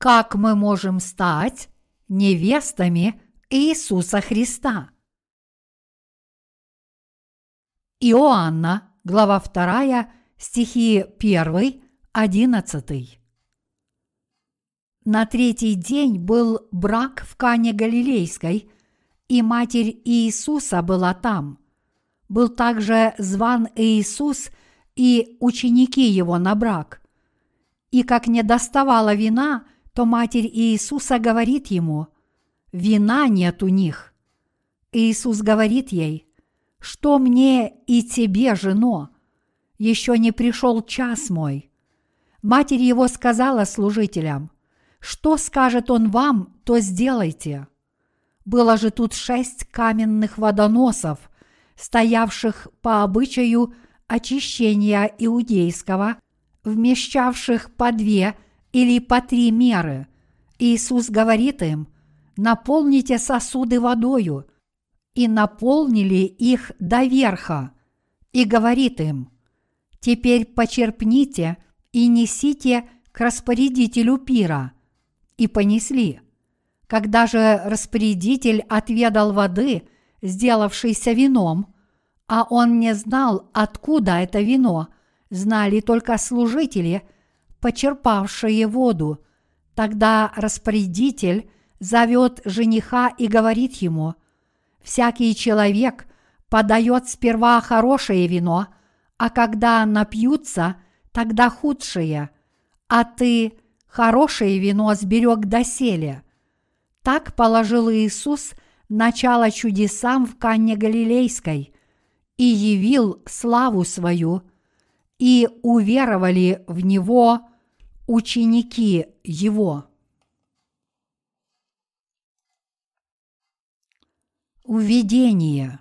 как мы можем стать невестами Иисуса Христа. Иоанна, глава 2, стихи 1, 11. На третий день был брак в Кане Галилейской, и матерь Иисуса была там. Был также зван Иисус и ученики его на брак. И как не доставала вина, то матерь Иисуса говорит ему, «Вина нет у них». Иисус говорит ей, «Что мне и тебе, жено? Еще не пришел час мой». Матерь его сказала служителям, «Что скажет он вам, то сделайте». Было же тут шесть каменных водоносов, стоявших по обычаю очищения иудейского, вмещавших по две или по три меры. Иисус говорит им, наполните сосуды водою, и наполнили их до верха, и говорит им, теперь почерпните и несите к распорядителю пира, и понесли. Когда же распорядитель отведал воды, сделавшейся вином, а он не знал, откуда это вино, знали только служители – почерпавшие воду. Тогда распорядитель зовет жениха и говорит ему, «Всякий человек подает сперва хорошее вино, а когда напьются, тогда худшее, а ты хорошее вино сберег доселе». Так положил Иисус начало чудесам в Канне Галилейской и явил славу свою, и уверовали в Него ученики его. Уведение.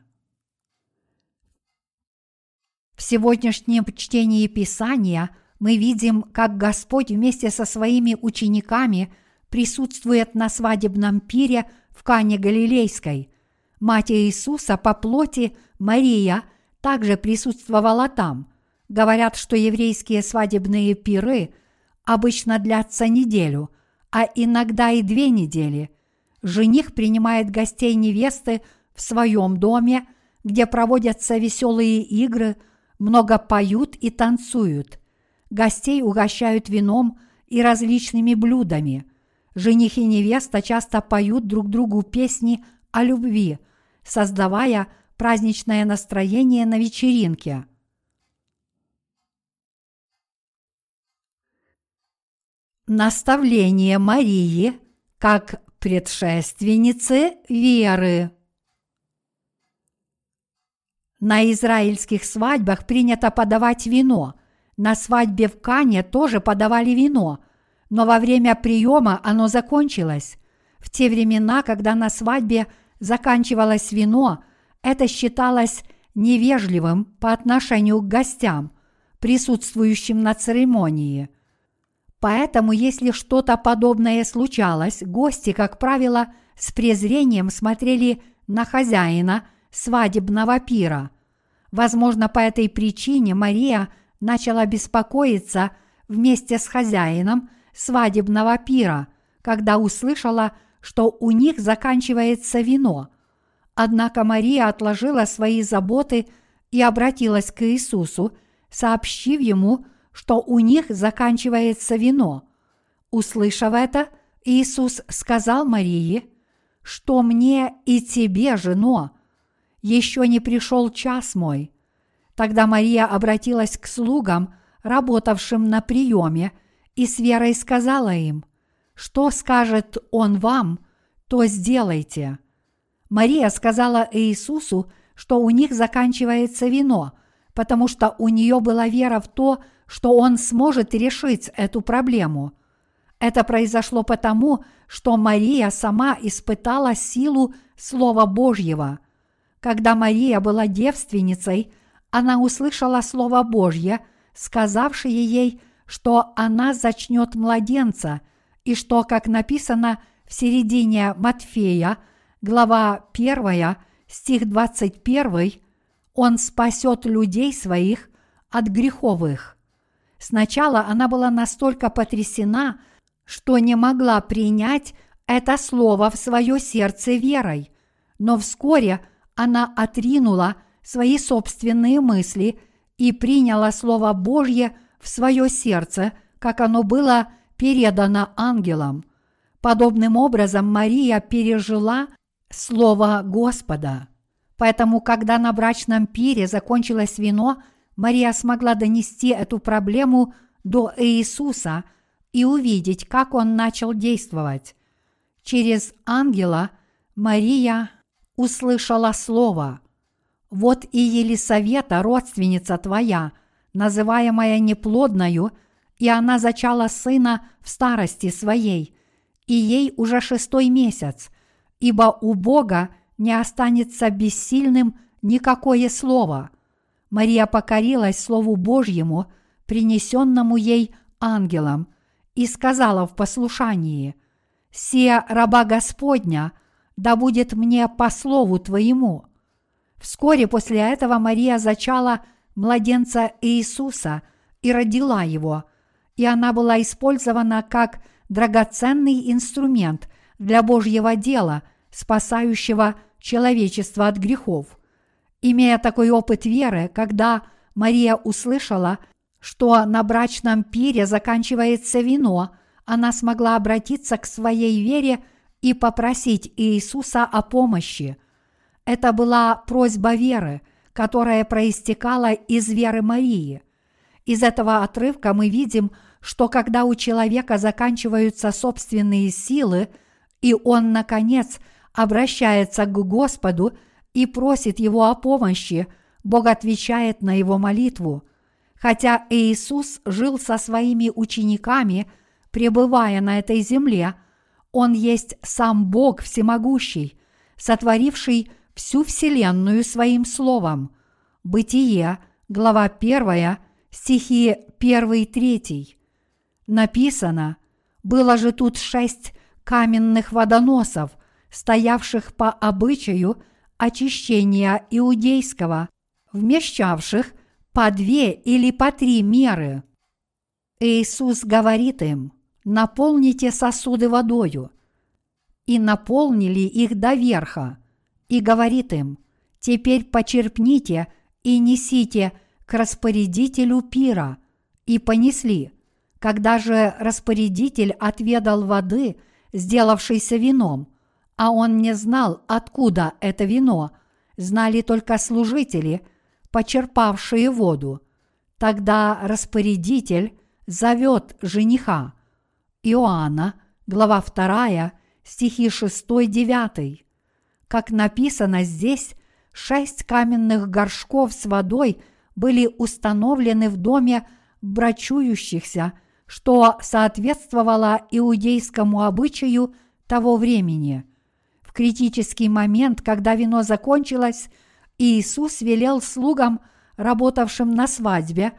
В сегодняшнем чтении Писания мы видим, как Господь вместе со своими учениками присутствует на свадебном пире в Кане Галилейской. Мать Иисуса по плоти Мария также присутствовала там. Говорят, что еврейские свадебные пиры – обычно длятся неделю, а иногда и две недели. Жених принимает гостей невесты в своем доме, где проводятся веселые игры, много поют и танцуют. Гостей угощают вином и различными блюдами. Жених и невеста часто поют друг другу песни о любви, создавая праздничное настроение на вечеринке – Наставление Марии как предшественницы веры. На израильских свадьбах принято подавать вино. На свадьбе в Кане тоже подавали вино, но во время приема оно закончилось. В те времена, когда на свадьбе заканчивалось вино, это считалось невежливым по отношению к гостям, присутствующим на церемонии – Поэтому, если что-то подобное случалось, гости, как правило, с презрением смотрели на хозяина свадебного пира. Возможно, по этой причине Мария начала беспокоиться вместе с хозяином свадебного пира, когда услышала, что у них заканчивается вино. Однако Мария отложила свои заботы и обратилась к Иисусу, сообщив ему, что у них заканчивается вино. Услышав это, Иисус сказал Марии, что мне и тебе, жено, еще не пришел час мой. Тогда Мария обратилась к слугам, работавшим на приеме, и с верой сказала им, что скажет он вам, то сделайте. Мария сказала Иисусу, что у них заканчивается вино, потому что у нее была вера в то, что он сможет решить эту проблему. Это произошло потому, что Мария сама испытала силу Слова Божьего. Когда Мария была девственницей, она услышала Слово Божье, сказавшее ей, что она зачнет младенца, и что, как написано в середине Матфея, глава 1, стих 21, он спасет людей своих от греховых. Сначала она была настолько потрясена, что не могла принять это слово в свое сердце верой, но вскоре она отринула свои собственные мысли и приняла Слово Божье в свое сердце, как оно было передано ангелам. Подобным образом Мария пережила Слово Господа. Поэтому, когда на брачном пире закончилось вино, Мария смогла донести эту проблему до Иисуса и увидеть, как он начал действовать. Через ангела Мария услышала слово «Вот и Елисавета, родственница твоя, называемая неплодною, и она зачала сына в старости своей, и ей уже шестой месяц, ибо у Бога не останется бессильным никакое слово». Мария покорилась Слову Божьему, принесенному ей ангелом, и сказала в послушании «Сия раба Господня, да будет мне по слову Твоему». Вскоре после этого Мария зачала младенца Иисуса и родила его, и она была использована как драгоценный инструмент для Божьего дела, спасающего человечество от грехов. Имея такой опыт веры, когда Мария услышала, что на брачном пире заканчивается вино, она смогла обратиться к своей вере и попросить Иисуса о помощи. Это была просьба веры, которая проистекала из веры Марии. Из этого отрывка мы видим, что когда у человека заканчиваются собственные силы, и он, наконец, обращается к Господу – и просит Его о помощи, Бог отвечает на его молитву. Хотя Иисус жил со своими учениками, пребывая на этой земле, Он есть сам Бог всемогущий, сотворивший всю Вселенную Своим Словом. Бытие, глава 1, стихи 1-3. Написано, было же тут шесть каменных водоносов, стоявших по обычаю очищения иудейского, вмещавших по две или по три меры. Иисус говорит им, наполните сосуды водою, и наполнили их до верха, и говорит им, теперь почерпните и несите к распорядителю пира, и понесли. Когда же распорядитель отведал воды, сделавшейся вином, а он не знал, откуда это вино, знали только служители, почерпавшие воду. Тогда распорядитель зовет жениха. Иоанна, глава 2, стихи 6-9. Как написано здесь, шесть каменных горшков с водой были установлены в доме брачующихся, что соответствовало иудейскому обычаю того времени – в критический момент, когда вино закончилось, Иисус велел слугам, работавшим на свадьбе,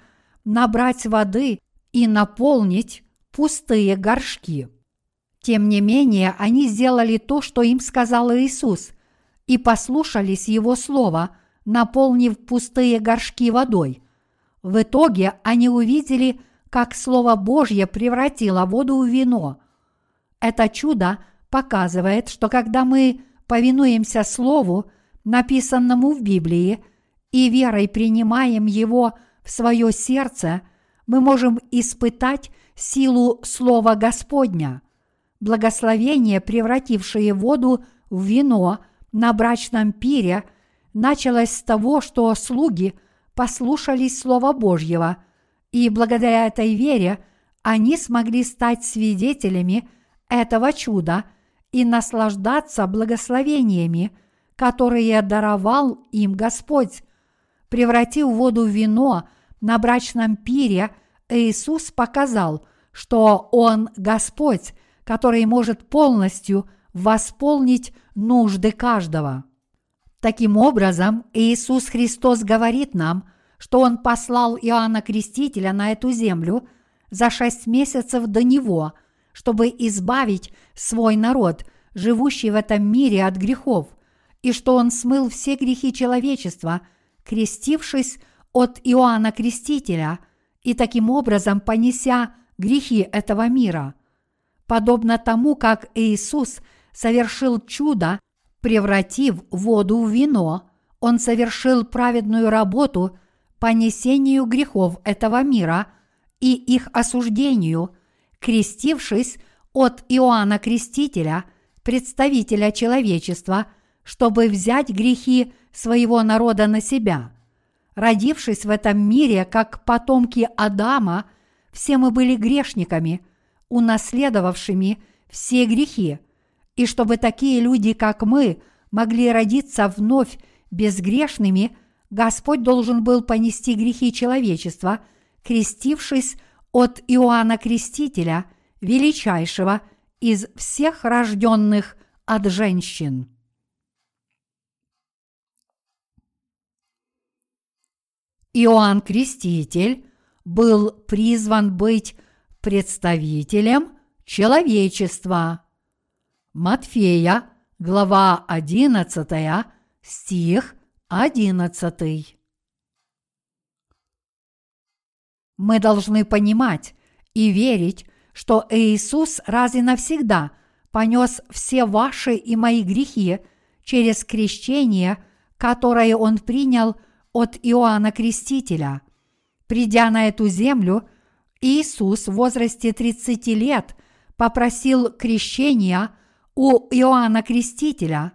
набрать воды и наполнить пустые горшки. Тем не менее, они сделали то, что им сказал Иисус, и послушались Его слова, наполнив пустые горшки водой. В итоге они увидели, как Слово Божье превратило воду в вино. Это чудо показывает, что когда мы повинуемся Слову, написанному в Библии, и верой принимаем его в свое сердце, мы можем испытать силу Слова Господня. Благословение, превратившее воду в вино на брачном пире, началось с того, что слуги послушались Слова Божьего, и благодаря этой вере они смогли стать свидетелями этого чуда – и наслаждаться благословениями, которые даровал им Господь. Превратив воду в вино на брачном пире, Иисус показал, что Он Господь, который может полностью восполнить нужды каждого. Таким образом, Иисус Христос говорит нам, что Он послал Иоанна Крестителя на эту землю за шесть месяцев до Него – чтобы избавить свой народ, живущий в этом мире от грехов, и что Он смыл все грехи человечества, крестившись от Иоанна Крестителя и таким образом понеся грехи этого мира. подобно тому, как Иисус совершил чудо, превратив воду в вино, Он совершил праведную работу по несению грехов этого мира и их осуждению, крестившись от Иоанна Крестителя, представителя человечества, чтобы взять грехи своего народа на себя. Родившись в этом мире как потомки Адама, все мы были грешниками, унаследовавшими все грехи, и чтобы такие люди, как мы, могли родиться вновь безгрешными, Господь должен был понести грехи человечества, крестившись от Иоанна Крестителя, величайшего из всех рожденных от женщин. Иоанн Креститель был призван быть представителем человечества. Матфея, глава 11, стих 11. Мы должны понимать и верить, что Иисус раз и навсегда понес все ваши и мои грехи через крещение, которое Он принял – от Иоанна Крестителя. Придя на эту землю, Иисус в возрасте 30 лет попросил крещения у Иоанна Крестителя.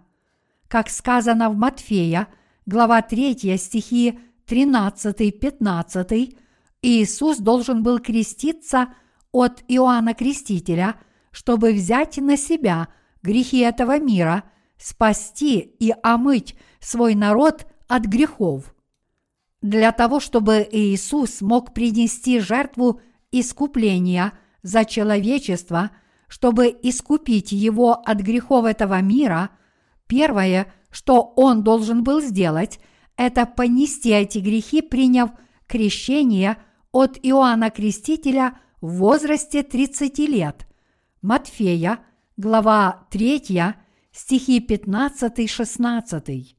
Как сказано в Матфея, глава 3, стихи 13-15, Иисус должен был креститься от Иоанна Крестителя, чтобы взять на себя грехи этого мира, спасти и омыть свой народ от грехов. Для того, чтобы Иисус мог принести жертву искупления за человечество, чтобы искупить его от грехов этого мира, первое, что он должен был сделать, это понести эти грехи, приняв крещение от Иоанна Крестителя в возрасте 30 лет. Матфея, глава 3, стихи 15-16.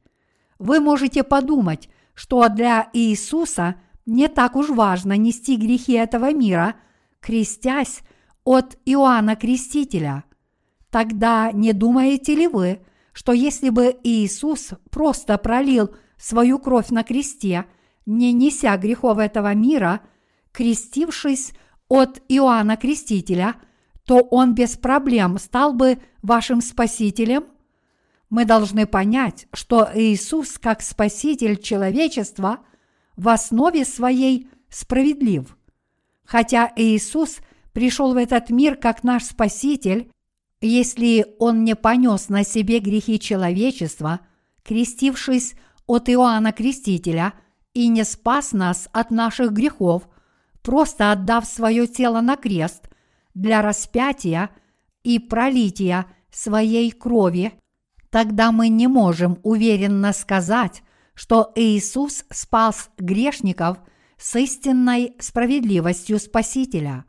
Вы можете подумать, что для Иисуса не так уж важно нести грехи этого мира, крестясь от Иоанна Крестителя. Тогда не думаете ли вы, что если бы Иисус просто пролил свою кровь на кресте, не неся грехов этого мира, крестившись от Иоанна Крестителя, то он без проблем стал бы вашим спасителем – мы должны понять, что Иисус как Спаситель человечества в основе своей справедлив. Хотя Иисус пришел в этот мир как наш Спаситель, если Он не понес на себе грехи человечества, крестившись от Иоанна Крестителя и не спас нас от наших грехов, просто отдав свое тело на крест для распятия и пролития своей крови – тогда мы не можем уверенно сказать, что Иисус спас грешников с истинной справедливостью Спасителя.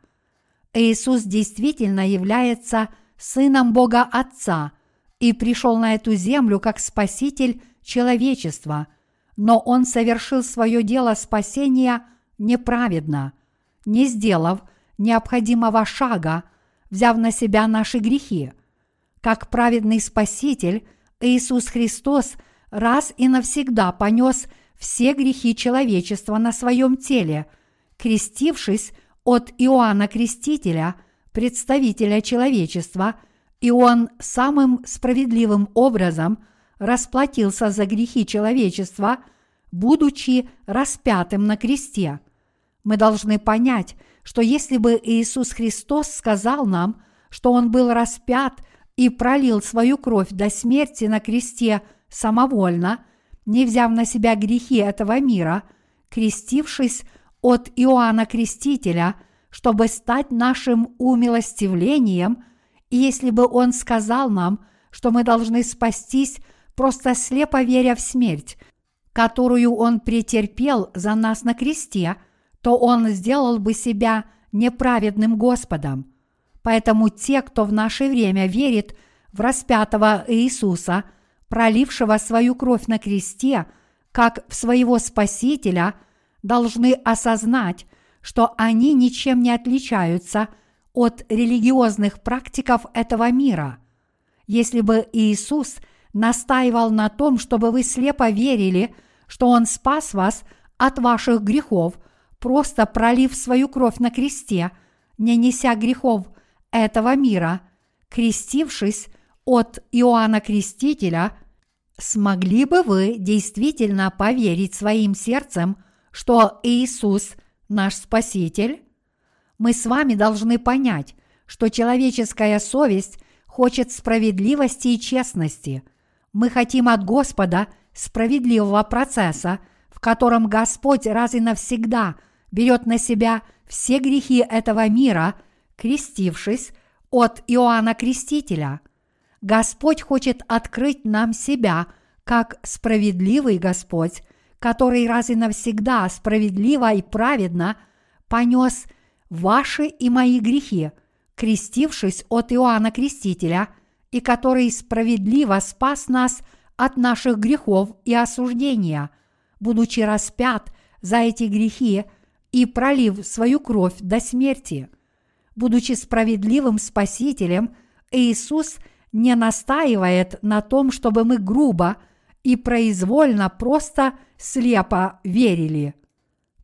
Иисус действительно является Сыном Бога Отца и пришел на эту землю как Спаситель человечества, но Он совершил свое дело спасения неправедно, не сделав необходимого шага, взяв на себя наши грехи – как праведный Спаситель, Иисус Христос раз и навсегда понес все грехи человечества на своем теле, крестившись от Иоанна Крестителя, представителя человечества, и он самым справедливым образом расплатился за грехи человечества, будучи распятым на кресте. Мы должны понять, что если бы Иисус Христос сказал нам, что Он был распят и пролил свою кровь до смерти на кресте самовольно, не взяв на себя грехи этого мира, крестившись от Иоанна Крестителя, чтобы стать нашим умилостивлением, и если бы он сказал нам, что мы должны спастись, просто слепо веря в смерть, которую он претерпел за нас на кресте, то он сделал бы себя неправедным Господом – Поэтому те, кто в наше время верит в распятого Иисуса, пролившего свою кровь на кресте, как в своего Спасителя, должны осознать, что они ничем не отличаются от религиозных практиков этого мира. Если бы Иисус настаивал на том, чтобы вы слепо верили, что Он спас вас от ваших грехов, просто пролив свою кровь на кресте, не неся грехов этого мира, крестившись от Иоанна Крестителя, смогли бы вы действительно поверить своим сердцем, что Иисус наш Спаситель? Мы с вами должны понять, что человеческая совесть хочет справедливости и честности. Мы хотим от Господа справедливого процесса, в котором Господь раз и навсегда берет на себя все грехи этого мира, крестившись от Иоанна Крестителя. Господь хочет открыть нам себя как справедливый Господь, который раз и навсегда справедливо и праведно понес ваши и мои грехи, крестившись от Иоанна Крестителя, и который справедливо спас нас от наших грехов и осуждения, будучи распят за эти грехи и пролив свою кровь до смерти. Будучи справедливым Спасителем, Иисус не настаивает на том, чтобы мы грубо и произвольно просто слепо верили.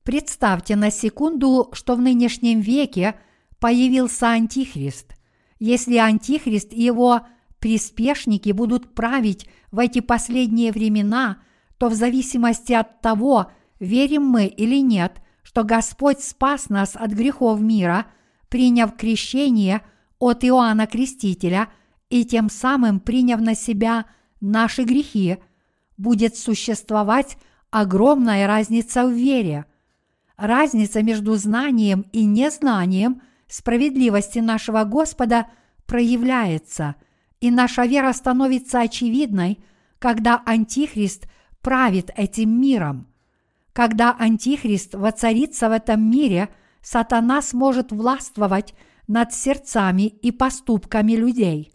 Представьте на секунду, что в нынешнем веке появился Антихрист. Если Антихрист и его приспешники будут править в эти последние времена, то в зависимости от того, верим мы или нет, что Господь спас нас от грехов мира, приняв крещение от Иоанна Крестителя и тем самым приняв на себя наши грехи, будет существовать огромная разница в вере. Разница между знанием и незнанием справедливости нашего Господа проявляется, и наша вера становится очевидной, когда Антихрист правит этим миром – когда Антихрист воцарится в этом мире, сатана сможет властвовать над сердцами и поступками людей.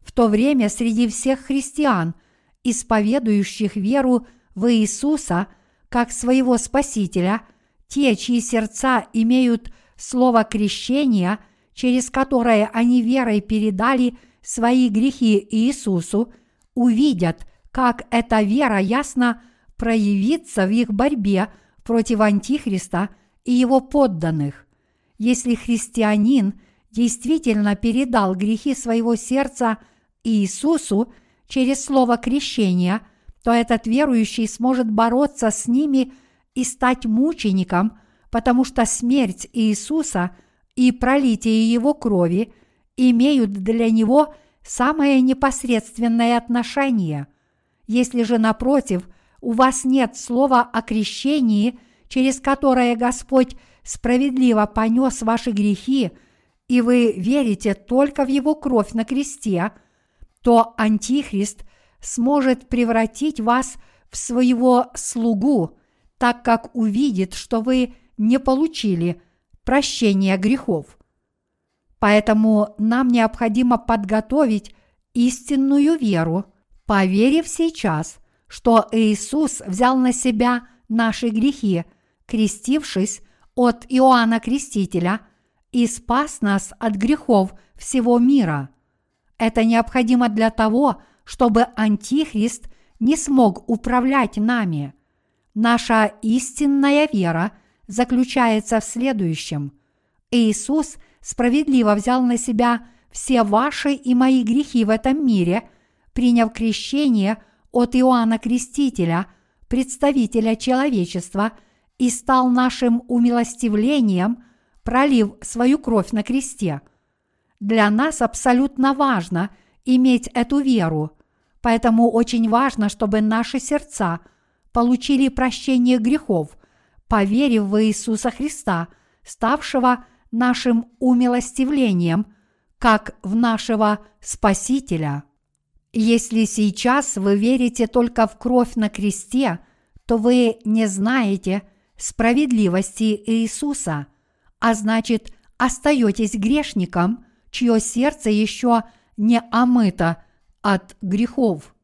В то время среди всех христиан, исповедующих веру в Иисуса как своего Спасителя, те, чьи сердца имеют слово крещения, через которое они верой передали свои грехи Иисусу, увидят, как эта вера ясно проявиться в их борьбе против Антихриста и его подданных. Если христианин действительно передал грехи своего сердца Иисусу через слово крещения, то этот верующий сможет бороться с ними и стать мучеником, потому что смерть Иисуса и пролитие Его крови имеют для него самое непосредственное отношение. Если же, напротив, – у вас нет слова о крещении, через которое Господь справедливо понес ваши грехи, и вы верите только в Его кровь на кресте, то Антихрист сможет превратить вас в своего слугу, так как увидит, что вы не получили прощения грехов. Поэтому нам необходимо подготовить истинную веру, поверив сейчас – что Иисус взял на себя наши грехи, крестившись от Иоанна Крестителя и спас нас от грехов всего мира. Это необходимо для того, чтобы Антихрист не смог управлять нами. Наша истинная вера заключается в следующем. Иисус справедливо взял на себя все ваши и мои грехи в этом мире, приняв крещение – от Иоанна Крестителя, представителя человечества, и стал нашим умилостивлением, пролив свою кровь на кресте. Для нас абсолютно важно иметь эту веру, поэтому очень важно, чтобы наши сердца получили прощение грехов, поверив в Иисуса Христа, ставшего нашим умилостивлением, как в нашего Спасителя – если сейчас вы верите только в кровь на кресте, то вы не знаете справедливости Иисуса, а значит остаетесь грешником, чье сердце еще не омыто от грехов.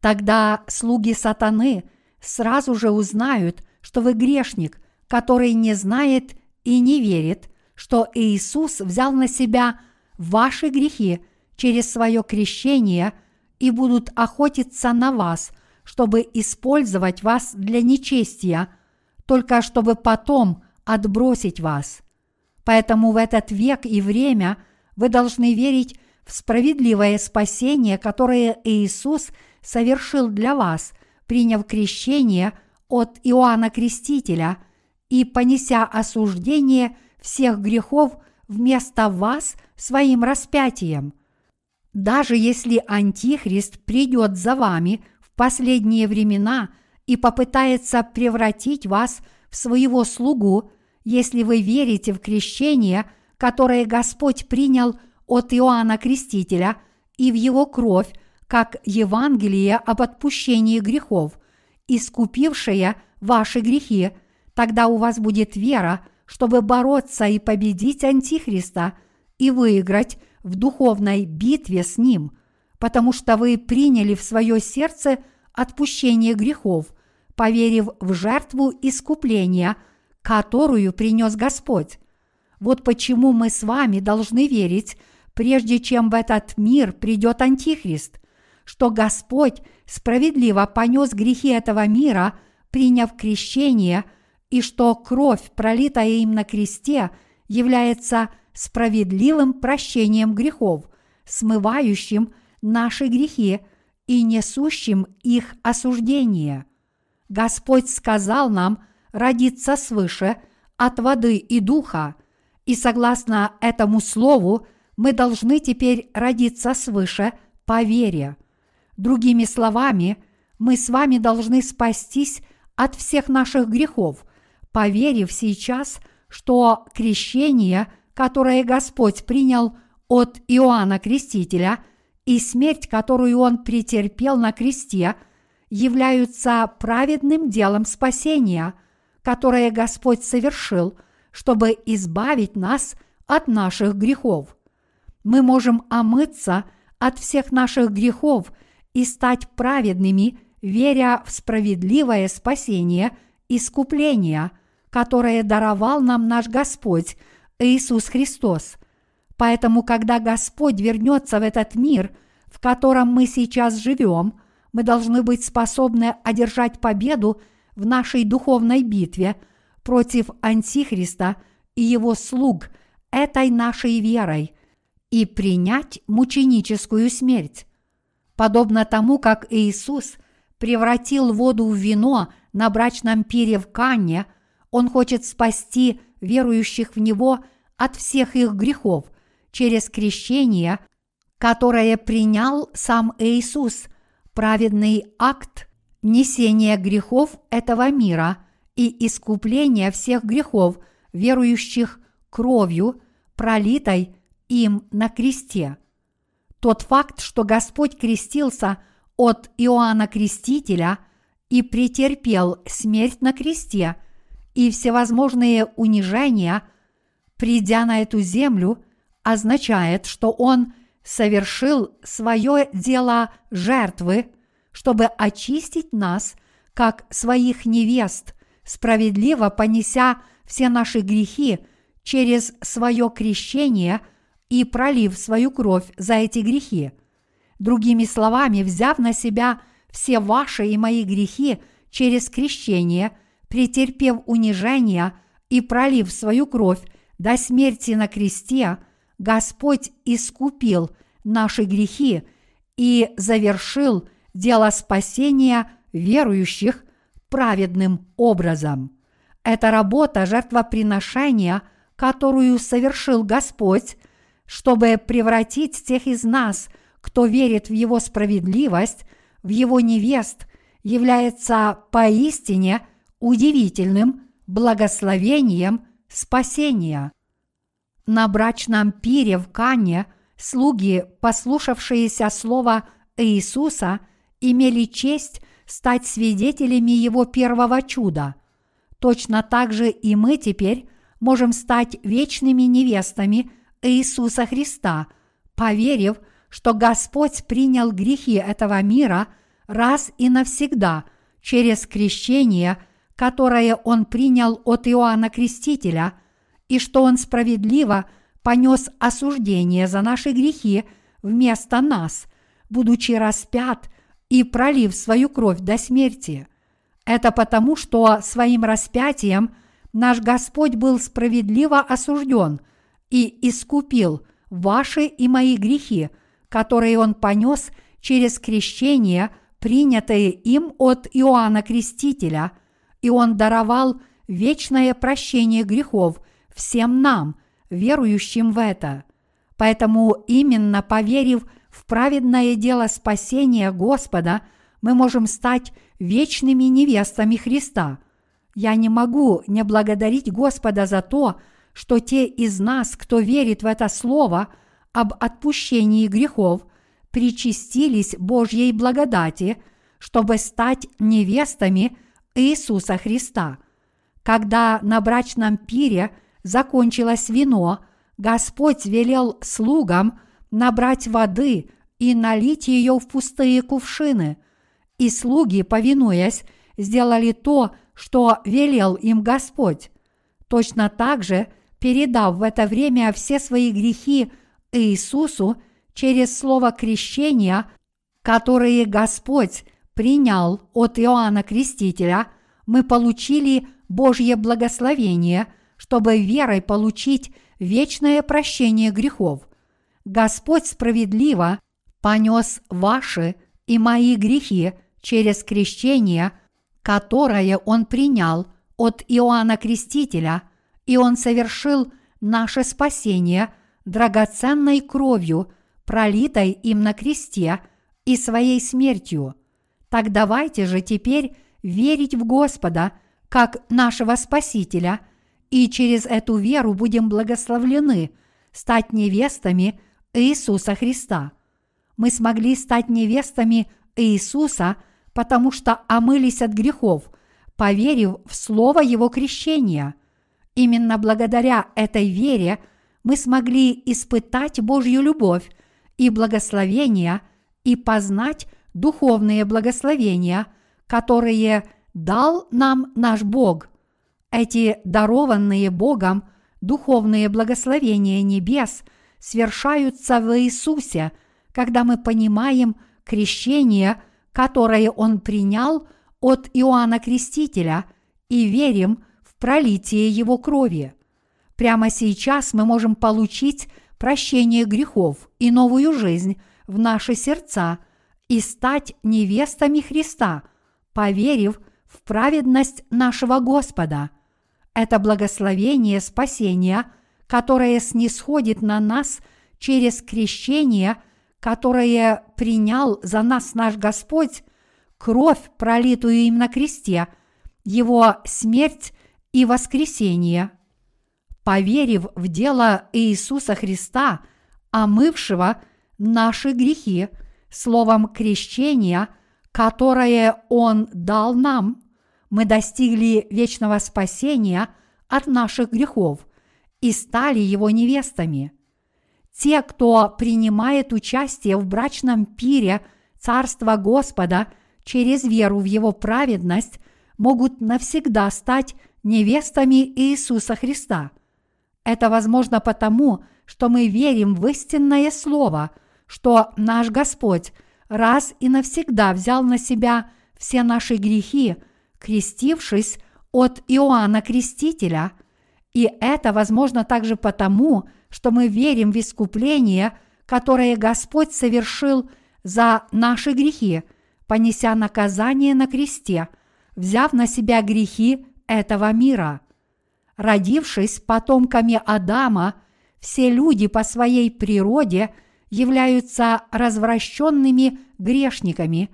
Тогда слуги сатаны сразу же узнают, что вы грешник, который не знает и не верит, что Иисус взял на себя ваши грехи через свое крещение и будут охотиться на вас, чтобы использовать вас для нечестия, только чтобы потом отбросить вас. Поэтому в этот век и время вы должны верить в справедливое спасение, которое Иисус совершил для вас, приняв крещение от Иоанна Крестителя и понеся осуждение всех грехов вместо вас своим распятием. Даже если Антихрист придет за вами в последние времена и попытается превратить вас в своего слугу, если вы верите в крещение, которое Господь принял от Иоанна Крестителя и в его кровь, как Евангелие об отпущении грехов, искупившее ваши грехи, тогда у вас будет вера, чтобы бороться и победить Антихриста и выиграть в духовной битве с ним, потому что вы приняли в свое сердце отпущение грехов, поверив в жертву искупления, которую принес Господь. Вот почему мы с вами должны верить, прежде чем в этот мир придет Антихрист, что Господь справедливо понес грехи этого мира, приняв крещение, и что кровь, пролитая им на кресте, является справедливым прощением грехов, смывающим наши грехи и несущим их осуждение. Господь сказал нам родиться свыше от воды и духа, и согласно этому слову мы должны теперь родиться свыше по вере. Другими словами, мы с вами должны спастись от всех наших грехов, поверив сейчас, что крещение, которое Господь принял от Иоанна Крестителя и смерть, которую он претерпел на кресте, являются праведным делом спасения, которое Господь совершил, чтобы избавить нас от наших грехов. Мы можем омыться от всех наших грехов – и стать праведными, веря в справедливое спасение искупление, которое даровал нам наш Господь Иисус Христос. Поэтому, когда Господь вернется в этот мир, в котором мы сейчас живем, мы должны быть способны одержать победу в нашей духовной битве против Антихриста и его слуг этой нашей верой и принять мученическую смерть. Подобно тому, как Иисус превратил воду в вино на брачном пире в Канне, Он хочет спасти верующих в Него от всех их грехов через крещение, которое принял сам Иисус, праведный акт несения грехов этого мира и искупления всех грехов верующих кровью, пролитой им на кресте – тот факт, что Господь крестился от Иоанна Крестителя и претерпел смерть на кресте и всевозможные унижения, придя на эту землю, означает, что Он совершил свое дело жертвы, чтобы очистить нас, как своих невест, справедливо понеся все наши грехи через свое крещение – и пролив свою кровь за эти грехи. Другими словами, взяв на себя все ваши и мои грехи через крещение, претерпев унижение и пролив свою кровь до смерти на кресте, Господь искупил наши грехи и завершил дело спасения верующих праведным образом. Это работа жертвоприношения, которую совершил Господь – чтобы превратить тех из нас, кто верит в Его справедливость, в Его невест, является поистине удивительным благословением спасения. На брачном пире в Кане слуги, послушавшиеся слова Иисуса, имели честь стать свидетелями Его первого чуда. Точно так же и мы теперь можем стать вечными невестами – Иисуса Христа, поверив, что Господь принял грехи этого мира раз и навсегда через крещение, которое Он принял от Иоанна Крестителя, и что Он справедливо понес осуждение за наши грехи вместо нас, будучи распят и пролив свою кровь до смерти. Это потому, что своим распятием наш Господь был справедливо осужден и искупил ваши и мои грехи, которые Он понес через крещение, принятое им от Иоанна Крестителя, и Он даровал вечное прощение грехов всем нам, верующим в это. Поэтому именно поверив в праведное дело спасения Господа, мы можем стать вечными невестами Христа. Я не могу не благодарить Господа за то, что те из нас, кто верит в это слово об отпущении грехов, причастились Божьей благодати, чтобы стать невестами Иисуса Христа. Когда на брачном пире закончилось вино, Господь велел слугам набрать воды и налить ее в пустые кувшины, и слуги, повинуясь, сделали то, что велел им Господь. Точно так же, передав в это время все свои грехи Иисусу через слово крещения, которые Господь принял от Иоанна Крестителя, мы получили Божье благословение, чтобы верой получить вечное прощение грехов. Господь справедливо понес ваши и мои грехи через крещение, которое Он принял от Иоанна Крестителя, и Он совершил наше спасение драгоценной кровью, пролитой им на кресте и своей смертью. Так давайте же теперь верить в Господа как нашего Спасителя, и через эту веру будем благословлены стать невестами Иисуса Христа. Мы смогли стать невестами Иисуса – потому что омылись от грехов, поверив в слово Его крещения. Именно благодаря этой вере мы смогли испытать Божью любовь и благословения и познать духовные благословения, которые дал нам наш Бог. Эти дарованные Богом духовные благословения небес свершаются в Иисусе, когда мы понимаем крещение – которое он принял от Иоанна Крестителя, и верим в пролитие его крови. Прямо сейчас мы можем получить прощение грехов и новую жизнь в наши сердца и стать невестами Христа, поверив в праведность нашего Господа. Это благословение спасения, которое снисходит на нас через крещение – которое принял за нас наш Господь, кровь, пролитую им на кресте, его смерть и воскресение. Поверив в дело Иисуса Христа, омывшего наши грехи, словом крещения, которое Он дал нам, мы достигли вечного спасения от наших грехов и стали Его невестами – те, кто принимает участие в брачном пире Царства Господа через веру в Его праведность, могут навсегда стать невестами Иисуса Христа. Это возможно потому, что мы верим в истинное Слово, что наш Господь раз и навсегда взял на себя все наши грехи, крестившись от Иоанна Крестителя, и это возможно также потому, что мы верим в искупление, которое Господь совершил за наши грехи, понеся наказание на кресте, взяв на себя грехи этого мира. Родившись потомками Адама, все люди по своей природе являются развращенными грешниками,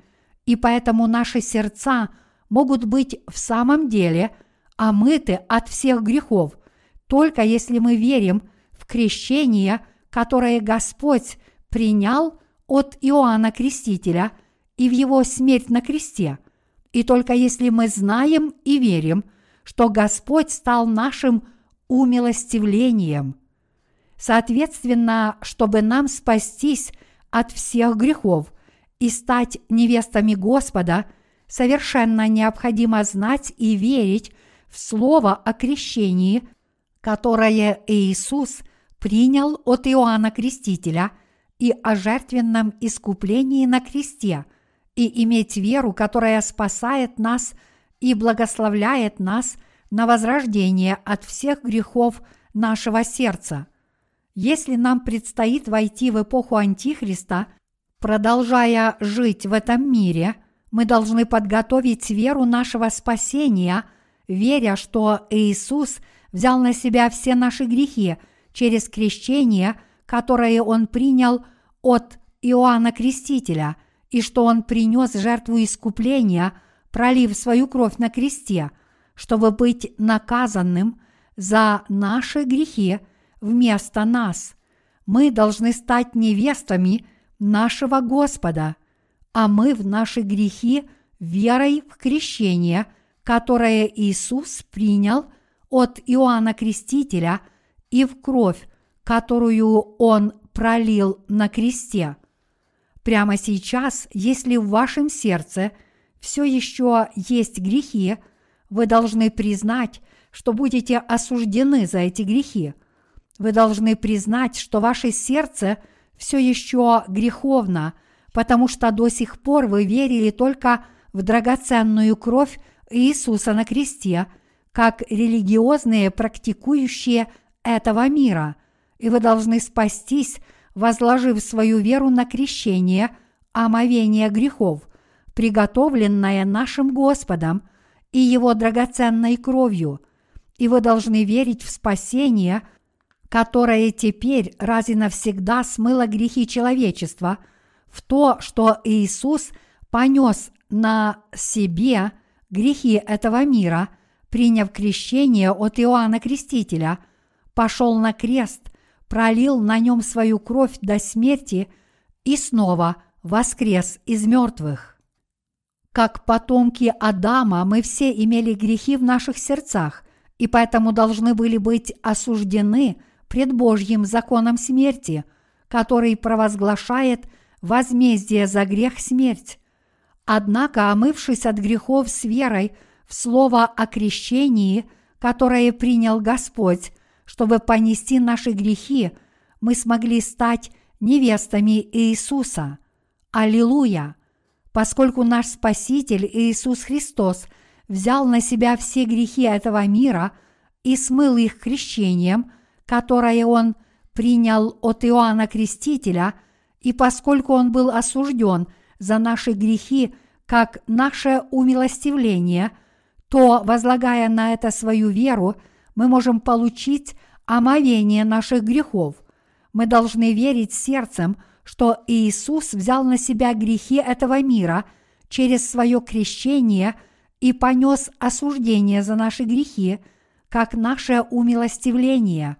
и поэтому наши сердца могут быть в самом деле омыты от всех грехов, только если мы верим крещение, которое Господь принял от Иоанна Крестителя и в его смерть на кресте. И только если мы знаем и верим, что Господь стал нашим умилостивлением. Соответственно, чтобы нам спастись от всех грехов и стать невестами Господа, совершенно необходимо знать и верить в Слово о крещении – которое Иисус принял от Иоанна Крестителя и о жертвенном искуплении на кресте, и иметь веру, которая спасает нас и благословляет нас на возрождение от всех грехов нашего сердца. Если нам предстоит войти в эпоху Антихриста, продолжая жить в этом мире, мы должны подготовить веру нашего спасения, веря, что Иисус взял на себя все наши грехи через крещение, которое Он принял от Иоанна Крестителя, и что Он принес жертву искупления, пролив свою кровь на кресте, чтобы быть наказанным за наши грехи вместо нас. Мы должны стать невестами нашего Господа, а мы в наши грехи верой в крещение, которое Иисус принял от Иоанна Крестителя и в кровь, которую Он пролил на кресте. Прямо сейчас, если в вашем сердце все еще есть грехи, вы должны признать, что будете осуждены за эти грехи – вы должны признать, что ваше сердце все еще греховно, потому что до сих пор вы верили только в драгоценную кровь Иисуса на кресте, как религиозные практикующие этого мира, и вы должны спастись, возложив свою веру на крещение, омовение грехов, приготовленное нашим Господом и Его драгоценной кровью, и вы должны верить в спасение – которое теперь раз и навсегда смыло грехи человечества, в то, что Иисус понес на себе грехи этого мира, приняв крещение от Иоанна Крестителя, пошел на крест, пролил на нем свою кровь до смерти и снова воскрес из мертвых. Как потомки Адама мы все имели грехи в наших сердцах, и поэтому должны были быть осуждены – пред Божьим законом смерти, который провозглашает возмездие за грех смерть. Однако, омывшись от грехов с верой в слово о крещении, которое принял Господь, чтобы понести наши грехи, мы смогли стать невестами Иисуса. Аллилуйя! Поскольку наш Спаситель Иисус Христос взял на себя все грехи этого мира и смыл их крещением – которое он принял от Иоанна Крестителя, и поскольку он был осужден за наши грехи как наше умилостивление, то, возлагая на это свою веру, мы можем получить омовение наших грехов. Мы должны верить сердцем, что Иисус взял на себя грехи этого мира через свое крещение и понес осуждение за наши грехи, как наше умилостивление –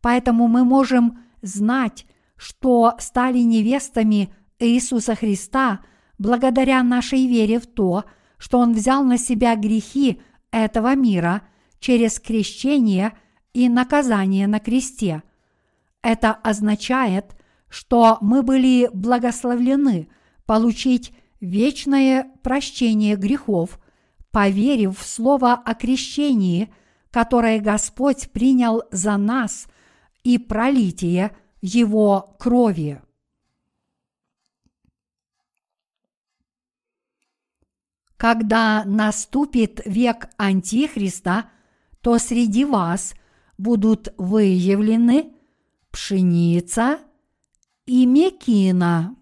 Поэтому мы можем знать, что стали невестами Иисуса Христа благодаря нашей вере в то, что Он взял на себя грехи этого мира через крещение и наказание на кресте. Это означает, что мы были благословлены получить вечное прощение грехов, поверив в слово о крещении, которое Господь принял за нас – и пролитие Его крови. Когда наступит век Антихриста, то среди вас будут выявлены пшеница и мекина.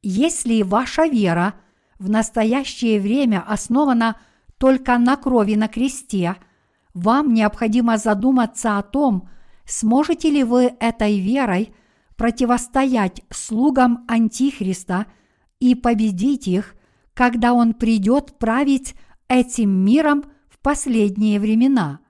Если ваша вера в настоящее время основана только на крови на кресте – вам необходимо задуматься о том, сможете ли вы этой верой противостоять слугам Антихриста и победить их, когда он придет править этим миром в последние времена.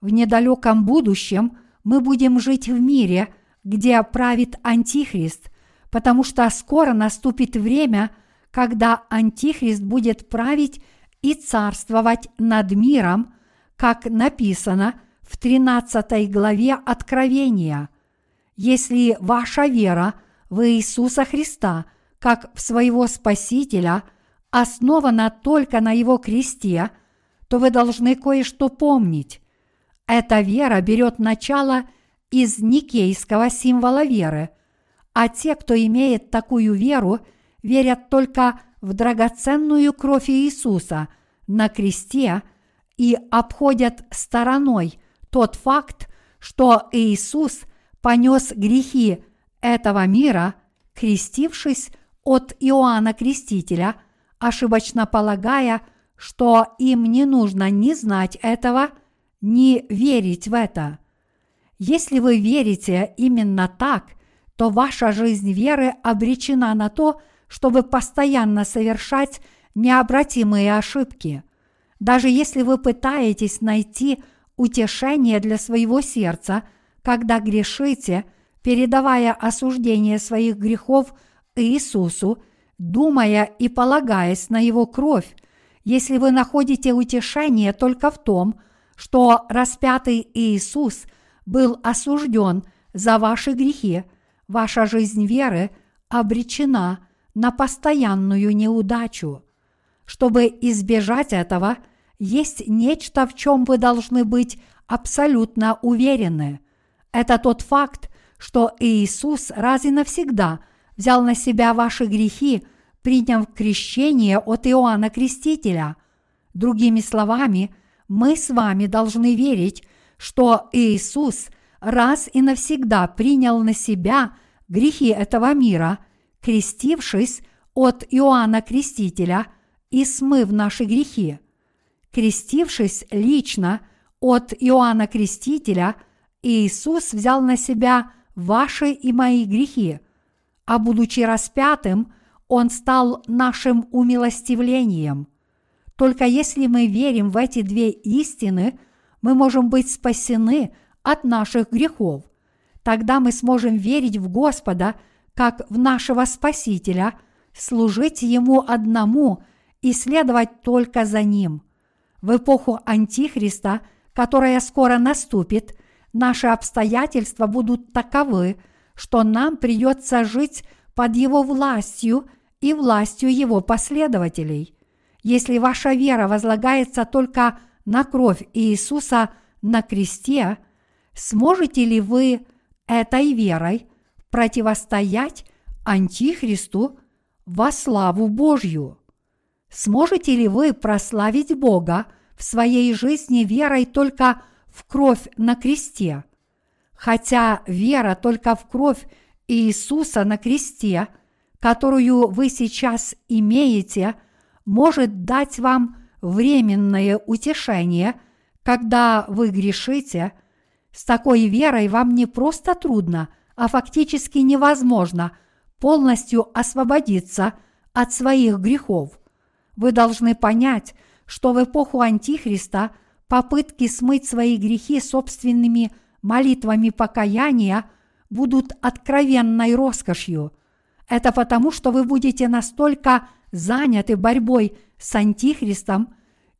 В недалеком будущем мы будем жить в мире, где правит Антихрист, потому что скоро наступит время, когда Антихрист будет править и царствовать над миром – как написано в 13 главе Откровения. Если ваша вера в Иисуса Христа, как в своего Спасителя, основана только на Его кресте, то вы должны кое-что помнить. Эта вера берет начало из никейского символа веры, а те, кто имеет такую веру, верят только в драгоценную кровь Иисуса на кресте и обходят стороной тот факт, что Иисус понес грехи этого мира, крестившись от Иоанна Крестителя, ошибочно полагая, что им не нужно ни знать этого, ни верить в это. Если вы верите именно так, то ваша жизнь веры обречена на то, чтобы постоянно совершать необратимые ошибки. Даже если вы пытаетесь найти утешение для своего сердца, когда грешите, передавая осуждение своих грехов Иисусу, думая и полагаясь на Его кровь, если вы находите утешение только в том, что распятый Иисус был осужден за ваши грехи, ваша жизнь веры обречена на постоянную неудачу. Чтобы избежать этого, есть нечто, в чем вы должны быть абсолютно уверены. Это тот факт, что Иисус раз и навсегда взял на себя ваши грехи, приняв крещение от Иоанна Крестителя. Другими словами, мы с вами должны верить, что Иисус раз и навсегда принял на себя грехи этого мира, крестившись от Иоанна Крестителя и смыв наши грехи. Крестившись лично от Иоанна Крестителя, Иисус взял на себя ваши и мои грехи, а будучи распятым, Он стал нашим умилостивлением. Только если мы верим в эти две истины, мы можем быть спасены от наших грехов. Тогда мы сможем верить в Господа как в нашего Спасителя, служить Ему одному и следовать только за Ним – в эпоху Антихриста, которая скоро наступит, наши обстоятельства будут таковы, что нам придется жить под его властью и властью его последователей. Если ваша вера возлагается только на кровь Иисуса на кресте, сможете ли вы этой верой противостоять Антихристу во славу Божью? Сможете ли вы прославить Бога в своей жизни верой только в кровь на кресте? Хотя вера только в кровь Иисуса на кресте, которую вы сейчас имеете, может дать вам временное утешение, когда вы грешите, с такой верой вам не просто трудно, а фактически невозможно полностью освободиться от своих грехов. Вы должны понять, что в эпоху Антихриста попытки смыть свои грехи собственными молитвами покаяния будут откровенной роскошью. Это потому, что вы будете настолько заняты борьбой с Антихристом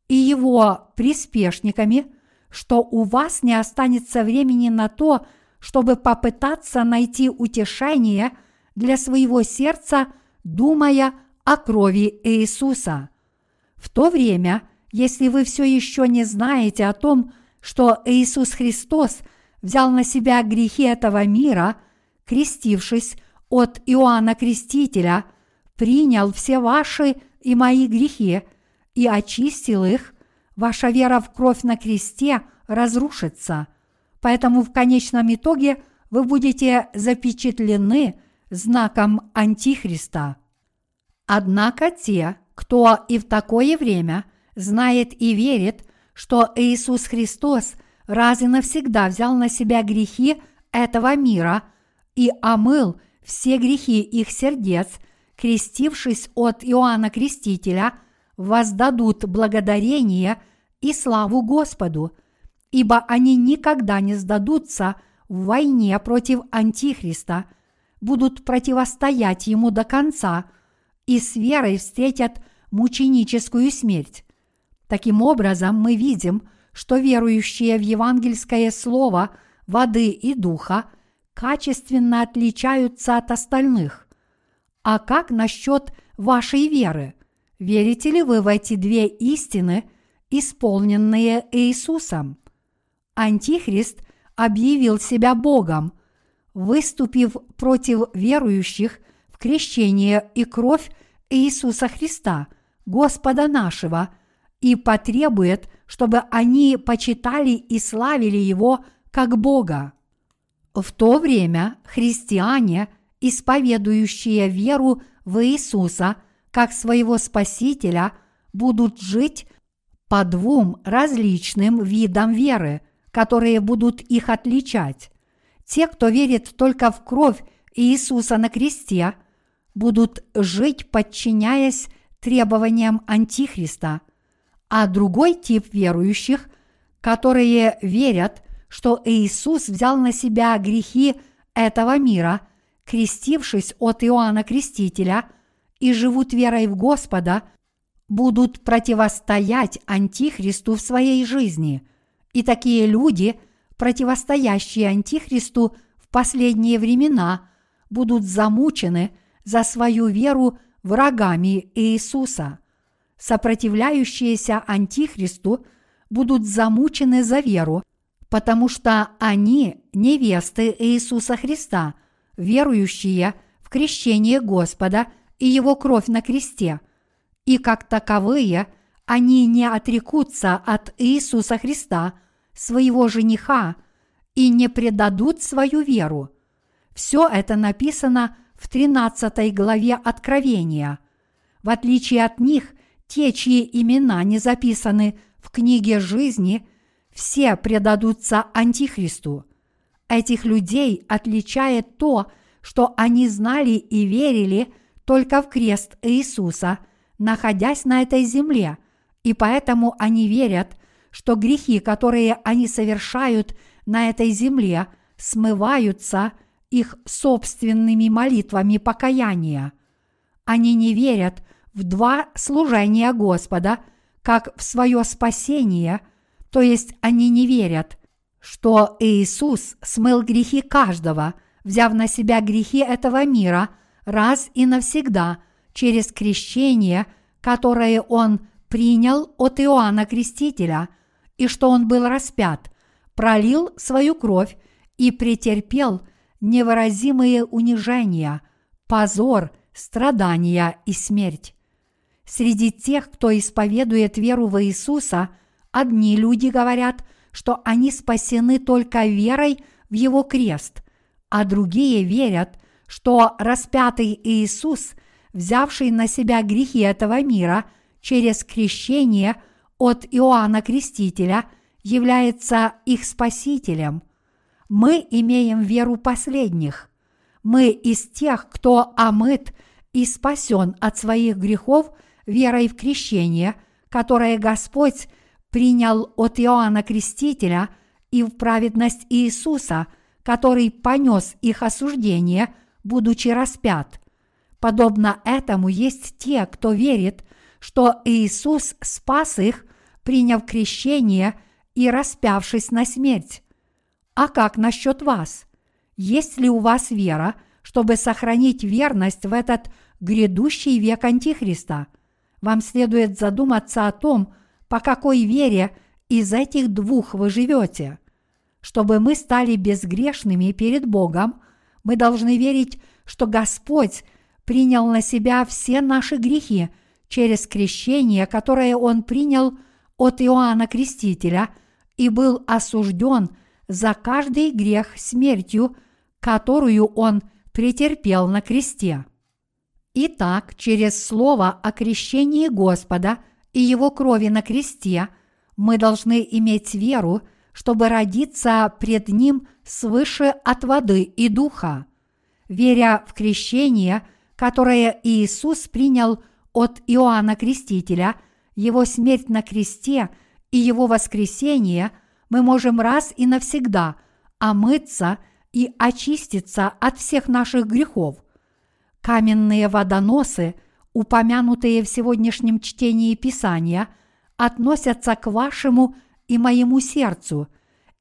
и его приспешниками, что у вас не останется времени на то, чтобы попытаться найти утешение для своего сердца, думая о крови Иисуса. В то время, если вы все еще не знаете о том, что Иисус Христос взял на себя грехи этого мира, крестившись от Иоанна Крестителя, принял все ваши и мои грехи и очистил их, ваша вера в кровь на кресте разрушится. Поэтому в конечном итоге вы будете запечатлены знаком Антихриста. Однако те, кто и в такое время знает и верит, что Иисус Христос раз и навсегда взял на себя грехи этого мира и омыл все грехи их сердец, крестившись от Иоанна Крестителя, воздадут благодарение и славу Господу, ибо они никогда не сдадутся в войне против Антихриста, будут противостоять ему до конца – и с верой встретят мученическую смерть. Таким образом, мы видим, что верующие в евангельское слово воды и духа качественно отличаются от остальных. А как насчет вашей веры? Верите ли вы в эти две истины исполненные Иисусом. Антихрист объявил себя Богом, выступив против верующих в крещение и кровь Иисуса Христа, Господа нашего, и потребует, чтобы они почитали и славили Его как Бога. В то время христиане, исповедующие веру в Иисуса как своего Спасителя, будут жить по двум различным видам веры, которые будут их отличать. Те, кто верит только в кровь Иисуса на кресте, будут жить, подчиняясь требованиям Антихриста, а другой тип верующих, которые верят, что Иисус взял на себя грехи этого мира, крестившись от Иоанна Крестителя, и живут верой в Господа, будут противостоять Антихристу в своей жизни. И такие люди, противостоящие Антихристу в последние времена, будут замучены за свою веру врагами Иисуса. Сопротивляющиеся Антихристу будут замучены за веру, потому что они невесты Иисуса Христа, верующие в крещение Господа и Его кровь на кресте, и как таковые они не отрекутся от Иисуса Христа, своего жениха, и не предадут свою веру. Все это написано в 13 главе Откровения. В отличие от них, те, чьи имена не записаны в книге жизни, все предадутся Антихристу. Этих людей отличает то, что они знали и верили только в крест Иисуса, находясь на этой земле, и поэтому они верят, что грехи, которые они совершают на этой земле, смываются – их собственными молитвами покаяния. Они не верят в два служения Господа, как в свое спасение, то есть они не верят, что Иисус смыл грехи каждого, взяв на себя грехи этого мира раз и навсегда через крещение, которое Он принял от Иоанна Крестителя, и что Он был распят, пролил свою кровь и претерпел невыразимые унижения, позор, страдания и смерть. Среди тех, кто исповедует веру в Иисуса, одни люди говорят, что они спасены только верой в Его крест, а другие верят, что распятый Иисус, взявший на себя грехи этого мира через крещение от Иоанна Крестителя, является их спасителем – мы имеем веру последних. Мы из тех, кто омыт и спасен от своих грехов верой в крещение, которое Господь принял от Иоанна Крестителя и в праведность Иисуса, который понес их осуждение, будучи распят. Подобно этому есть те, кто верит, что Иисус спас их, приняв крещение и распявшись на смерть. А как насчет вас? Есть ли у вас вера, чтобы сохранить верность в этот грядущий век Антихриста? Вам следует задуматься о том, по какой вере из этих двух вы живете. Чтобы мы стали безгрешными перед Богом, мы должны верить, что Господь принял на себя все наши грехи через крещение, которое Он принял от Иоанна Крестителя и был осужден за каждый грех смертью, которую он претерпел на кресте. Итак, через слово о крещении Господа и Его крови на кресте мы должны иметь веру, чтобы родиться пред Ним свыше от воды и духа. Веря в крещение, которое Иисус принял от Иоанна Крестителя, Его смерть на кресте и Его воскресение – мы можем раз и навсегда омыться и очиститься от всех наших грехов. Каменные водоносы, упомянутые в сегодняшнем чтении Писания, относятся к вашему и моему сердцу,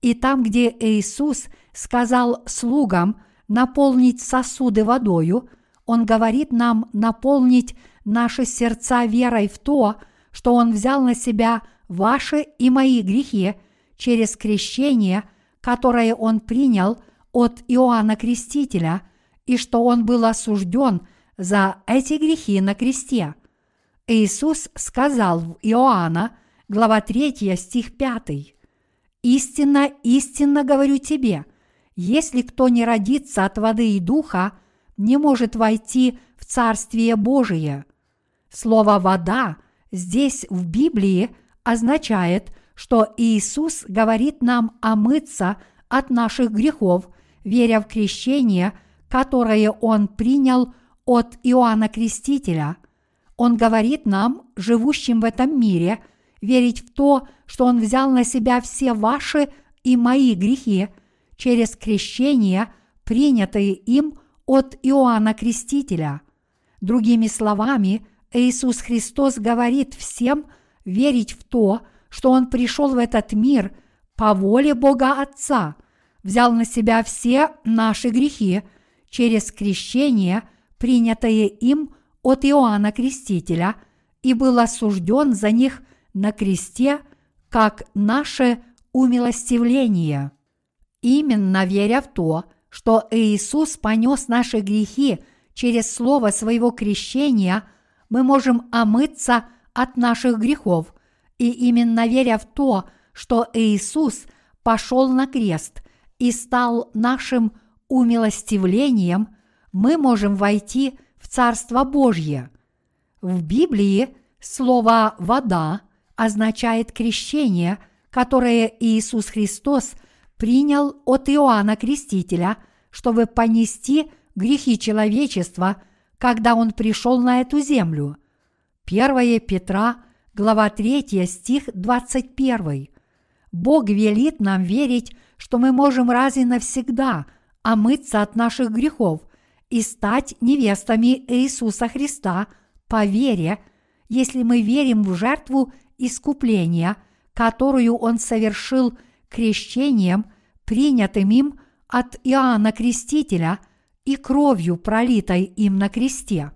и там, где Иисус сказал слугам наполнить сосуды водою, Он говорит нам наполнить наши сердца верой в то, что Он взял на себя ваши и мои грехи через крещение, которое Он принял от Иоанна Крестителя, и что Он был осужден за эти грехи на кресте. Иисус сказал в Иоанна, глава 3, стих 5, «Истинно, истинно говорю тебе, если кто не родится от воды и духа, не может войти в Царствие Божие». Слово «вода» здесь в Библии означает, что Иисус говорит нам омыться от наших грехов, веря в крещение, которое Он принял от Иоанна Крестителя. Он говорит нам, живущим в этом мире, верить в то, что Он взял на себя все ваши и мои грехи через крещение, принятые им от Иоанна Крестителя. Другими словами, Иисус Христос говорит всем верить в то, что Он пришел в этот мир по воле Бога Отца, взял на себя все наши грехи через крещение, принятое им от Иоанна Крестителя, и был осужден за них на кресте, как наше умилостивление. Именно веря в то, что Иисус понес наши грехи через слово своего крещения – мы можем омыться от наших грехов, и именно веря в то, что Иисус пошел на крест и стал нашим умилостивлением, мы можем войти в Царство Божье. В Библии слово «вода» означает крещение, которое Иисус Христос принял от Иоанна Крестителя, чтобы понести грехи человечества – когда он пришел на эту землю. 1 Петра, глава 3, стих 21. Бог велит нам верить, что мы можем раз и навсегда омыться от наших грехов и стать невестами Иисуса Христа по вере, если мы верим в жертву искупления, которую Он совершил крещением, принятым им от Иоанна Крестителя – и кровью, пролитой им на кресте.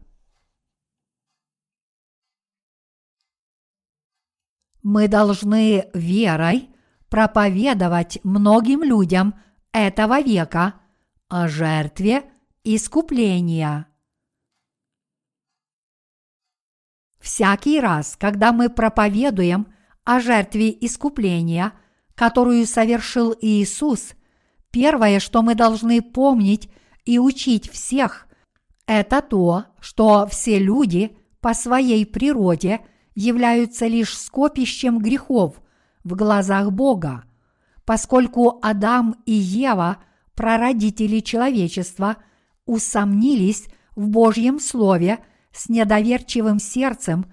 Мы должны верой проповедовать многим людям этого века о жертве искупления. Всякий раз, когда мы проповедуем о жертве искупления, которую совершил Иисус, первое, что мы должны помнить – и учить всех, это то, что все люди по своей природе являются лишь скопищем грехов в глазах Бога, поскольку Адам и Ева, прародители человечества, усомнились в Божьем Слове с недоверчивым сердцем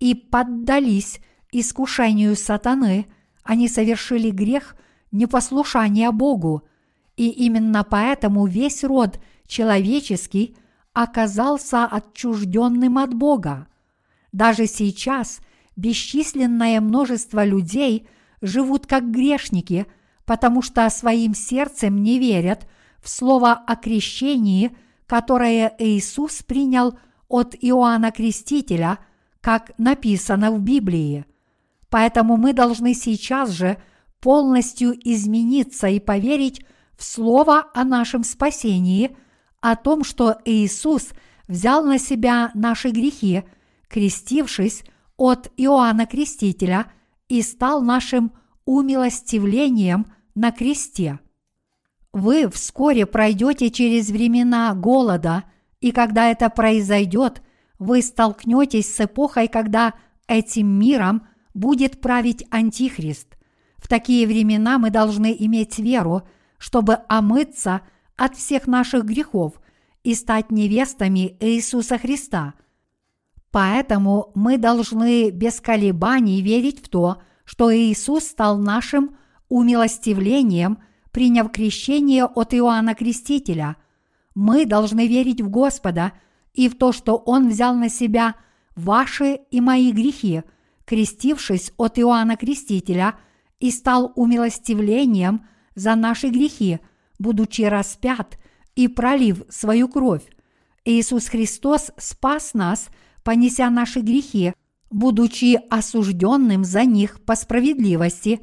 и поддались искушению сатаны, они совершили грех непослушания Богу – и именно поэтому весь род человеческий оказался отчужденным от Бога. Даже сейчас бесчисленное множество людей живут как грешники, потому что своим сердцем не верят в слово о крещении, которое Иисус принял от Иоанна Крестителя, как написано в Библии. Поэтому мы должны сейчас же полностью измениться и поверить в Слово о нашем спасении, о том, что Иисус взял на себя наши грехи, крестившись от Иоанна Крестителя и стал нашим умилостивлением на кресте. Вы вскоре пройдете через времена голода, и когда это произойдет, вы столкнетесь с эпохой, когда этим миром будет править Антихрист. В такие времена мы должны иметь веру – чтобы омыться от всех наших грехов и стать невестами Иисуса Христа. Поэтому мы должны без колебаний верить в то, что Иисус стал нашим умилостивлением, приняв крещение от Иоанна Крестителя. Мы должны верить в Господа и в то, что Он взял на себя ваши и мои грехи, крестившись от Иоанна Крестителя и стал умилостивлением – за наши грехи, будучи распят и пролив свою кровь. Иисус Христос спас нас, понеся наши грехи будучи осужденным за них по справедливости,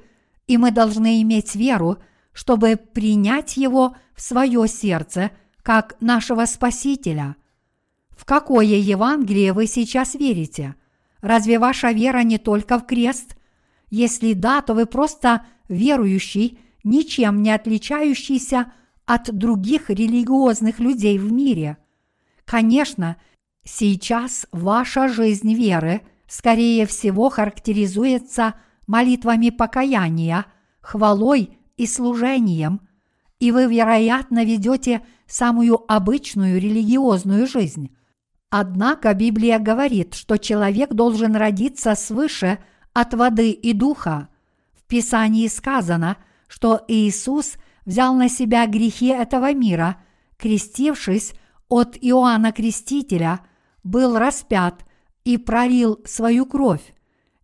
и мы должны иметь веру, чтобы принять Его в свое сердце как нашего Спасителя. В какое Евангелие вы сейчас верите? Разве ваша вера не только в крест? Если да, то вы просто верующий, ничем не отличающийся от других религиозных людей в мире. Конечно, сейчас ваша жизнь веры – скорее всего характеризуется молитвами покаяния, хвалой и служением, и вы, вероятно, ведете самую обычную религиозную жизнь. Однако Библия говорит, что человек должен родиться свыше от воды и духа. В Писании сказано, что Иисус взял на себя грехи этого мира, крестившись от Иоанна Крестителя, был распят – и пролил свою кровь,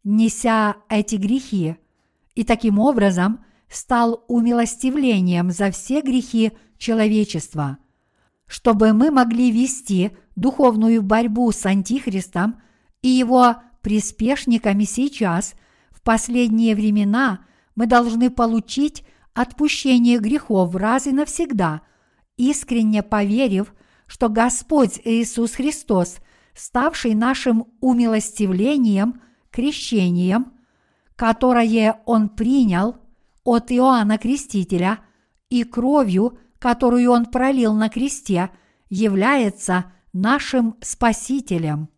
неся эти грехи, и таким образом стал умилостивлением за все грехи человечества. Чтобы мы могли вести духовную борьбу с Антихристом и его приспешниками сейчас, в последние времена, мы должны получить отпущение грехов раз и навсегда, искренне поверив, что Господь Иисус Христос – ставший нашим умилостивлением, крещением, которое Он принял от Иоанна Крестителя и кровью, которую Он пролил на кресте, является нашим Спасителем.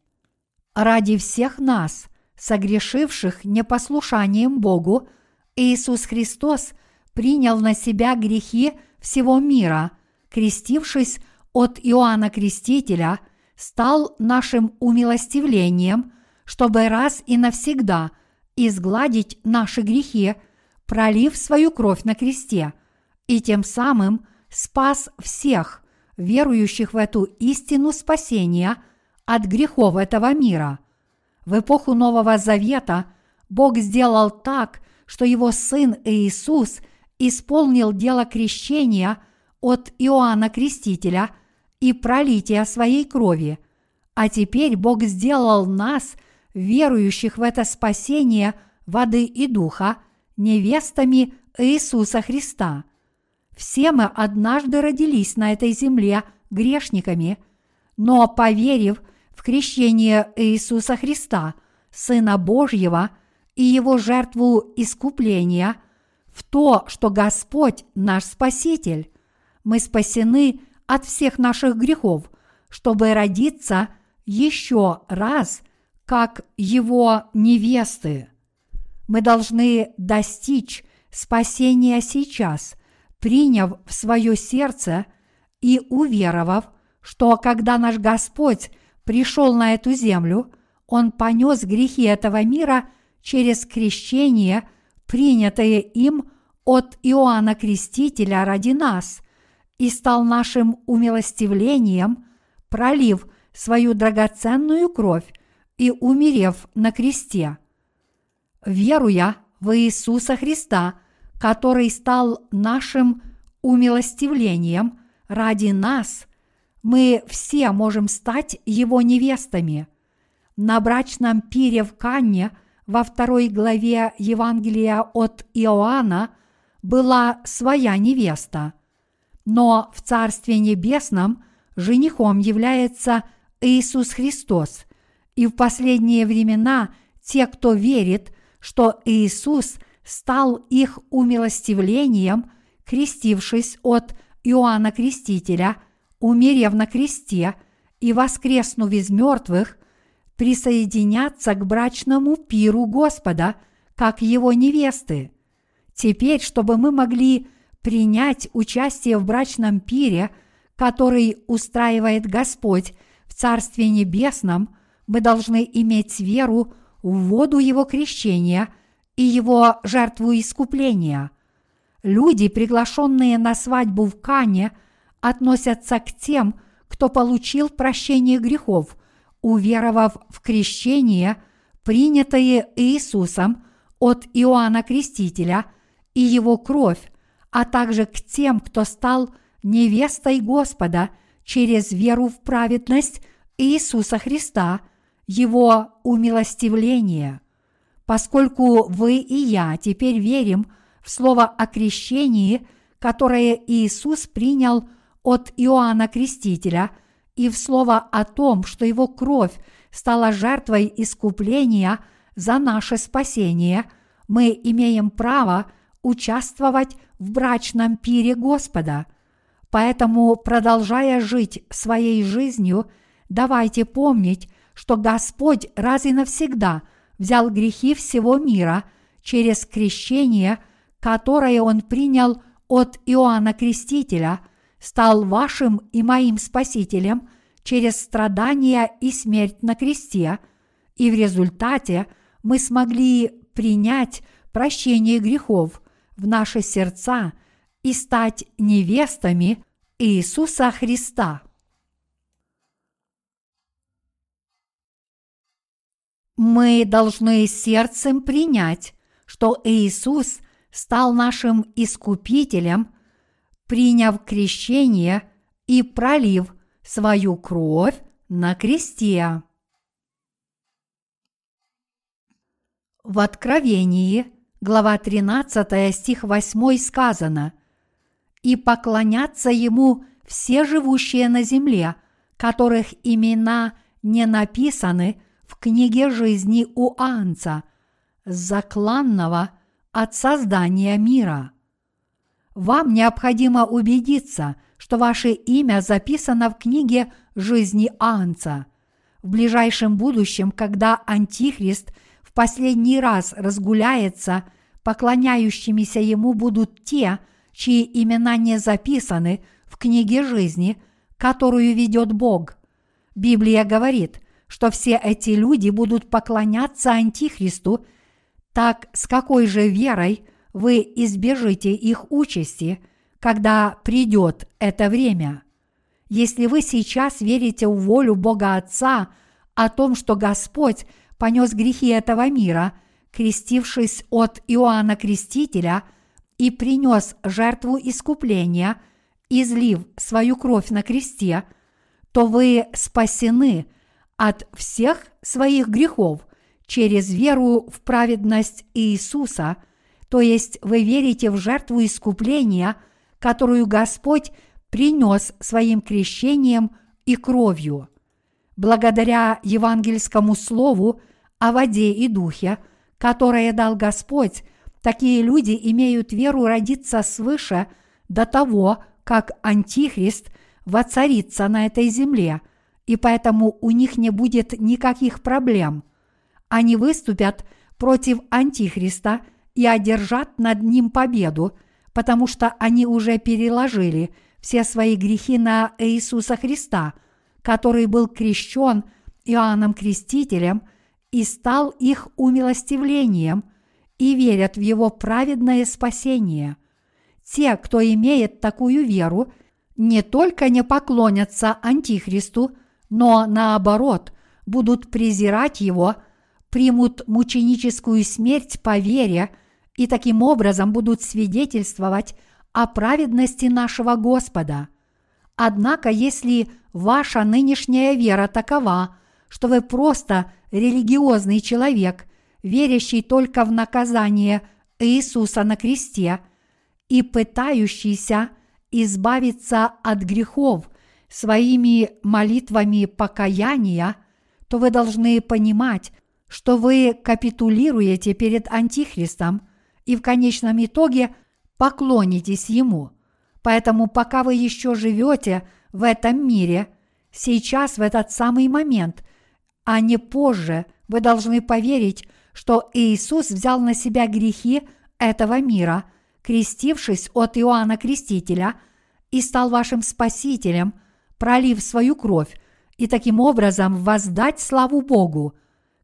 Ради всех нас, согрешивших непослушанием Богу, Иисус Христос принял на себя грехи всего мира, крестившись от Иоанна Крестителя – стал нашим умилостивлением, чтобы раз и навсегда изгладить наши грехи, пролив свою кровь на кресте, и тем самым спас всех, верующих в эту истину спасения от грехов этого мира. В эпоху Нового Завета Бог сделал так, что Его Сын Иисус исполнил дело крещения от Иоанна Крестителя – и пролития своей крови. А теперь Бог сделал нас, верующих в это спасение воды и духа, невестами Иисуса Христа. Все мы однажды родились на этой земле грешниками, но поверив в крещение Иисуса Христа, Сына Божьего и Его жертву искупления, в то, что Господь наш Спаситель, мы спасены – от всех наших грехов, чтобы родиться еще раз, как его невесты. Мы должны достичь спасения сейчас, приняв в свое сердце и уверовав, что когда наш Господь пришел на эту землю, Он понес грехи этого мира через крещение, принятое им от Иоанна Крестителя ради нас – и стал нашим умилостивлением, пролив свою драгоценную кровь и умерев на кресте. Веруя в Иисуса Христа, который стал нашим умилостивлением ради нас, мы все можем стать Его невестами. На брачном пире в Канне во второй главе Евангелия от Иоанна была своя невеста – но в Царстве Небесном женихом является Иисус Христос, и в последние времена те, кто верит, что Иисус стал их умилостивлением, крестившись от Иоанна Крестителя, умерев на кресте и воскреснув из мертвых, присоединятся к брачному пиру Господа, как его невесты. Теперь, чтобы мы могли принять участие в брачном пире, который устраивает Господь в Царстве Небесном, мы должны иметь веру в воду Его крещения и Его жертву искупления. Люди, приглашенные на свадьбу в Кане, относятся к тем, кто получил прощение грехов, уверовав в крещение, принятое Иисусом от Иоанна Крестителя и его кровь, а также к тем, кто стал невестой Господа через веру в праведность Иисуса Христа Его умилостивление. Поскольку вы и я теперь верим в слово о крещении, которое Иисус принял от Иоанна Крестителя, и в слово о том, что его кровь стала жертвой искупления за наше спасение, мы имеем право участвовать в брачном пире Господа. Поэтому, продолжая жить своей жизнью, давайте помнить, что Господь раз и навсегда взял грехи всего мира через крещение, которое Он принял от Иоанна Крестителя, стал вашим и моим Спасителем – через страдания и смерть на кресте, и в результате мы смогли принять прощение грехов в наши сердца и стать невестами Иисуса Христа. Мы должны сердцем принять, что Иисус стал нашим искупителем, приняв крещение и пролив свою кровь на кресте. В Откровении, глава 13, стих 8 сказано «И поклонятся Ему все живущие на земле, которых имена не написаны в книге жизни у Анца, закланного от создания мира». Вам необходимо убедиться – что ваше имя записано в книге жизни Анца. В ближайшем будущем, когда Антихрист последний раз разгуляется, поклоняющимися ему будут те, чьи имена не записаны в книге жизни, которую ведет Бог. Библия говорит, что все эти люди будут поклоняться Антихристу, так с какой же верой вы избежите их участи – когда придет это время. Если вы сейчас верите в волю Бога Отца о том, что Господь понес грехи этого мира, крестившись от Иоанна Крестителя и принес жертву искупления, излив свою кровь на кресте, то вы спасены от всех своих грехов через веру в праведность Иисуса, то есть вы верите в жертву искупления – которую Господь принес своим крещением и кровью. Благодаря евангельскому слову о воде и духе, которое дал Господь, такие люди имеют веру родиться свыше до того, как Антихрист воцарится на этой земле, и поэтому у них не будет никаких проблем. Они выступят против Антихриста и одержат над ним победу, потому что они уже переложили все свои грехи на Иисуса Христа, который был крещен Иоанном Крестителем и стал их умилостивлением и верят в его праведное спасение. Те, кто имеет такую веру, не только не поклонятся Антихристу, но наоборот будут презирать его, примут мученическую смерть по вере – и таким образом будут свидетельствовать о праведности нашего Господа. Однако, если ваша нынешняя вера такова, что вы просто религиозный человек, верящий только в наказание Иисуса на кресте и пытающийся избавиться от грехов своими молитвами покаяния, то вы должны понимать, что вы капитулируете перед Антихристом – и в конечном итоге поклонитесь Ему. Поэтому пока вы еще живете в этом мире, сейчас, в этот самый момент, а не позже, вы должны поверить, что Иисус взял на себя грехи этого мира, крестившись от Иоанна Крестителя, и стал вашим Спасителем, пролив свою кровь, и таким образом воздать славу Богу,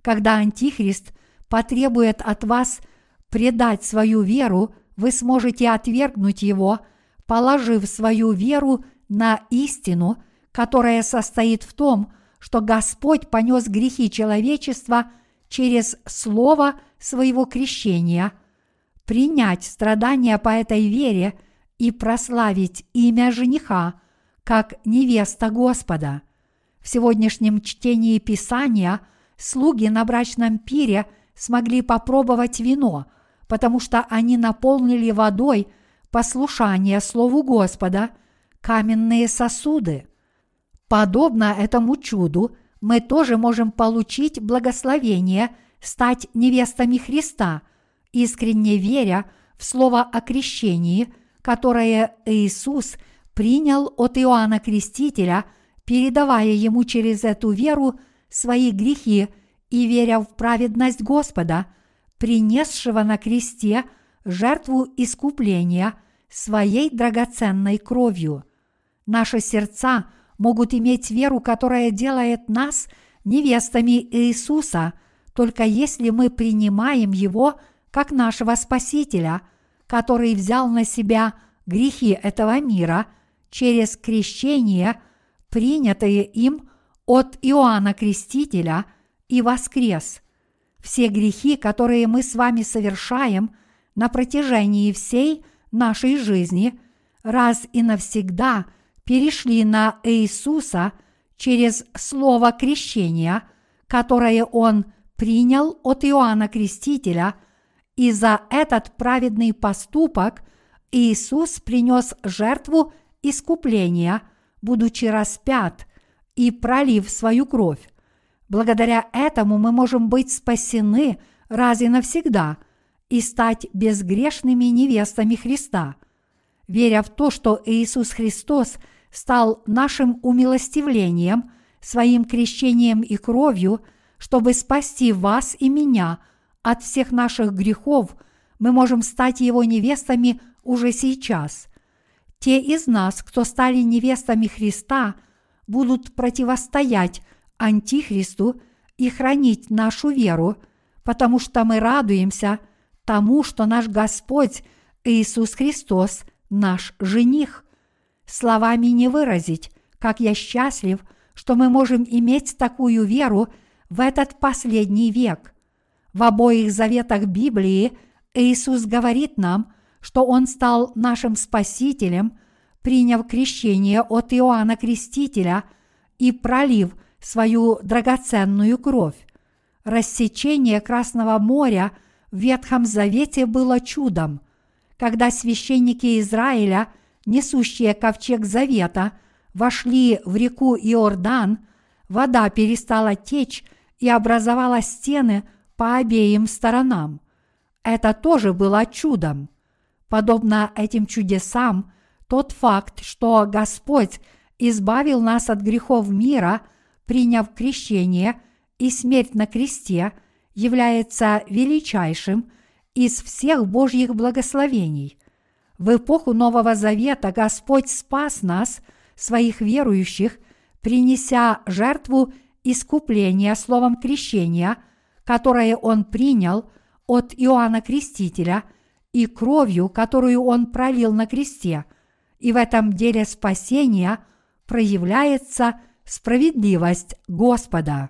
когда Антихрист потребует от вас – предать свою веру, вы сможете отвергнуть его, положив свою веру на истину, которая состоит в том, что Господь понес грехи человечества через слово своего крещения, принять страдания по этой вере и прославить имя жениха, как невеста Господа. В сегодняшнем чтении Писания слуги на брачном пире смогли попробовать вино, потому что они наполнили водой послушание Слову Господа каменные сосуды. Подобно этому чуду, мы тоже можем получить благословение стать невестами Христа, искренне веря в слово о крещении, которое Иисус принял от Иоанна Крестителя, передавая ему через эту веру свои грехи и веря в праведность Господа, принесшего на кресте жертву искупления своей драгоценной кровью. Наши сердца могут иметь веру, которая делает нас невестами Иисуса, только если мы принимаем Его как нашего Спасителя, который взял на себя грехи этого мира через крещение, принятое им от Иоанна Крестителя, и воскрес. Все грехи, которые мы с вами совершаем на протяжении всей нашей жизни, раз и навсегда перешли на Иисуса через слово крещения, которое Он принял от Иоанна Крестителя – и за этот праведный поступок Иисус принес жертву искупления, будучи распят и пролив свою кровь. Благодаря этому мы можем быть спасены раз и навсегда и стать безгрешными невестами Христа. Веря в то, что Иисус Христос стал нашим умилостивлением, своим крещением и кровью, чтобы спасти вас и меня – от всех наших грехов, мы можем стать его невестами уже сейчас. Те из нас, кто стали невестами Христа, будут противостоять Антихристу и хранить нашу веру, потому что мы радуемся тому, что наш Господь Иисус Христос – наш жених. Словами не выразить, как я счастлив, что мы можем иметь такую веру в этот последний век – в обоих заветах Библии Иисус говорит нам, что Он стал нашим Спасителем, приняв крещение от Иоанна Крестителя и пролив свою драгоценную кровь. Рассечение Красного моря в Ветхом Завете было чудом. Когда священники Израиля, несущие ковчег Завета, вошли в реку Иордан, вода перестала течь и образовала стены – по обеим сторонам. Это тоже было чудом. Подобно этим чудесам, тот факт, что Господь избавил нас от грехов мира, приняв крещение и смерть на кресте, является величайшим из всех Божьих благословений. В эпоху Нового Завета Господь спас нас, своих верующих, принеся жертву искупления словом крещения – которое он принял от Иоанна Крестителя, и кровью, которую он пролил на кресте, и в этом деле спасения проявляется справедливость Господа.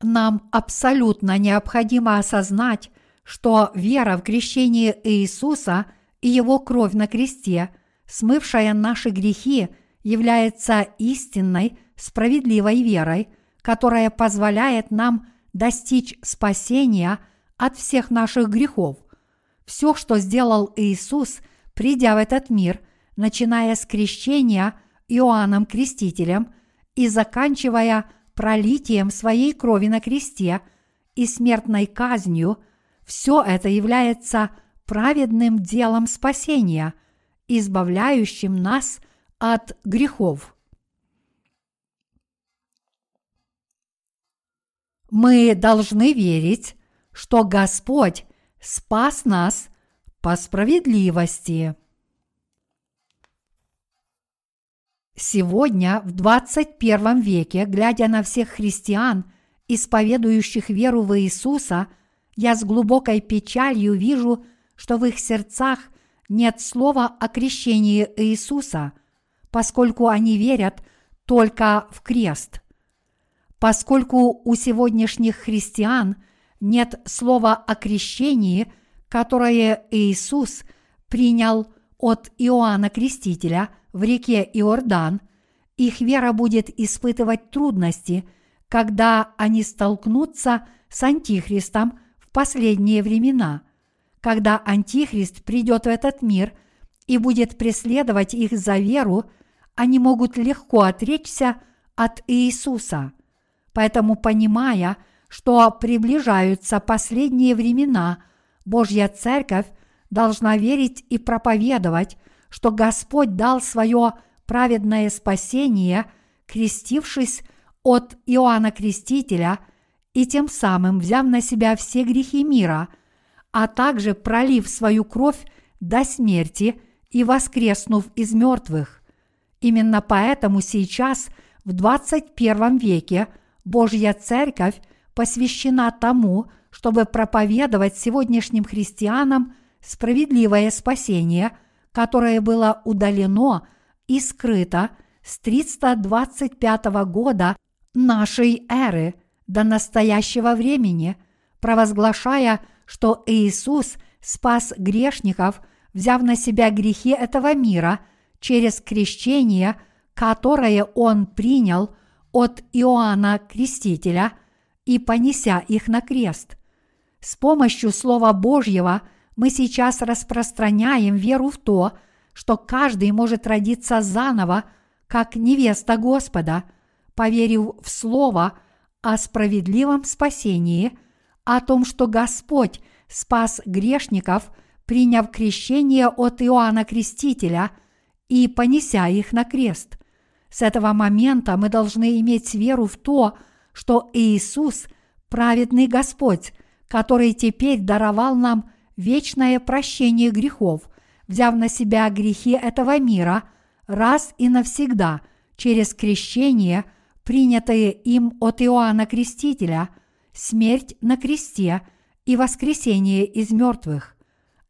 Нам абсолютно необходимо осознать, что вера в крещение Иисуса и Его кровь на кресте, смывшая наши грехи, является истинной, справедливой верой, которая позволяет нам – достичь спасения от всех наших грехов. Все, что сделал Иисус, придя в этот мир, начиная с крещения Иоанном Крестителем и заканчивая пролитием своей крови на кресте и смертной казнью, все это является праведным делом спасения, избавляющим нас от грехов. Мы должны верить, что Господь спас нас по справедливости. Сегодня, в 21 веке, глядя на всех христиан, исповедующих веру в Иисуса, я с глубокой печалью вижу, что в их сердцах нет слова о крещении Иисуса, поскольку они верят только в крест – Поскольку у сегодняшних христиан нет слова о крещении, которое Иисус принял от Иоанна Крестителя в реке Иордан, их вера будет испытывать трудности, когда они столкнутся с Антихристом в последние времена, когда Антихрист придет в этот мир и будет преследовать их за веру, они могут легко отречься от Иисуса. Поэтому, понимая, что приближаются последние времена, Божья Церковь должна верить и проповедовать, что Господь дал свое праведное спасение, крестившись от Иоанна Крестителя и тем самым взяв на себя все грехи мира, а также пролив свою кровь до смерти и воскреснув из мертвых. Именно поэтому сейчас, в 21 веке, Божья Церковь посвящена тому, чтобы проповедовать сегодняшним христианам справедливое спасение, которое было удалено и скрыто с 325 года нашей эры до настоящего времени, провозглашая, что Иисус спас грешников, взяв на себя грехи этого мира через крещение, которое Он принял от Иоанна Крестителя и понеся их на крест. С помощью Слова Божьего мы сейчас распространяем веру в то, что каждый может родиться заново, как невеста Господа, поверив в Слово о справедливом спасении, о том, что Господь спас грешников, приняв крещение от Иоанна Крестителя и понеся их на крест. С этого момента мы должны иметь веру в то, что Иисус – праведный Господь, который теперь даровал нам вечное прощение грехов, взяв на себя грехи этого мира раз и навсегда через крещение, принятое им от Иоанна Крестителя, смерть на кресте и воскресение из мертвых.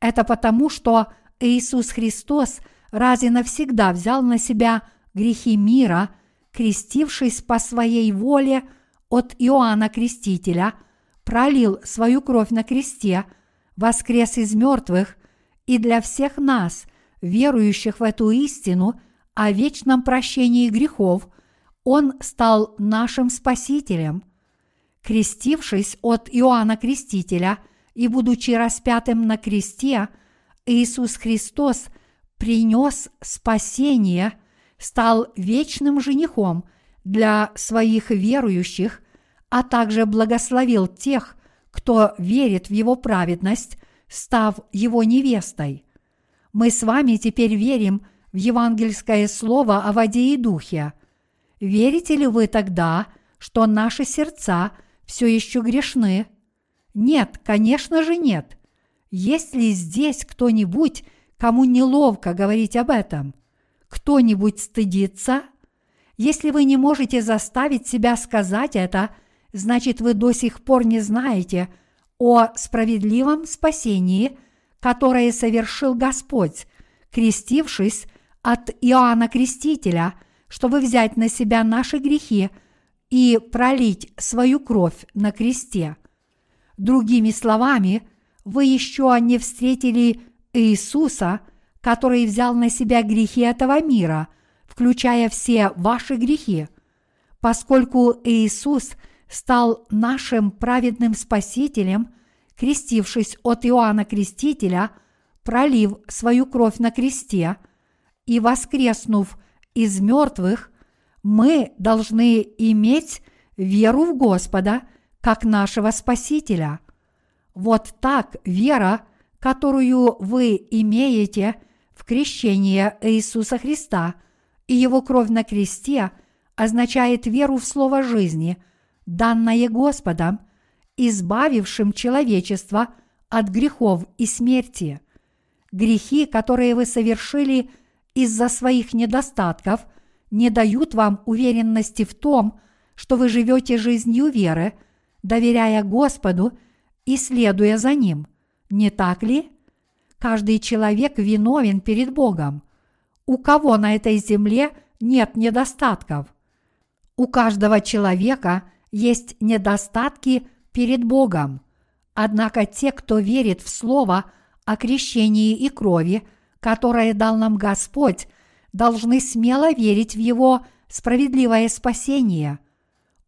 Это потому, что Иисус Христос раз и навсегда взял на себя грехи мира, крестившись по своей воле от Иоанна Крестителя – пролил свою кровь на кресте, воскрес из мертвых и для всех нас, верующих в эту истину о вечном прощении грехов, Он стал нашим Спасителем. Крестившись от Иоанна Крестителя и будучи распятым на кресте, Иисус Христос принес спасение, стал вечным женихом для своих верующих а также благословил тех, кто верит в Его праведность, став Его невестой. Мы с вами теперь верим в евангельское слово о воде и духе. Верите ли вы тогда, что наши сердца все еще грешны? Нет, конечно же нет. Есть ли здесь кто-нибудь, кому неловко говорить об этом? Кто-нибудь стыдится? Если вы не можете заставить себя сказать это – значит вы до сих пор не знаете о справедливом спасении, которое совершил Господь, крестившись от Иоанна Крестителя, чтобы взять на себя наши грехи и пролить свою кровь на кресте. Другими словами, вы еще не встретили Иисуса, который взял на себя грехи этого мира, включая все ваши грехи. Поскольку Иисус – стал нашим праведным Спасителем, крестившись от Иоанна Крестителя, пролив свою кровь на кресте и воскреснув из мертвых, мы должны иметь веру в Господа как нашего Спасителя. Вот так вера, которую вы имеете в крещении Иисуса Христа и Его кровь на кресте, означает веру в Слово жизни – данное Господом, избавившим человечество от грехов и смерти. Грехи, которые вы совершили из-за своих недостатков, не дают вам уверенности в том, что вы живете жизнью веры, доверяя Господу и следуя за Ним. Не так ли? Каждый человек виновен перед Богом. У кого на этой земле нет недостатков? У каждого человека – есть недостатки перед Богом. Однако те, кто верит в Слово о крещении и крови, которое дал нам Господь, должны смело верить в Его справедливое спасение.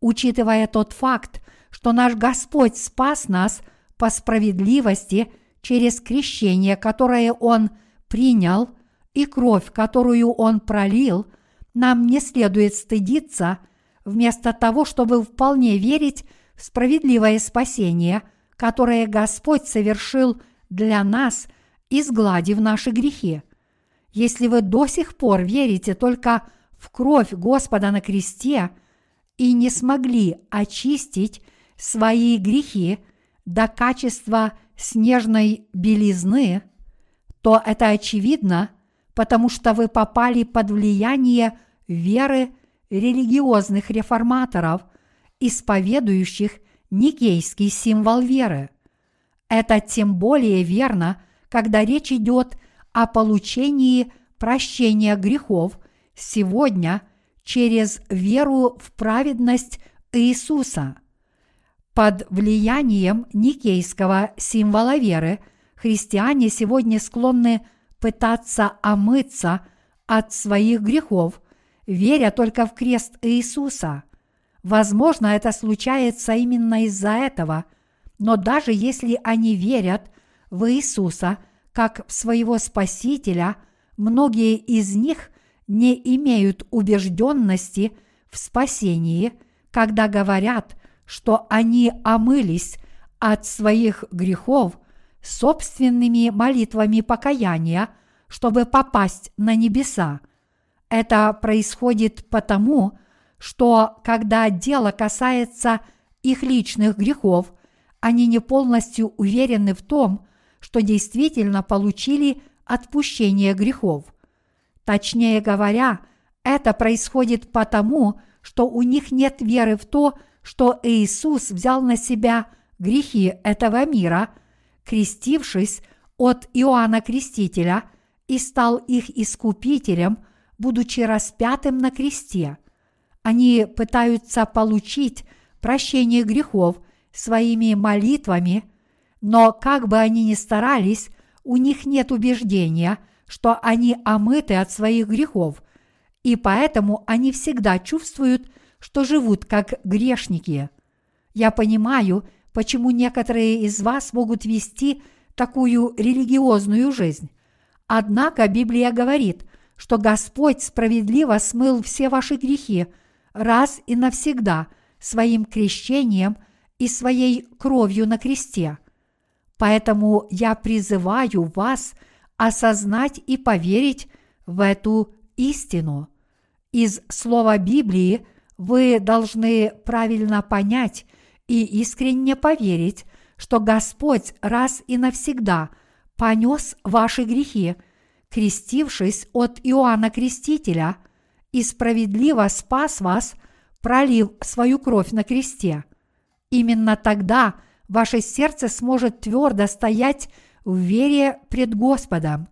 учитывая тот факт, что наш Господь спас нас по справедливости через крещение, которое Он принял, и кровь, которую Он пролил, нам не следует стыдиться, вместо того, чтобы вполне верить в справедливое спасение, которое Господь совершил для нас, изгладив наши грехи. Если вы до сих пор верите только в кровь Господа на кресте и не смогли очистить свои грехи до качества снежной белизны, то это очевидно, потому что вы попали под влияние веры религиозных реформаторов, исповедующих никейский символ веры. Это тем более верно, когда речь идет о получении прощения грехов сегодня через веру в праведность Иисуса. Под влиянием никейского символа веры христиане сегодня склонны пытаться омыться от своих грехов, веря только в крест Иисуса. Возможно, это случается именно из-за этого, но даже если они верят в Иисуса как своего Спасителя, многие из них не имеют убежденности в спасении, когда говорят, что они омылись от своих грехов собственными молитвами покаяния, чтобы попасть на небеса. Это происходит потому, что когда дело касается их личных грехов, они не полностью уверены в том, что действительно получили отпущение грехов. Точнее говоря, это происходит потому, что у них нет веры в то, что Иисус взял на себя грехи этого мира, крестившись от Иоанна Крестителя и стал их искупителем, будучи распятым на кресте. Они пытаются получить прощение грехов своими молитвами, но как бы они ни старались, у них нет убеждения, что они омыты от своих грехов, и поэтому они всегда чувствуют, что живут как грешники. Я понимаю, почему некоторые из вас могут вести такую религиозную жизнь. Однако Библия говорит, что Господь справедливо смыл все ваши грехи раз и навсегда своим крещением и своей кровью на кресте. Поэтому я призываю вас осознать и поверить в эту истину. Из слова Библии вы должны правильно понять и искренне поверить, что Господь раз и навсегда понес ваши грехи, крестившись от Иоанна Крестителя, и справедливо спас вас, пролив свою кровь на кресте. Именно тогда ваше сердце сможет твердо стоять в вере пред Господом.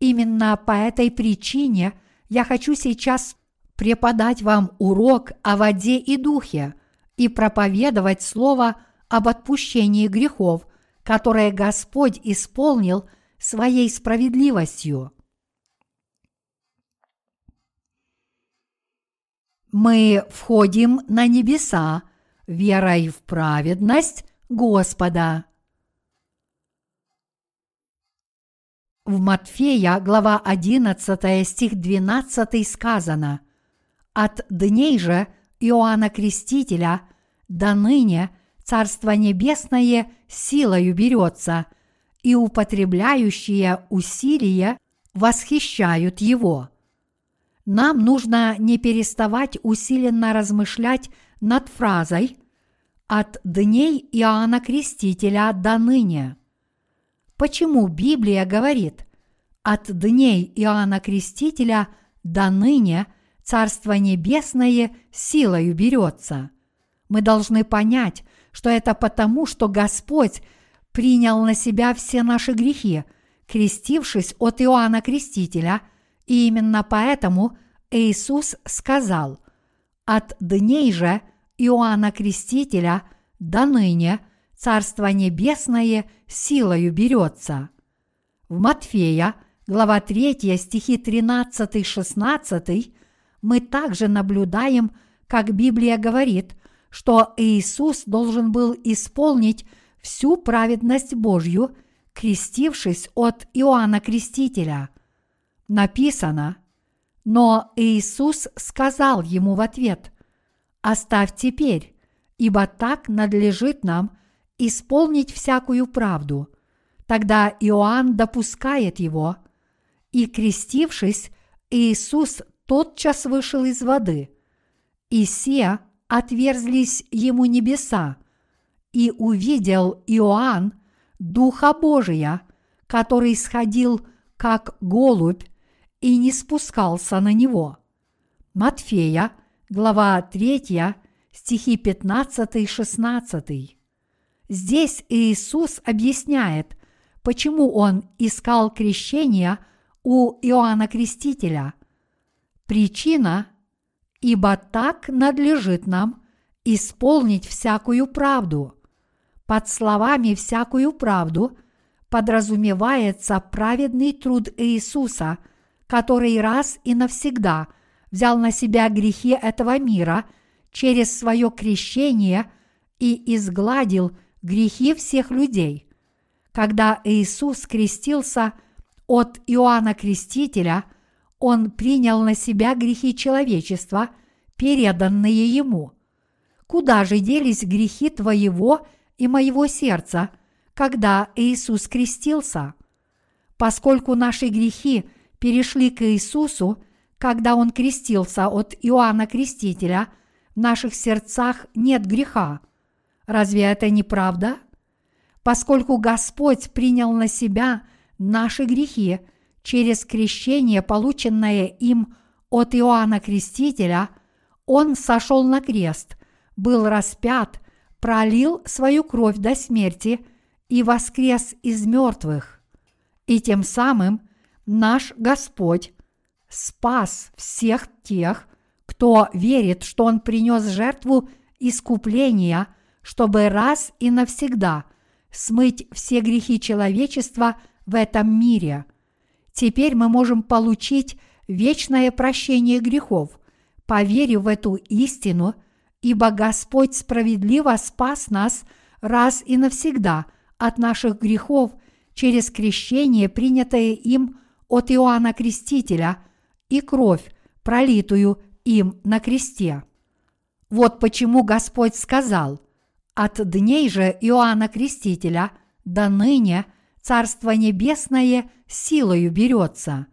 Именно по этой причине я хочу сейчас преподать вам урок о воде и духе и проповедовать слово об отпущении грехов, которое Господь исполнил своей справедливостью. Мы входим на небеса верой в праведность Господа. В Матфея, глава 11, стих 12 сказано – от дней же Иоанна Крестителя до ныне Царство Небесное силою берется, и употребляющие усилия восхищают его. Нам нужно не переставать усиленно размышлять над фразой «от дней Иоанна Крестителя до ныне». Почему Библия говорит «от дней Иоанна Крестителя до ныне» Царство Небесное силою берется. Мы должны понять, что это потому, что Господь принял на себя все наши грехи, крестившись от Иоанна Крестителя, и именно поэтому Иисус сказал, «От дней же Иоанна Крестителя до ныне Царство Небесное силою берется». В Матфея, глава 3, стихи 13-16 мы также наблюдаем, как Библия говорит, что Иисус должен был исполнить всю праведность Божью, крестившись от Иоанна Крестителя. Написано, но Иисус сказал ему в ответ, «Оставь теперь, ибо так надлежит нам исполнить всякую правду». Тогда Иоанн допускает его, и, крестившись, Иисус тотчас вышел из воды, и се отверзлись ему небеса, и увидел Иоанн Духа Божия, который сходил как голубь и не спускался на него. Матфея, глава 3, стихи 15-16. Здесь Иисус объясняет, почему Он искал крещения у Иоанна Крестителя. Причина – ибо так надлежит нам исполнить всякую правду. Под словами «всякую правду» подразумевается праведный труд Иисуса – который раз и навсегда взял на себя грехи этого мира через свое крещение и изгладил грехи всех людей. Когда Иисус крестился от Иоанна Крестителя, Он принял на себя грехи человечества, переданные Ему. Куда же делись грехи твоего и моего сердца, когда Иисус крестился? Поскольку наши грехи – перешли к Иисусу, когда Он крестился от Иоанна Крестителя, в наших сердцах нет греха. Разве это не правда? Поскольку Господь принял на себя наши грехи через крещение, полученное им от Иоанна Крестителя, Он сошел на крест, был распят, пролил свою кровь до смерти и воскрес из мертвых. И тем самым – наш Господь спас всех тех, кто верит, что Он принес жертву искупления, чтобы раз и навсегда смыть все грехи человечества в этом мире. Теперь мы можем получить вечное прощение грехов, поверив в эту истину, ибо Господь справедливо спас нас раз и навсегда от наших грехов через крещение, принятое им от Иоанна Крестителя и кровь, пролитую им на кресте. Вот почему Господь сказал, от дней же Иоанна Крестителя до ныне Царство Небесное силою берется.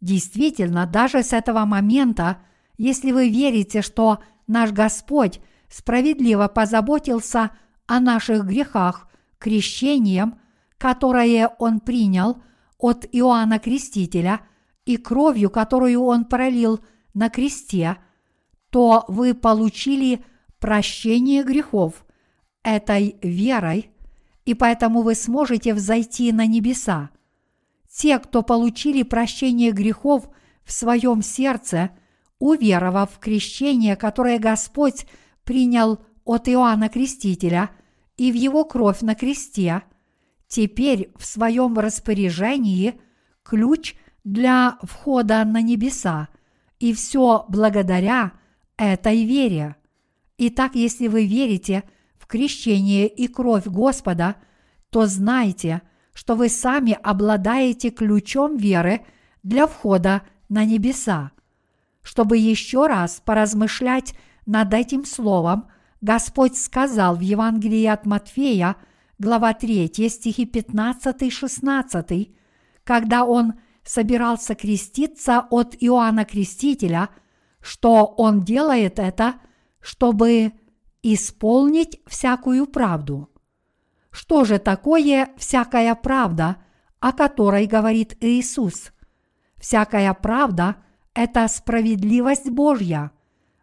Действительно, даже с этого момента, если вы верите, что наш Господь справедливо позаботился о наших грехах крещением, которое Он принял – от Иоанна Крестителя и кровью, которую он пролил на кресте, то вы получили прощение грехов этой верой, и поэтому вы сможете взойти на небеса. Те, кто получили прощение грехов в своем сердце, уверовав в крещение, которое Господь принял от Иоанна Крестителя и в его кровь на кресте – теперь в своем распоряжении ключ для входа на небеса, и все благодаря этой вере. Итак, если вы верите в крещение и кровь Господа, то знайте, что вы сами обладаете ключом веры для входа на небеса. Чтобы еще раз поразмышлять над этим словом, Господь сказал в Евангелии от Матфея – глава 3, стихи 15-16, когда он собирался креститься от Иоанна Крестителя, что он делает это, чтобы исполнить всякую правду. Что же такое всякая правда, о которой говорит Иисус? Всякая правда – это справедливость Божья.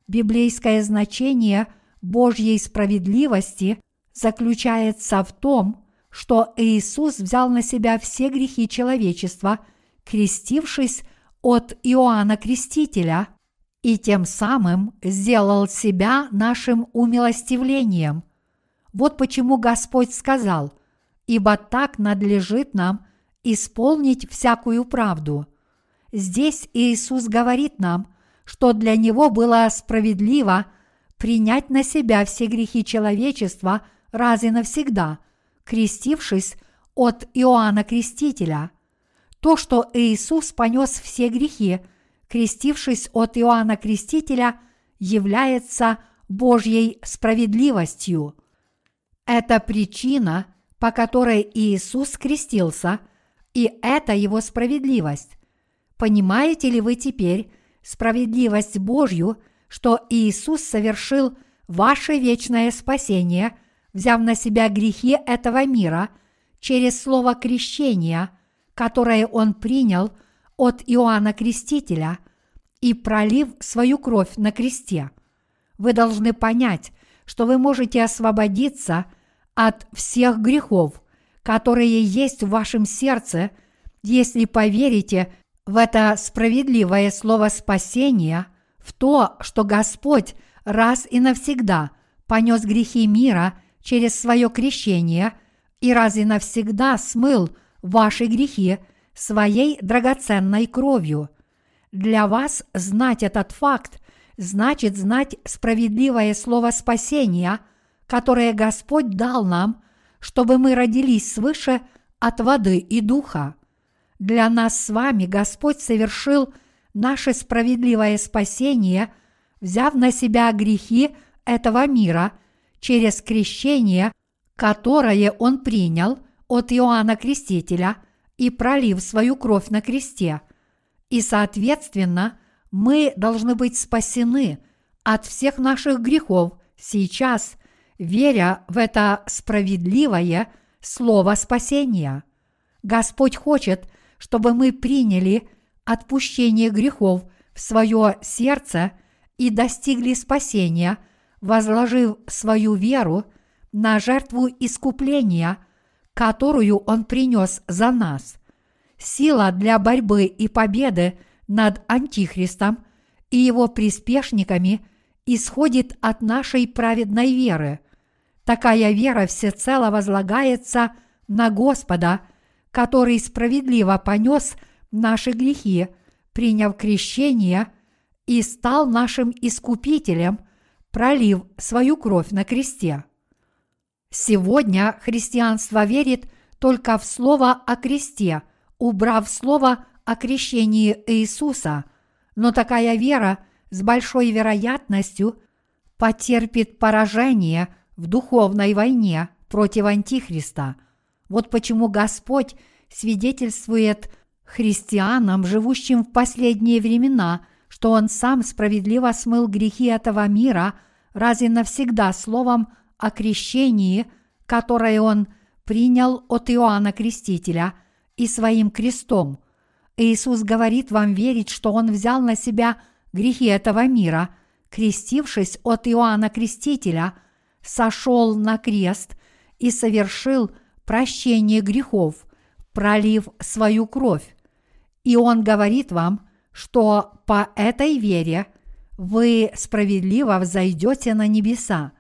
Библейское значение Божьей справедливости заключается в том, что Иисус взял на себя все грехи человечества, крестившись от Иоанна Крестителя, и тем самым сделал себя нашим умилостивлением. Вот почему Господь сказал, «Ибо так надлежит нам исполнить всякую правду». Здесь Иисус говорит нам, что для Него было справедливо принять на себя все грехи человечества раз и навсегда, крестившись от Иоанна Крестителя. То, что Иисус понес все грехи, крестившись от Иоанна Крестителя, является Божьей справедливостью. Это причина, по которой Иисус крестился, и это его справедливость. Понимаете ли вы теперь справедливость Божью, что Иисус совершил ваше вечное спасение, взяв на себя грехи этого мира через слово крещения, которое Он принял от Иоанна Крестителя и пролив свою кровь на кресте? Вы должны понять, что вы можете освободиться от всех грехов, которые есть в вашем сердце, если поверите в это справедливое слово спасения, в то, что Господь раз и навсегда понес грехи мира через свое крещение и раз и навсегда смыл ваши грехи своей драгоценной кровью. Для вас знать этот факт значит знать справедливое слово спасения, которое Господь дал нам, чтобы мы родились свыше от воды и духа. Для нас с вами Господь совершил наше справедливое спасение, взяв на себя грехи этого мира через крещение, которое Он принял от Иоанна Крестителя и пролив свою кровь на кресте. И, соответственно, мы должны быть спасены от всех наших грехов сейчас, веря в это справедливое слово спасения. Господь хочет – чтобы мы приняли отпущение грехов в свое сердце и достигли спасения, возложив свою веру на жертву искупления, которую Он принес за нас. Сила для борьбы и победы над Антихристом и его приспешниками исходит от нашей праведной веры. Такая вера всецело возлагается на Господа – который справедливо понес наши грехи, приняв крещение и стал нашим искупителем, пролив свою кровь на кресте. Сегодня христианство верит только в слово о кресте, убрав слово о крещении Иисуса, но такая вера с большой вероятностью потерпит поражение в духовной войне против Антихриста – вот почему Господь свидетельствует христианам, живущим в последние времена, что Он сам справедливо смыл грехи этого мира раз и навсегда словом о крещении, которое Он принял от Иоанна Крестителя и своим крестом. Иисус говорит вам верить, что Он взял на себя грехи этого мира, крестившись от Иоанна Крестителя, сошел на крест и совершил – прощение грехов, пролив свою кровь. И Он говорит вам, что по этой вере вы справедливо взойдете на небеса.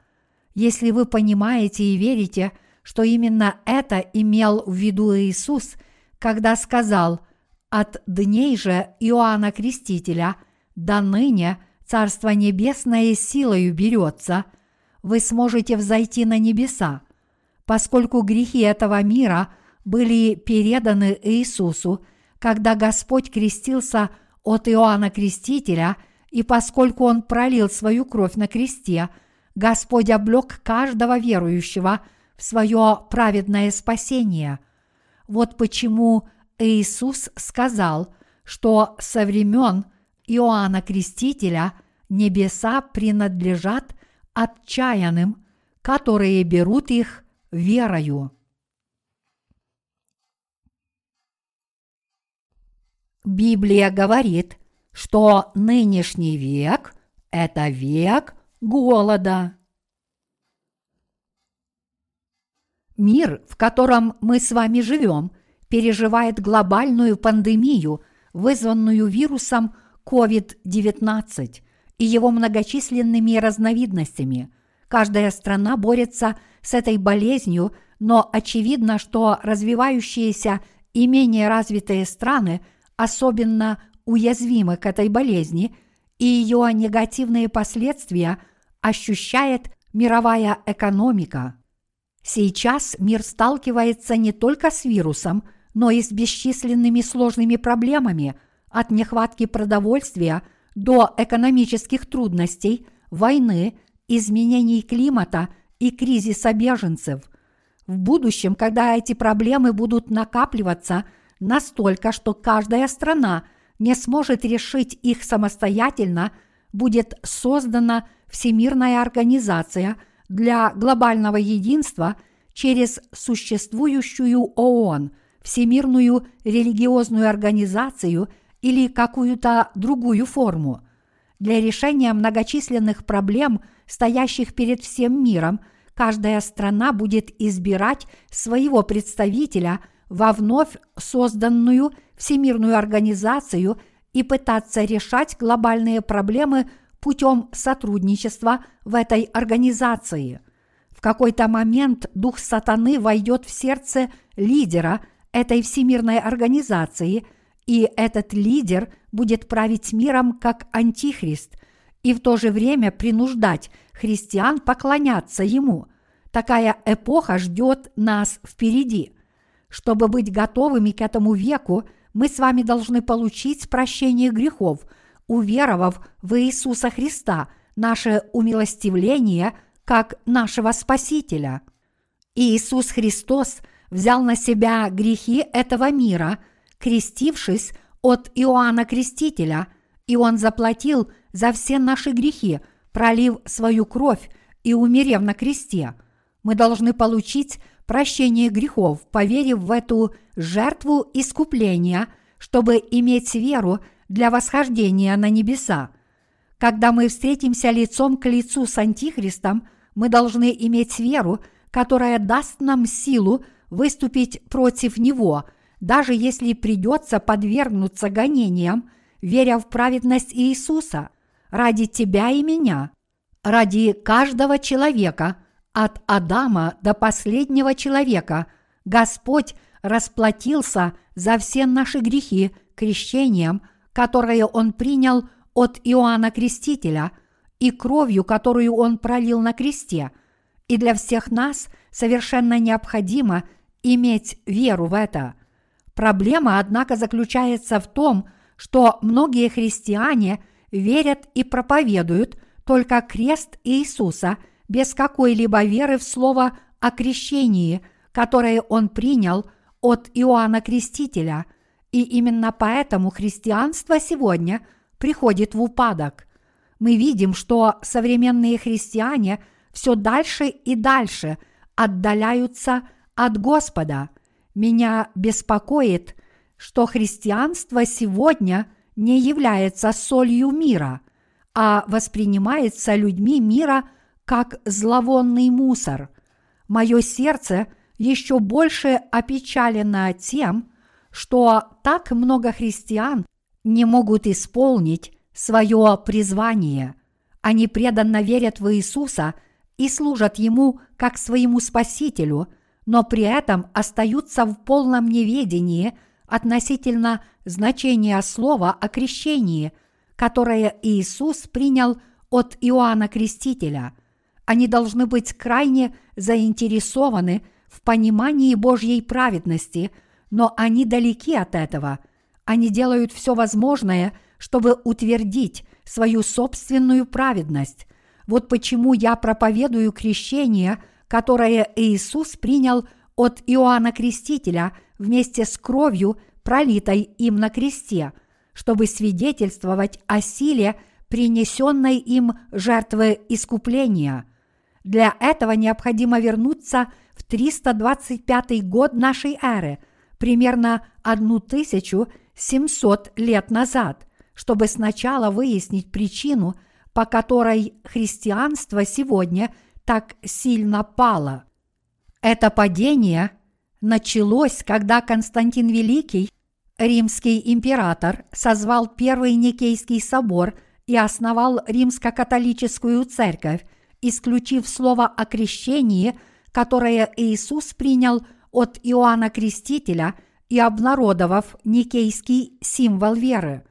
Если вы понимаете и верите, что именно это имел в виду Иисус, когда сказал «От дней же Иоанна Крестителя до ныне Царство Небесное силою берется», вы сможете взойти на небеса – поскольку грехи этого мира были переданы Иисусу, когда Господь крестился от Иоанна Крестителя, и поскольку Он пролил свою кровь на кресте, Господь облег каждого верующего в свое праведное спасение. Вот почему Иисус сказал, что со времен Иоанна Крестителя небеса принадлежат отчаянным, которые берут их верою. Библия говорит, что нынешний век – это век голода. Мир, в котором мы с вами живем, переживает глобальную пандемию, вызванную вирусом COVID-19 и его многочисленными разновидностями. Каждая страна борется с этой болезнью, но очевидно, что развивающиеся и менее развитые страны особенно уязвимы к этой болезни, и ее негативные последствия ощущает мировая экономика. Сейчас мир сталкивается не только с вирусом, но и с бесчисленными сложными проблемами от нехватки продовольствия до экономических трудностей, войны, изменений климата и кризиса беженцев. В будущем, когда эти проблемы будут накапливаться настолько, что каждая страна не сможет решить их самостоятельно, будет создана Всемирная организация для глобального единства через существующую ООН, Всемирную религиозную организацию или какую-то другую форму. Для решения многочисленных проблем, стоящих перед всем миром, каждая страна будет избирать своего представителя во вновь созданную Всемирную организацию и пытаться решать глобальные проблемы путем сотрудничества в этой организации. В какой-то момент дух сатаны войдет в сердце лидера этой всемирной организации, и этот лидер будет править миром как антихрист и в то же время принуждать христиан поклоняться ему. Такая эпоха ждет нас впереди. Чтобы быть готовыми к этому веку, мы с вами должны получить прощение грехов, уверовав в Иисуса Христа, наше умилостивление как нашего Спасителя. Иисус Христос взял на себя грехи этого мира, крестившись от Иоанна Крестителя, и Он заплатил за все наши грехи, пролив свою кровь и умерев на кресте. Мы должны получить прощение грехов, поверив в эту жертву искупления, чтобы иметь веру для восхождения на небеса. Когда мы встретимся лицом к лицу с Антихристом, мы должны иметь веру, которая даст нам силу выступить против него, даже если придется подвергнуться гонениям, веря в праведность Иисуса ради тебя и меня, ради каждого человека, от Адама до последнего человека, Господь расплатился за все наши грехи крещением, которое Он принял от Иоанна Крестителя и кровью, которую Он пролил на кресте. И для всех нас совершенно необходимо иметь веру в это. Проблема, однако, заключается в том, что многие христиане верят и проповедуют только крест Иисуса – без какой-либо веры в слово о крещении, которое он принял от Иоанна Крестителя, и именно поэтому христианство сегодня приходит в упадок. Мы видим, что современные христиане все дальше и дальше отдаляются от Господа. Меня беспокоит, что христианство сегодня не является солью мира, а воспринимается людьми мира – как зловонный мусор. Мое сердце еще больше опечалено тем, что так много христиан не могут исполнить свое призвание. Они преданно верят в Иисуса и служат Ему как своему Спасителю, но при этом остаются в полном неведении относительно значения слова о крещении, которое Иисус принял от Иоанна Крестителя – они должны быть крайне заинтересованы в понимании Божьей праведности, но они далеки от этого. Они делают все возможное, чтобы утвердить свою собственную праведность. Вот почему я проповедую крещение, которое Иисус принял от Иоанна Крестителя вместе с кровью, пролитой им на кресте, чтобы свидетельствовать о силе принесенной им жертвы искупления – для этого необходимо вернуться в 325 год нашей эры, примерно 1700 лет назад, чтобы сначала выяснить причину, по которой христианство сегодня так сильно пало. Это падение началось, когда Константин Великий, римский император, созвал Первый Никейский собор и основал римско-католическую церковь, исключив слово о крещении, которое Иисус принял от Иоанна Крестителя и обнародовав никейский символ веры.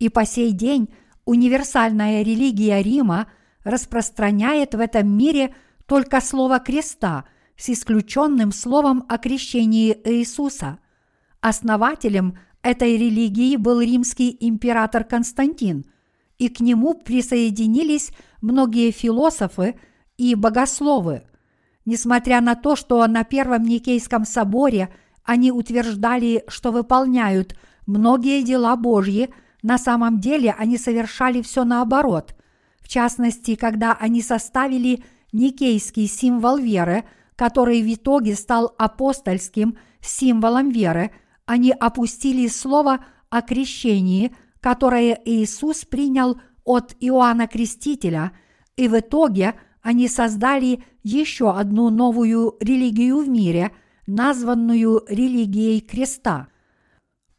И по сей день универсальная религия Рима распространяет в этом мире только слово креста с исключенным словом о крещении Иисуса. Основателем этой религии был римский император Константин, и к нему присоединились многие философы и богословы. Несмотря на то, что на Первом Никейском соборе они утверждали, что выполняют многие дела Божьи, на самом деле они совершали все наоборот. В частности, когда они составили Никейский символ веры, который в итоге стал апостольским символом веры – они опустили слово о крещении, которое Иисус принял от Иоанна Крестителя, и в итоге они создали еще одну новую религию в мире, названную религией креста.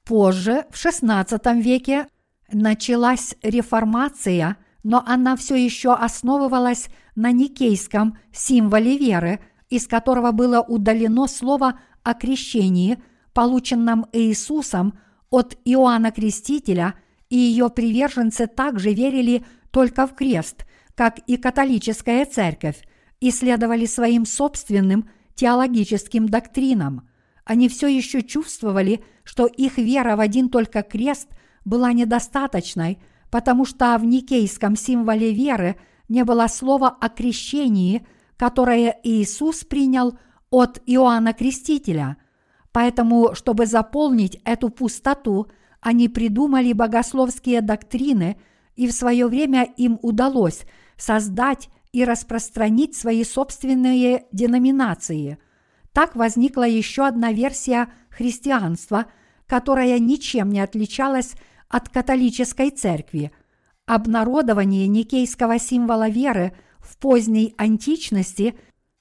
Позже, в XVI веке, началась реформация, но она все еще основывалась на никейском символе веры, из которого было удалено слово о крещении – полученном Иисусом от Иоанна Крестителя, и ее приверженцы также верили только в крест, как и католическая церковь, и следовали своим собственным теологическим доктринам. Они все еще чувствовали, что их вера в один только крест была недостаточной, потому что в никейском символе веры не было слова о крещении, которое Иисус принял от Иоанна Крестителя – Поэтому, чтобы заполнить эту пустоту, они придумали богословские доктрины, и в свое время им удалось создать и распространить свои собственные деноминации. Так возникла еще одна версия христианства, которая ничем не отличалась от католической церкви. Обнародование никейского символа веры в поздней античности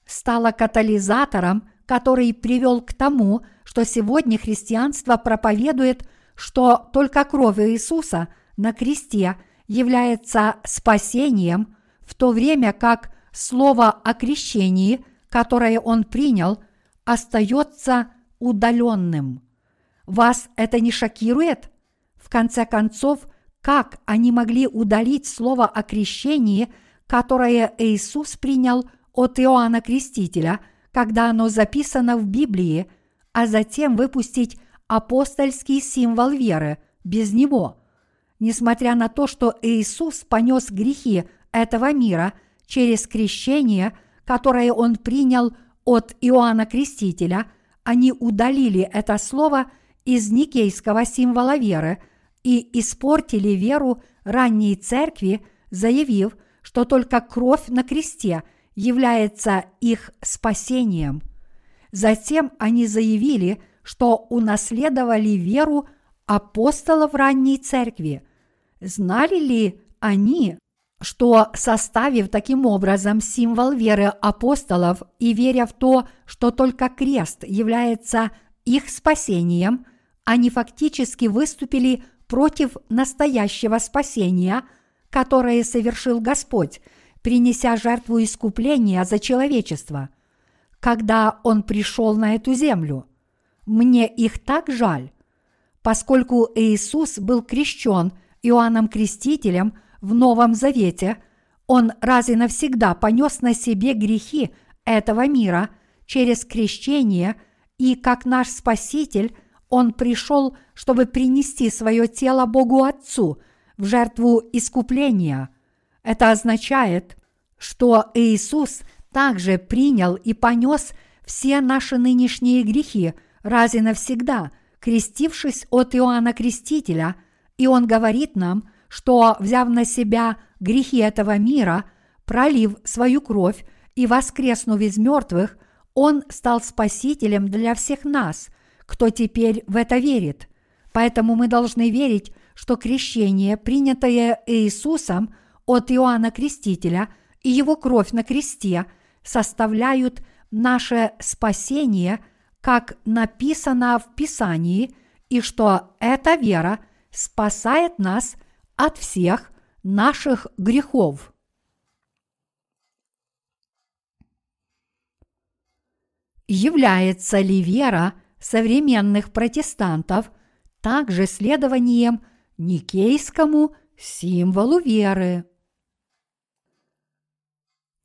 стало катализатором, который привел к тому, что сегодня христианство проповедует, что только кровь Иисуса на кресте является спасением, в то время как слово о крещении, которое он принял, остается удаленным. Вас это не шокирует? В конце концов, как они могли удалить слово о крещении, которое Иисус принял от Иоанна Крестителя, когда оно записано в Библии – а затем выпустить апостольский символ веры без него. Несмотря на то, что Иисус понес грехи этого мира через крещение, которое он принял от Иоанна Крестителя, они удалили это слово из никейского символа веры и испортили веру ранней церкви, заявив, что только кровь на кресте является их спасением – Затем они заявили, что унаследовали веру апостолов ранней церкви. Знали ли они, что составив таким образом символ веры апостолов и веря в то, что только крест является их спасением, они фактически выступили против настоящего спасения, которое совершил Господь, принеся жертву искупления за человечество – когда Он пришел на эту землю. Мне их так жаль. Поскольку Иисус был крещен Иоанном Крестителем в Новом Завете, Он раз и навсегда понес на себе грехи этого мира? Через крещение, и как наш Спаситель Он пришел, чтобы принести свое тело Богу Отцу в жертву искупления. Это означает, что Иисус – также принял и понес все наши нынешние грехи раз и навсегда, крестившись от Иоанна Крестителя, и он говорит нам, что, взяв на себя грехи этого мира, пролив свою кровь и воскреснув из мертвых, он стал спасителем для всех нас, кто теперь в это верит. Поэтому мы должны верить, что крещение, принятое Иисусом от Иоанна Крестителя и его кровь на кресте – составляют наше спасение, как написано в Писании, и что эта вера спасает нас от всех наших грехов. Является ли вера современных протестантов также следованием никейскому символу веры?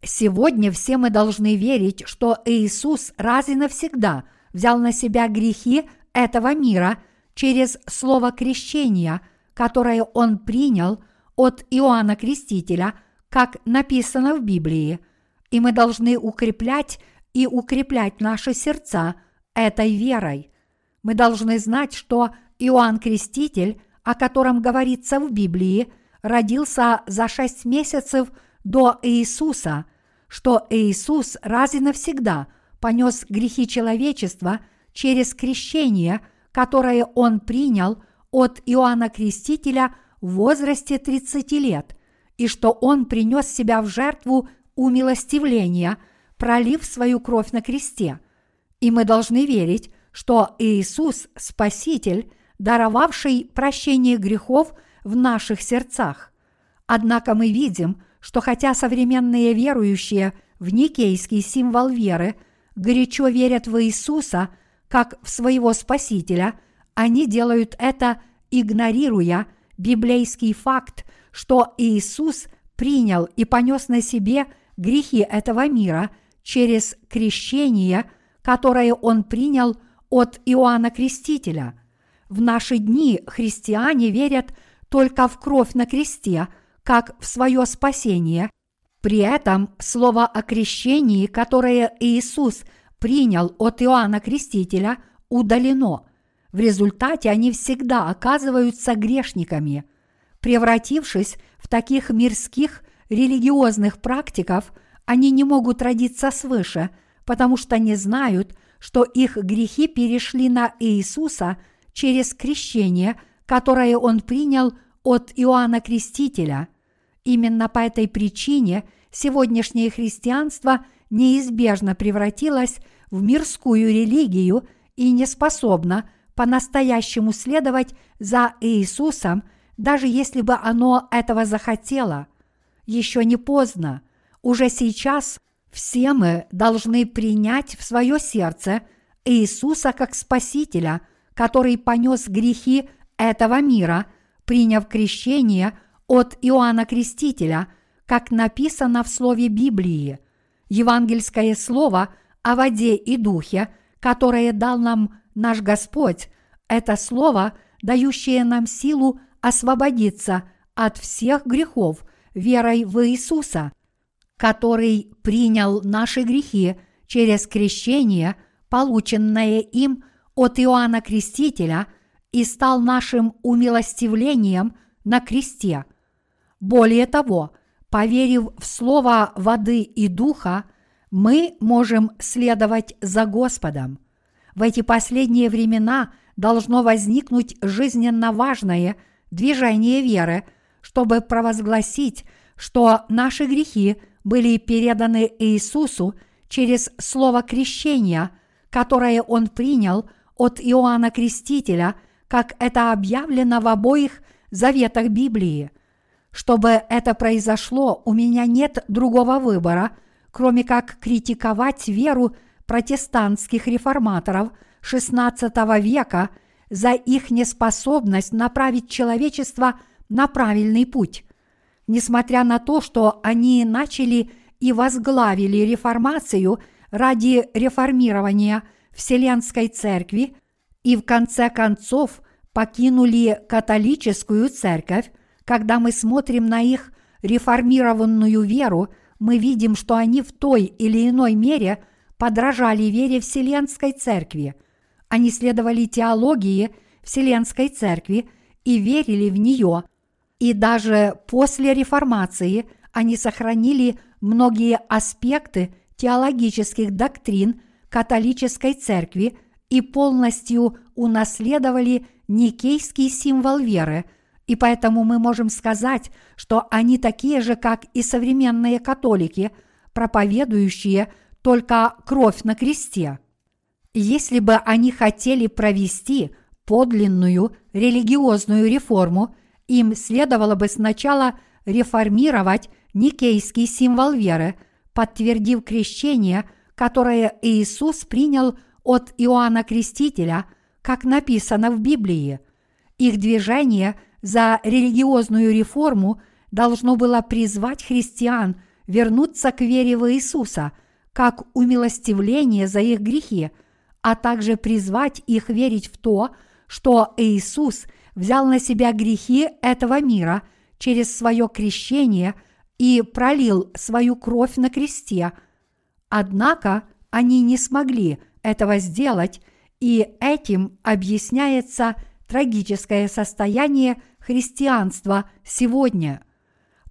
Сегодня все мы должны верить, что Иисус раз и навсегда взял на себя грехи этого мира через слово крещения, которое Он принял от Иоанна Крестителя, как написано в Библии, и мы должны укреплять и укреплять наши сердца этой верой. Мы должны знать, что Иоанн Креститель, о котором говорится в Библии, родился за шесть месяцев до Иисуса, что Иисус раз и навсегда понес грехи человечества через крещение, которое Он принял от Иоанна Крестителя в возрасте 30 лет, и что Он принес себя в жертву умилостивления, пролив свою кровь на кресте. И мы должны верить, что Иисус – Спаситель, даровавший прощение грехов в наших сердцах. Однако мы видим, что хотя современные верующие в никейский символ веры горячо верят в Иисуса как в своего Спасителя, они делают это, игнорируя библейский факт, что Иисус принял и понес на себе грехи этого мира через крещение, которое Он принял от Иоанна Крестителя. В наши дни христиане верят только в кровь на кресте, как в свое спасение. При этом слово о крещении, которое Иисус принял от Иоанна Крестителя, удалено. В результате они всегда оказываются грешниками. Превратившись в таких мирских религиозных практиков, они не могут родиться свыше, потому что не знают, что их грехи перешли на Иисуса через крещение, которое он принял от Иоанна Крестителя. Именно по этой причине сегодняшнее христианство неизбежно превратилось в мирскую религию и не способно по-настоящему следовать за Иисусом, даже если бы оно этого захотело. Еще не поздно. Уже сейчас все мы должны принять в свое сердце Иисуса как Спасителя, который понес грехи этого мира, приняв крещение от Иоанна Крестителя, как написано в слове Библии. Евангельское слово о воде и духе, которое дал нам наш Господь, это слово, дающее нам силу освободиться от всех грехов верой в Иисуса – который принял наши грехи через крещение, полученное им от Иоанна Крестителя, и стал нашим умилостивлением на кресте. Более того, поверив в слово воды и духа, мы можем следовать за Господом. В эти последние времена должно возникнуть жизненно важное движение веры, чтобы провозгласить, что наши грехи были переданы Иисусу через слово крещения, которое он принял от Иоанна Крестителя, как это объявлено в обоих заветах Библии. Чтобы это произошло, у меня нет другого выбора, кроме как критиковать веру протестантских реформаторов XVI века за их неспособность направить человечество на правильный путь. Несмотря на то, что они начали и возглавили реформацию ради реформирования Вселенской Церкви и в конце концов покинули католическую церковь, когда мы смотрим на их реформированную веру, мы видим, что они в той или иной мере подражали вере Вселенской Церкви. Они следовали теологии Вселенской Церкви и верили в нее – и даже после реформации они сохранили многие аспекты теологических доктрин католической церкви и полностью унаследовали никейский символ веры, и поэтому мы можем сказать, что они такие же, как и современные католики, проповедующие только кровь на кресте. Если бы они хотели провести подлинную религиозную реформу – им следовало бы сначала реформировать никейский символ веры, подтвердив крещение, которое Иисус принял от Иоанна Крестителя, как написано в Библии. Их движение за религиозную реформу должно было призвать христиан вернуться к вере в Иисуса, как умилостивление за их грехи, а также призвать их верить в то, что Иисус взял на себя грехи этого мира через свое крещение и пролил свою кровь на кресте. Однако они не смогли этого сделать, и этим объясняется трагическое состояние христианства сегодня.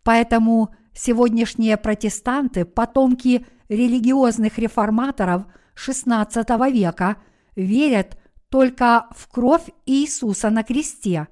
Поэтому сегодняшние протестанты, потомки религиозных реформаторов XVI века, верят только в кровь Иисуса на кресте,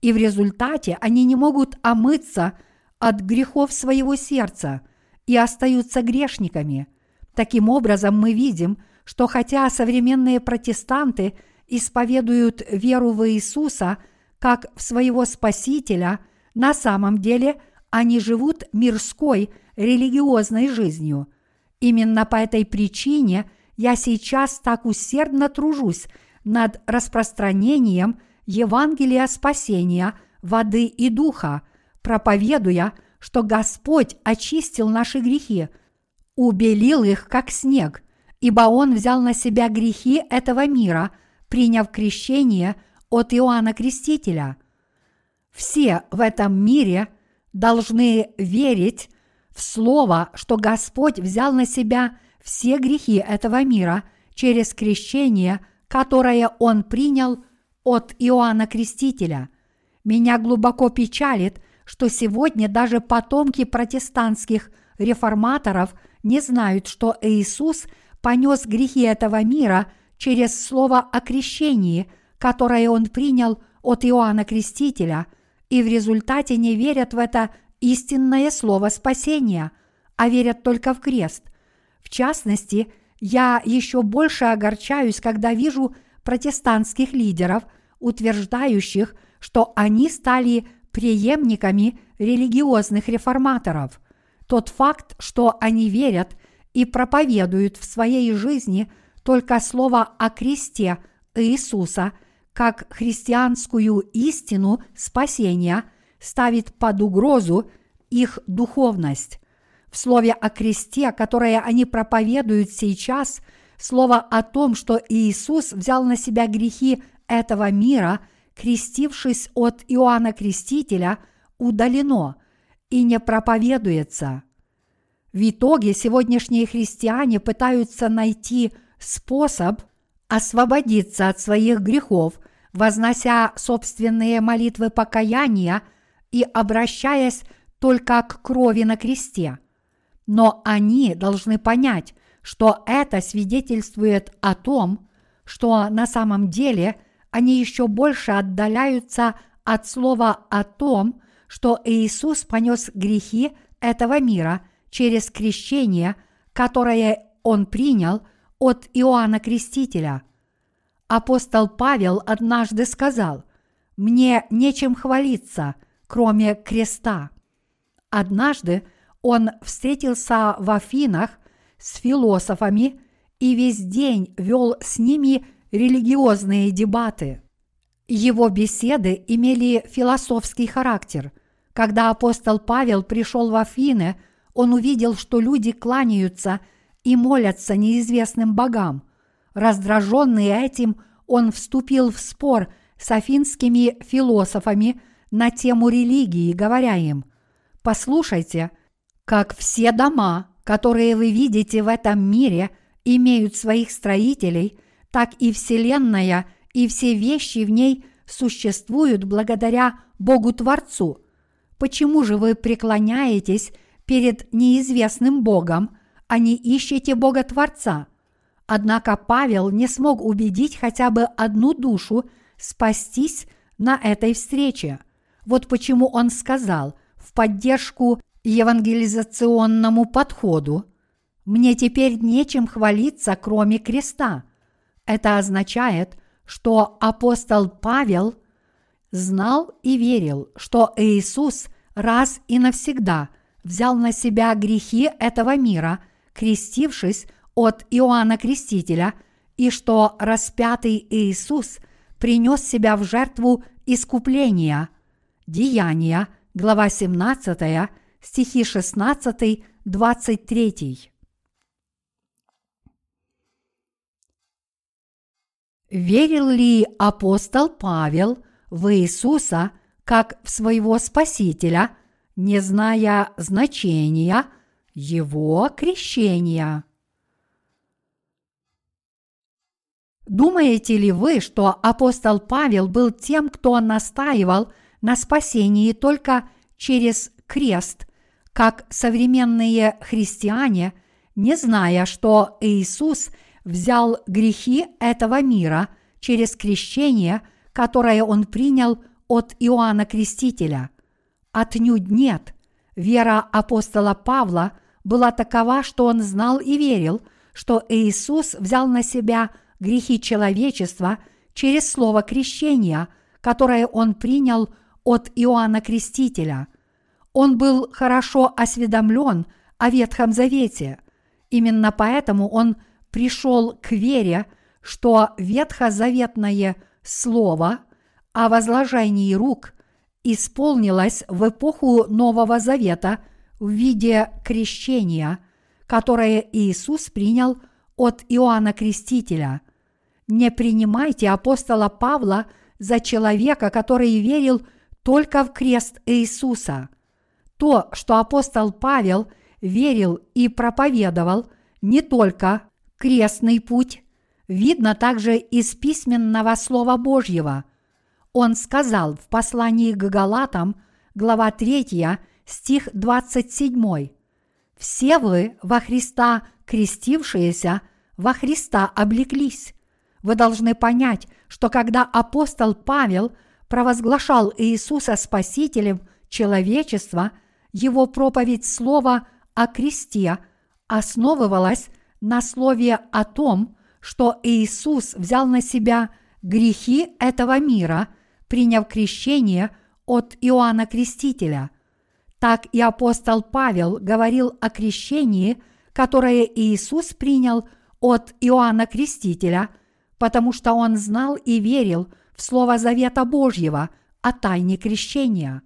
и в результате они не могут омыться от грехов своего сердца и остаются грешниками. Таким образом, мы видим, что хотя современные протестанты исповедуют веру в Иисуса как в своего Спасителя, на самом деле они живут мирской религиозной жизнью. Именно по этой причине я сейчас так усердно тружусь над распространением Евангелия спасения, воды и духа, проповедуя, что Господь очистил наши грехи, убелил их, как снег, ибо Он взял на себя грехи этого мира, приняв крещение от Иоанна Крестителя. Все в этом мире должны верить в Слово, что Господь взял на себя все грехи этого мира через крещение – которое он принял от Иоанна Крестителя. Меня глубоко печалит, что сегодня даже потомки протестантских реформаторов не знают, что Иисус понес грехи этого мира через слово о крещении, которое он принял от Иоанна Крестителя, и в результате не верят в это истинное слово спасения, а верят только в крест. В частности, я еще больше огорчаюсь, когда вижу протестантских лидеров, утверждающих, что они стали преемниками религиозных реформаторов. Тот факт, что они верят и проповедуют в своей жизни только слово о кресте Иисуса как христианскую истину спасения, ставит под угрозу их духовность. В слове о кресте, которое они проповедуют сейчас, слово о том, что Иисус взял на себя грехи этого мира, крестившись от Иоанна Крестителя, удалено и не проповедуется. В итоге сегодняшние христиане пытаются найти способ освободиться от своих грехов, вознося собственные молитвы покаяния и обращаясь только к крови на кресте – но они должны понять, что это свидетельствует о том, что на самом деле они еще больше отдаляются от слова о том, что Иисус понес грехи этого мира через крещение, которое Он принял от Иоанна Крестителя. Апостол Павел однажды сказал, «Мне нечем хвалиться, кроме креста». Однажды – он встретился в Афинах с философами и весь день вел с ними религиозные дебаты. Его беседы имели философский характер. Когда апостол Павел пришел в Афины, он увидел, что люди кланяются и молятся неизвестным богам. Раздраженный этим, он вступил в спор с афинскими философами на тему религии, говоря им, «Послушайте, как все дома, которые вы видите в этом мире, имеют своих строителей, так и Вселенная и все вещи в ней существуют благодаря Богу Творцу. Почему же вы преклоняетесь перед неизвестным Богом, а не ищете Бога Творца? Однако Павел не смог убедить хотя бы одну душу спастись на этой встрече. Вот почему он сказал в поддержку евангелизационному подходу, мне теперь нечем хвалиться, кроме креста. Это означает, что апостол Павел знал и верил, что Иисус раз и навсегда взял на себя грехи этого мира, крестившись от Иоанна Крестителя, и что распятый Иисус принес себя в жертву искупления. Деяния, глава 17, стихи 16-20. 23. Верил ли апостол Павел в Иисуса как в своего Спасителя, не зная значения его крещения? Думаете ли вы, что апостол Павел был тем, кто настаивал на спасении только через крест, как современные христиане, не зная, что Иисус взял грехи этого мира через крещение, которое он принял от Иоанна Крестителя? Отнюдь нет. Вера апостола Павла была такова, что он знал и верил, что Иисус взял на себя – грехи человечества через слово крещения, которое он принял от Иоанна Крестителя. Он был хорошо осведомлен о Ветхом Завете. Именно поэтому он пришел к вере, что ветхозаветное слово о возложении рук исполнилось в эпоху Нового Завета в виде крещения, которое Иисус принял от Иоанна Крестителя. Не принимайте апостола Павла за человека, который верил только в крест Иисуса. То, что апостол Павел верил и проповедовал не только крестный путь, видно также из письменного Слова Божьего. Он сказал в послании к Галатам, глава 3, стих 27. «Все вы во Христа крестившиеся, во Христа облеклись». Вы должны понять, что когда апостол Павел провозглашал Иисуса Спасителем человечества, его проповедь слова о кресте основывалась на слове о том, что Иисус взял на себя грехи этого мира, приняв крещение от Иоанна Крестителя. Так и апостол Павел говорил о крещении, которое Иисус принял от Иоанна Крестителя – потому что он знал и верил в Слово Завета Божьего о тайне крещения.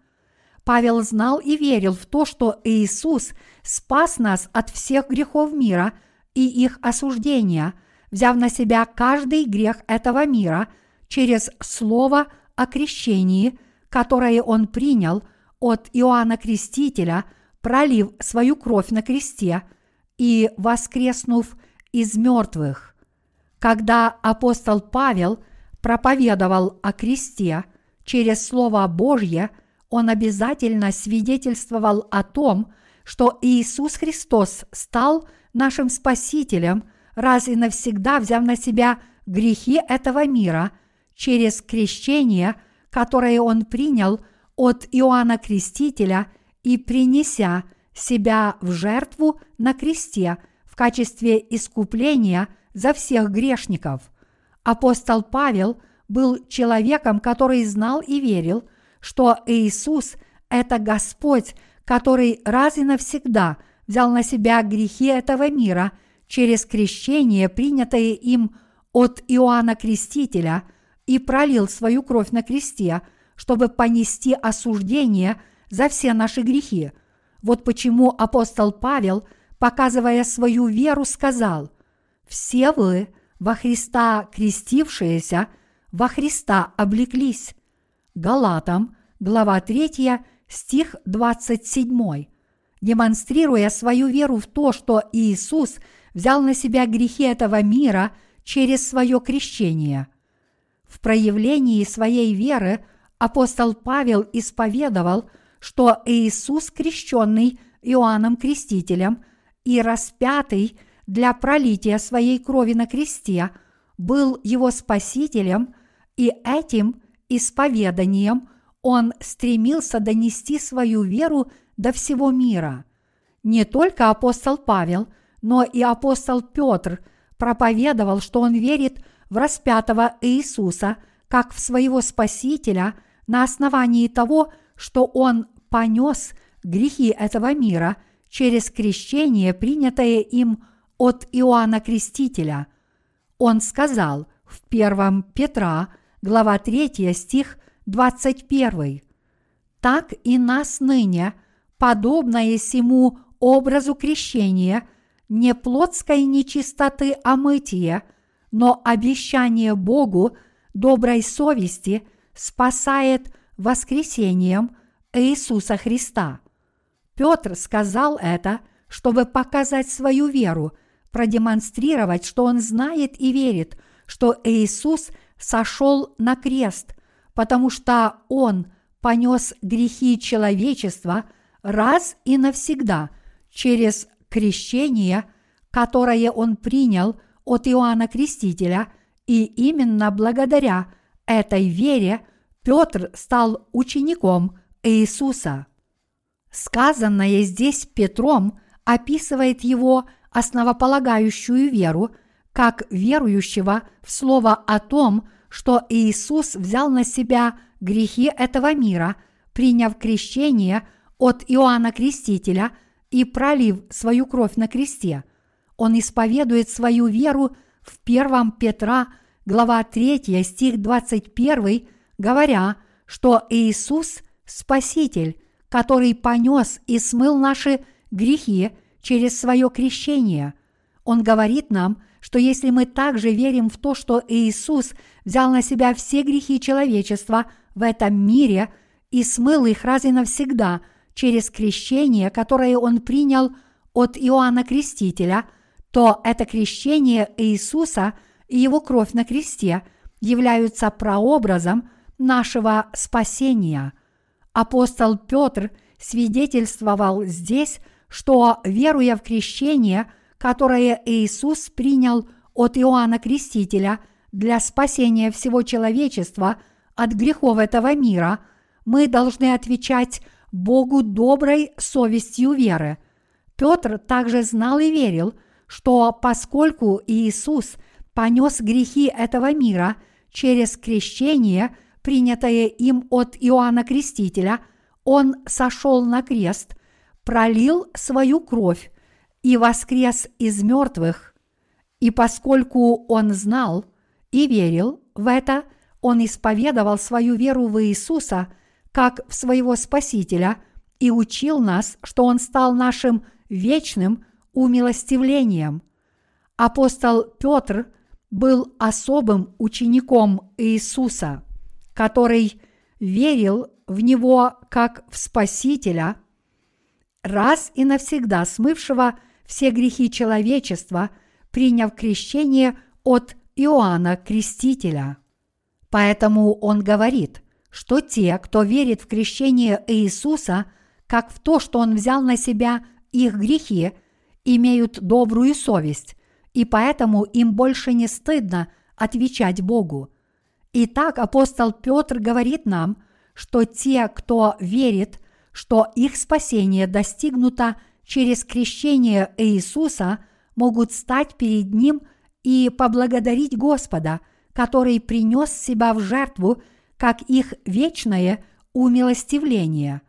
Павел знал и верил в то, что Иисус спас нас от всех грехов мира и их осуждения, взяв на себя каждый грех этого мира через Слово о крещении, которое он принял от Иоанна Крестителя, пролив свою кровь на кресте и воскреснув из мертвых. Когда апостол Павел проповедовал о кресте через Слово Божье, он обязательно свидетельствовал о том, что Иисус Христос стал нашим Спасителем, раз и навсегда взяв на себя грехи этого мира через крещение, которое Он принял от Иоанна Крестителя и принеся себя в жертву на кресте в качестве искупления – за всех грешников. Апостол Павел был человеком, который знал и верил, что Иисус – это Господь, который раз и навсегда взял на себя грехи этого мира через крещение, принятое им от Иоанна Крестителя, и пролил свою кровь на кресте, чтобы понести осуждение за все наши грехи. Вот почему апостол Павел, показывая свою веру, сказал – все вы, во Христа крестившиеся, во Христа облеклись. Галатам, глава 3, стих 27. Демонстрируя свою веру в то, что Иисус взял на себя грехи этого мира через свое крещение. В проявлении своей веры апостол Павел исповедовал, что Иисус, крещенный Иоанном Крестителем и распятый – для пролития своей крови на кресте, был его спасителем, и этим исповеданием он стремился донести свою веру до всего мира. Не только апостол Павел, но и апостол Петр проповедовал, что он верит в распятого Иисуса как в своего Спасителя на основании того, что он понес грехи этого мира через крещение, принятое им от Иоанна Крестителя. Он сказал в 1 Петра, глава 3, стих 21. «Так и нас ныне, подобное сему образу крещения не плотской нечистоты омытия, но обещание Богу доброй совести спасает воскресением Иисуса Христа. Петр сказал это, чтобы показать свою веру, продемонстрировать, что он знает и верит, что Иисус сошел на крест, потому что Он понес грехи человечества раз и навсегда через крещение, которое Он принял от Иоанна Крестителя, и именно благодаря этой вере Петр стал учеником Иисуса. Сказанное здесь Петром описывает его основополагающую веру как верующего в слово о том, что Иисус взял на себя грехи этого мира, приняв крещение от Иоанна Крестителя и пролив свою кровь на кресте. Он исповедует свою веру в 1 Петра, глава 3, стих 21, говоря, что Иисус – Спаситель, который понес и смыл наши грехи через свое крещение. Он говорит нам, что если мы также верим в то, что Иисус взял на себя все грехи человечества в этом мире и смыл их раз и навсегда через крещение, которое Он принял от Иоанна Крестителя, то это крещение Иисуса и Его кровь на кресте являются прообразом нашего спасения. Апостол Петр свидетельствовал здесь, что, веруя в крещение – которое Иисус принял от Иоанна Крестителя для спасения всего человечества от грехов этого мира, мы должны отвечать Богу доброй совестью веры. Петр также знал и верил, что поскольку Иисус понес грехи этого мира через крещение, принятое им от Иоанна Крестителя, он сошел на крест, пролил свою кровь и воскрес из мертвых, и поскольку он знал и верил в это, он исповедовал свою веру в Иисуса как в своего Спасителя и учил нас, что он стал нашим вечным умилостивлением. Апостол Петр был особым учеником Иисуса, который верил в Него как в Спасителя, раз и навсегда смывшего – все грехи человечества, приняв крещение от Иоанна Крестителя. Поэтому он говорит, что те, кто верит в крещение Иисуса, как в то, что он взял на себя их грехи, имеют добрую совесть, и поэтому им больше не стыдно отвечать Богу. Итак, апостол Петр говорит нам, что те, кто верит, что их спасение достигнуто через крещение Иисуса могут стать перед Ним и поблагодарить Господа, который принес себя в жертву как их вечное умилостивление.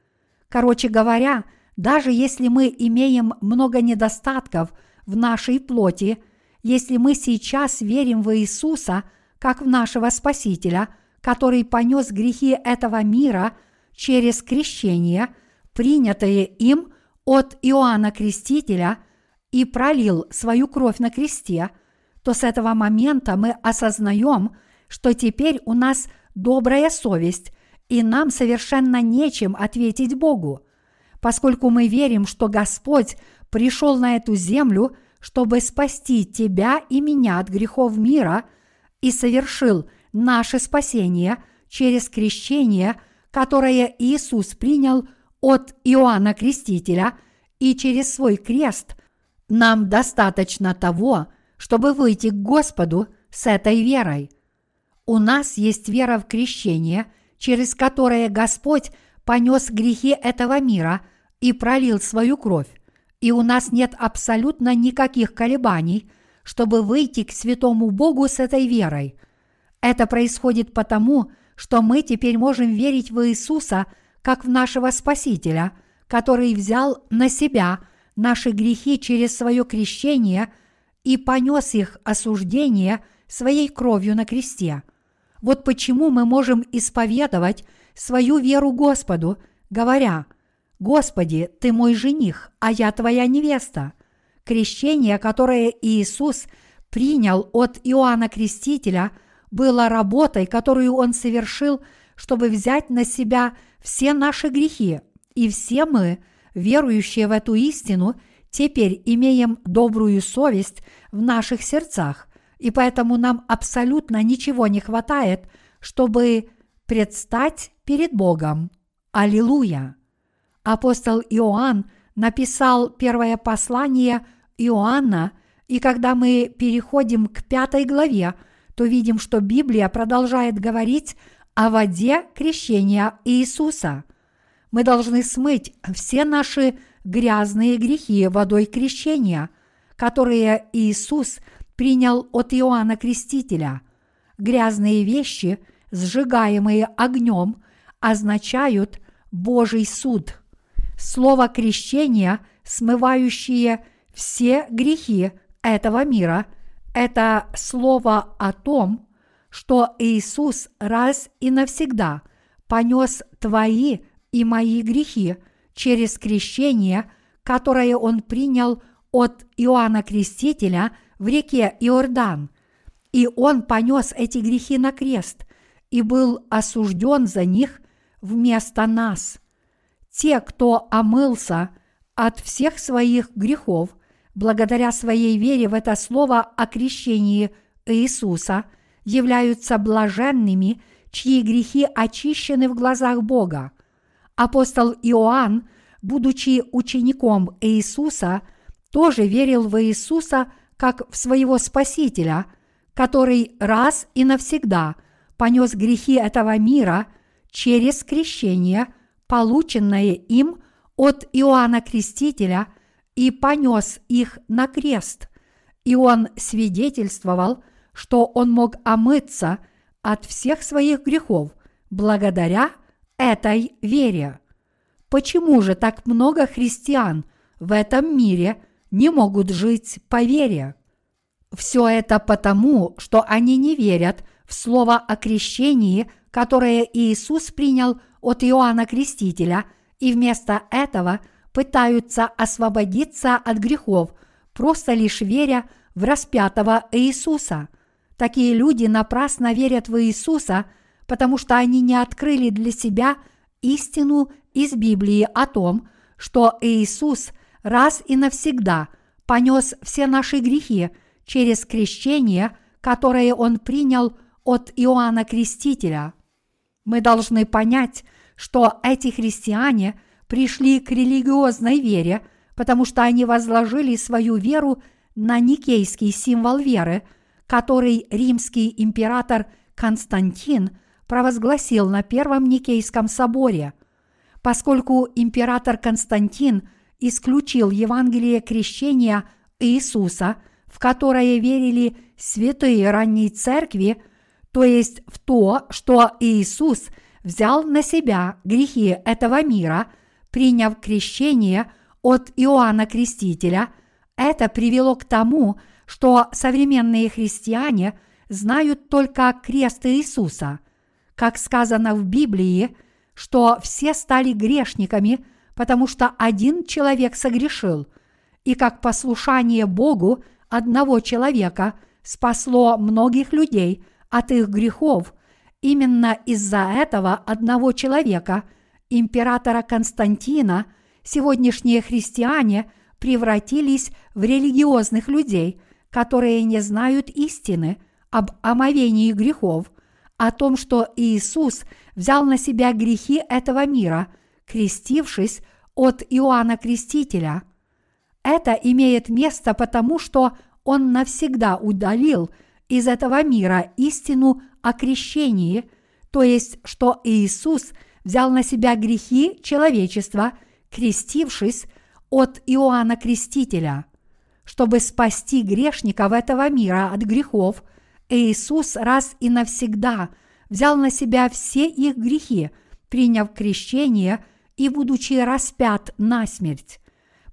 Короче говоря, даже если мы имеем много недостатков в нашей плоти, если мы сейчас верим в Иисуса как в нашего Спасителя, который понес грехи этого мира через крещение, принятое им от Иоанна Крестителя и пролил свою кровь на кресте, то с этого момента мы осознаем, что теперь у нас добрая совесть, и нам совершенно нечем ответить Богу, поскольку мы верим, что Господь пришел на эту землю, чтобы спасти тебя и меня от грехов мира и совершил наше спасение через крещение, которое Иисус принял – от Иоанна Крестителя и через свой крест, нам достаточно того, чтобы выйти к Господу с этой верой. У нас есть вера в крещение, через которое Господь понес грехи этого мира и пролил свою кровь, и у нас нет абсолютно никаких колебаний, чтобы выйти к святому Богу с этой верой. Это происходит потому, что мы теперь можем верить в Иисуса – как в нашего Спасителя, который взял на себя наши грехи через свое крещение и понес их осуждение своей кровью на кресте. Вот почему мы можем исповедовать свою веру Господу, говоря, «Господи, Ты мой жених, а я Твоя невеста». Крещение, которое Иисус принял от Иоанна Крестителя, было работой, которую Он совершил, чтобы взять на себя все наши грехи, и все мы, верующие в эту истину, теперь имеем добрую совесть в наших сердцах, и поэтому нам абсолютно ничего не хватает, чтобы предстать перед Богом. Аллилуйя! Апостол Иоанн написал первое послание Иоанна, и когда мы переходим к пятой главе, то видим, что Библия продолжает говорить о воде крещения Иисуса. Мы должны смыть все наши грязные грехи водой крещения, которые Иисус принял от Иоанна Крестителя. Грязные вещи, сжигаемые огнем, означают Божий суд. Слово крещение, смывающее все грехи этого мира, это слово о том, что Иисус раз и навсегда понес твои и мои грехи через крещение, которое Он принял от Иоанна Крестителя в реке Иордан. И Он понес эти грехи на крест и был осужден за них вместо нас. Те, кто омылся от всех своих грехов благодаря своей вере в это слово о крещении Иисуса, являются блаженными, чьи грехи очищены в глазах Бога. Апостол Иоанн, будучи учеником Иисуса, тоже верил в Иисуса как в своего Спасителя, который раз и навсегда понес грехи этого мира – через крещение, полученное им от Иоанна Крестителя, и понес их на крест. И он свидетельствовал, что он мог омыться от всех своих грехов благодаря этой вере. Почему же так много христиан в этом мире не могут жить по вере? Все это потому, что они не верят в слово о крещении – которое Иисус принял от Иоанна Крестителя, и вместо этого пытаются освободиться от грехов, просто лишь веря в распятого Иисуса. Такие люди напрасно верят в Иисуса, потому что они не открыли для себя истину из Библии о том, что Иисус раз и навсегда понес все наши грехи через крещение, которое Он принял от Иоанна Крестителя. Мы должны понять, что эти христиане пришли к религиозной вере, потому что они возложили свою веру на никейский символ веры, который римский император Константин провозгласил на Первом Никейском соборе. Поскольку император Константин исключил Евангелие крещения Иисуса, в которое верили святые ранней церкви – то есть в то, что Иисус взял на себя грехи этого мира, приняв крещение от Иоанна Крестителя, это привело к тому, что современные христиане знают только крест Иисуса. Как сказано в Библии, что все стали грешниками, потому что один человек согрешил, и как послушание Богу одного человека спасло многих людей – от их грехов именно из-за этого одного человека, императора Константина, сегодняшние христиане превратились в религиозных людей, которые не знают истины об омовении грехов, о том, что Иисус взял на себя грехи этого мира, крестившись от Иоанна Крестителя. Это имеет место потому, что Он навсегда удалил – из этого мира истину о крещении, то есть, что Иисус взял на себя грехи человечества, крестившись от Иоанна Крестителя. Чтобы спасти грешников этого мира от грехов, Иисус раз и навсегда взял на себя все их грехи, приняв крещение и будучи распят на смерть.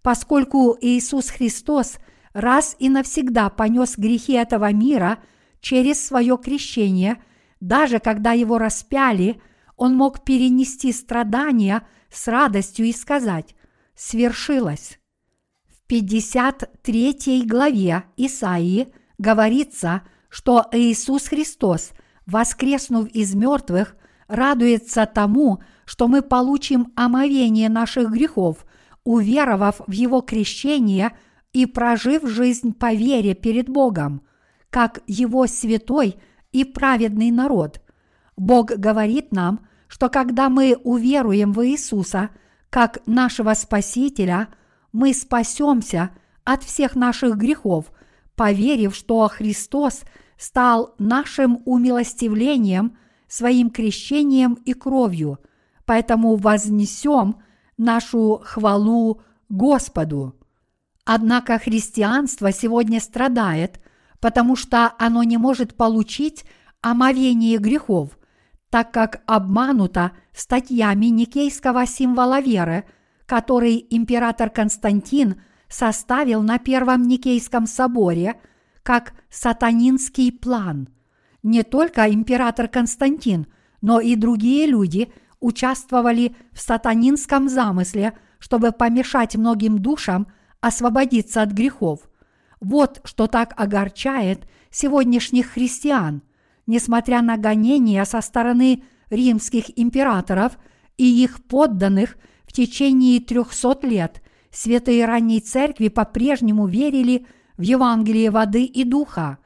Поскольку Иисус Христос – раз и навсегда понес грехи этого мира через свое крещение, даже когда его распяли, он мог перенести страдания с радостью и сказать «свершилось». В 53 главе Исаии говорится, что Иисус Христос, воскреснув из мертвых, радуется тому, что мы получим омовение наших грехов, уверовав в Его крещение и прожив жизнь по вере перед Богом, как Его святой и праведный народ. Бог говорит нам, что когда мы уверуем в Иисуса как нашего Спасителя, мы спасемся от всех наших грехов, поверив, что Христос стал нашим умилостивлением, своим крещением и кровью, поэтому вознесем нашу хвалу Господу. Однако христианство сегодня страдает, потому что оно не может получить омовение грехов, так как обмануто статьями никейского символа веры, который император Константин составил на Первом Никейском соборе как сатанинский план. Не только император Константин, но и другие люди участвовали в сатанинском замысле, чтобы помешать многим душам освободиться от грехов. Вот что так огорчает сегодняшних христиан – несмотря на гонения со стороны римских императоров и их подданных в течение трехсот лет, святые ранней церкви по-прежнему верили в Евангелие воды и духа.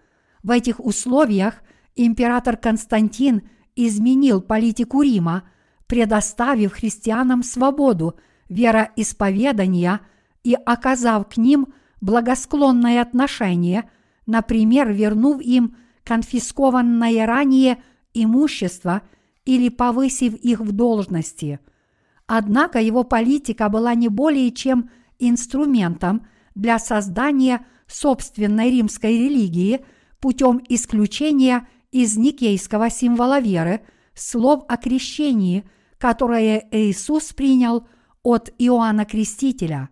В этих условиях император Константин изменил политику Рима, предоставив христианам свободу вероисповедания и оказав к ним благосклонное отношение, например, вернув им конфискованное ранее имущество или повысив их в должности. Однако его политика была не более чем инструментом для создания собственной римской религии путем исключения из никейского символа веры слов о крещении, которое Иисус принял от Иоанна Крестителя.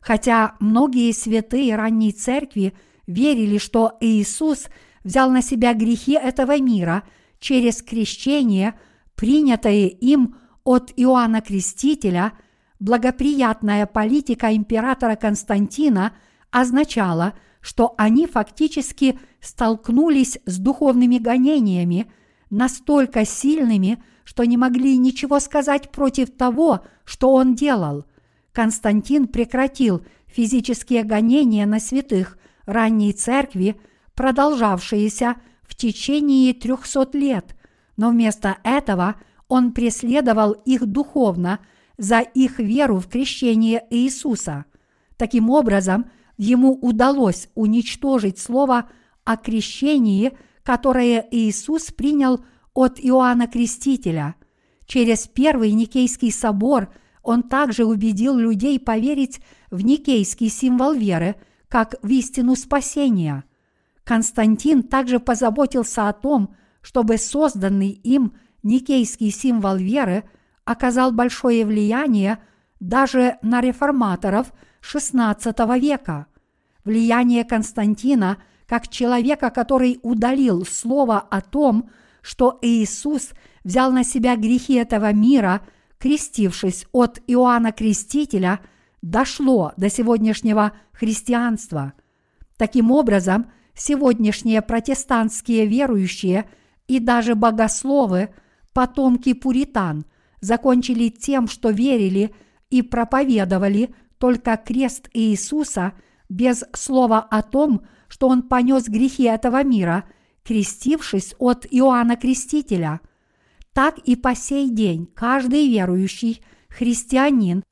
Хотя многие святые ранней церкви верили, что Иисус – взял на себя грехи этого мира через крещение, принятое им от Иоанна Крестителя, благоприятная политика императора Константина означала, что они фактически столкнулись с духовными гонениями, настолько сильными, что не могли ничего сказать против того, что он делал. Константин прекратил физические гонения на святых ранней церкви продолжавшиеся в течение трехсот лет, но вместо этого он преследовал их духовно за их веру в крещение Иисуса. Таким образом, ему удалось уничтожить слово о крещении, которое Иисус принял от Иоанна Крестителя. Через первый Никейский собор он также убедил людей поверить в Никейский символ веры, как в истину спасения. Константин также позаботился о том, чтобы созданный им никейский символ веры оказал большое влияние даже на реформаторов XVI века. Влияние Константина как человека, который удалил слово о том, что Иисус взял на себя грехи этого мира, крестившись от Иоанна Крестителя, дошло до сегодняшнего христианства. Таким образом, сегодняшние протестантские верующие и даже богословы, потомки пуритан, закончили тем, что верили и проповедовали только крест Иисуса без слова о том, что Он понес грехи этого мира, крестившись от Иоанна Крестителя. Так и по сей день каждый верующий христианин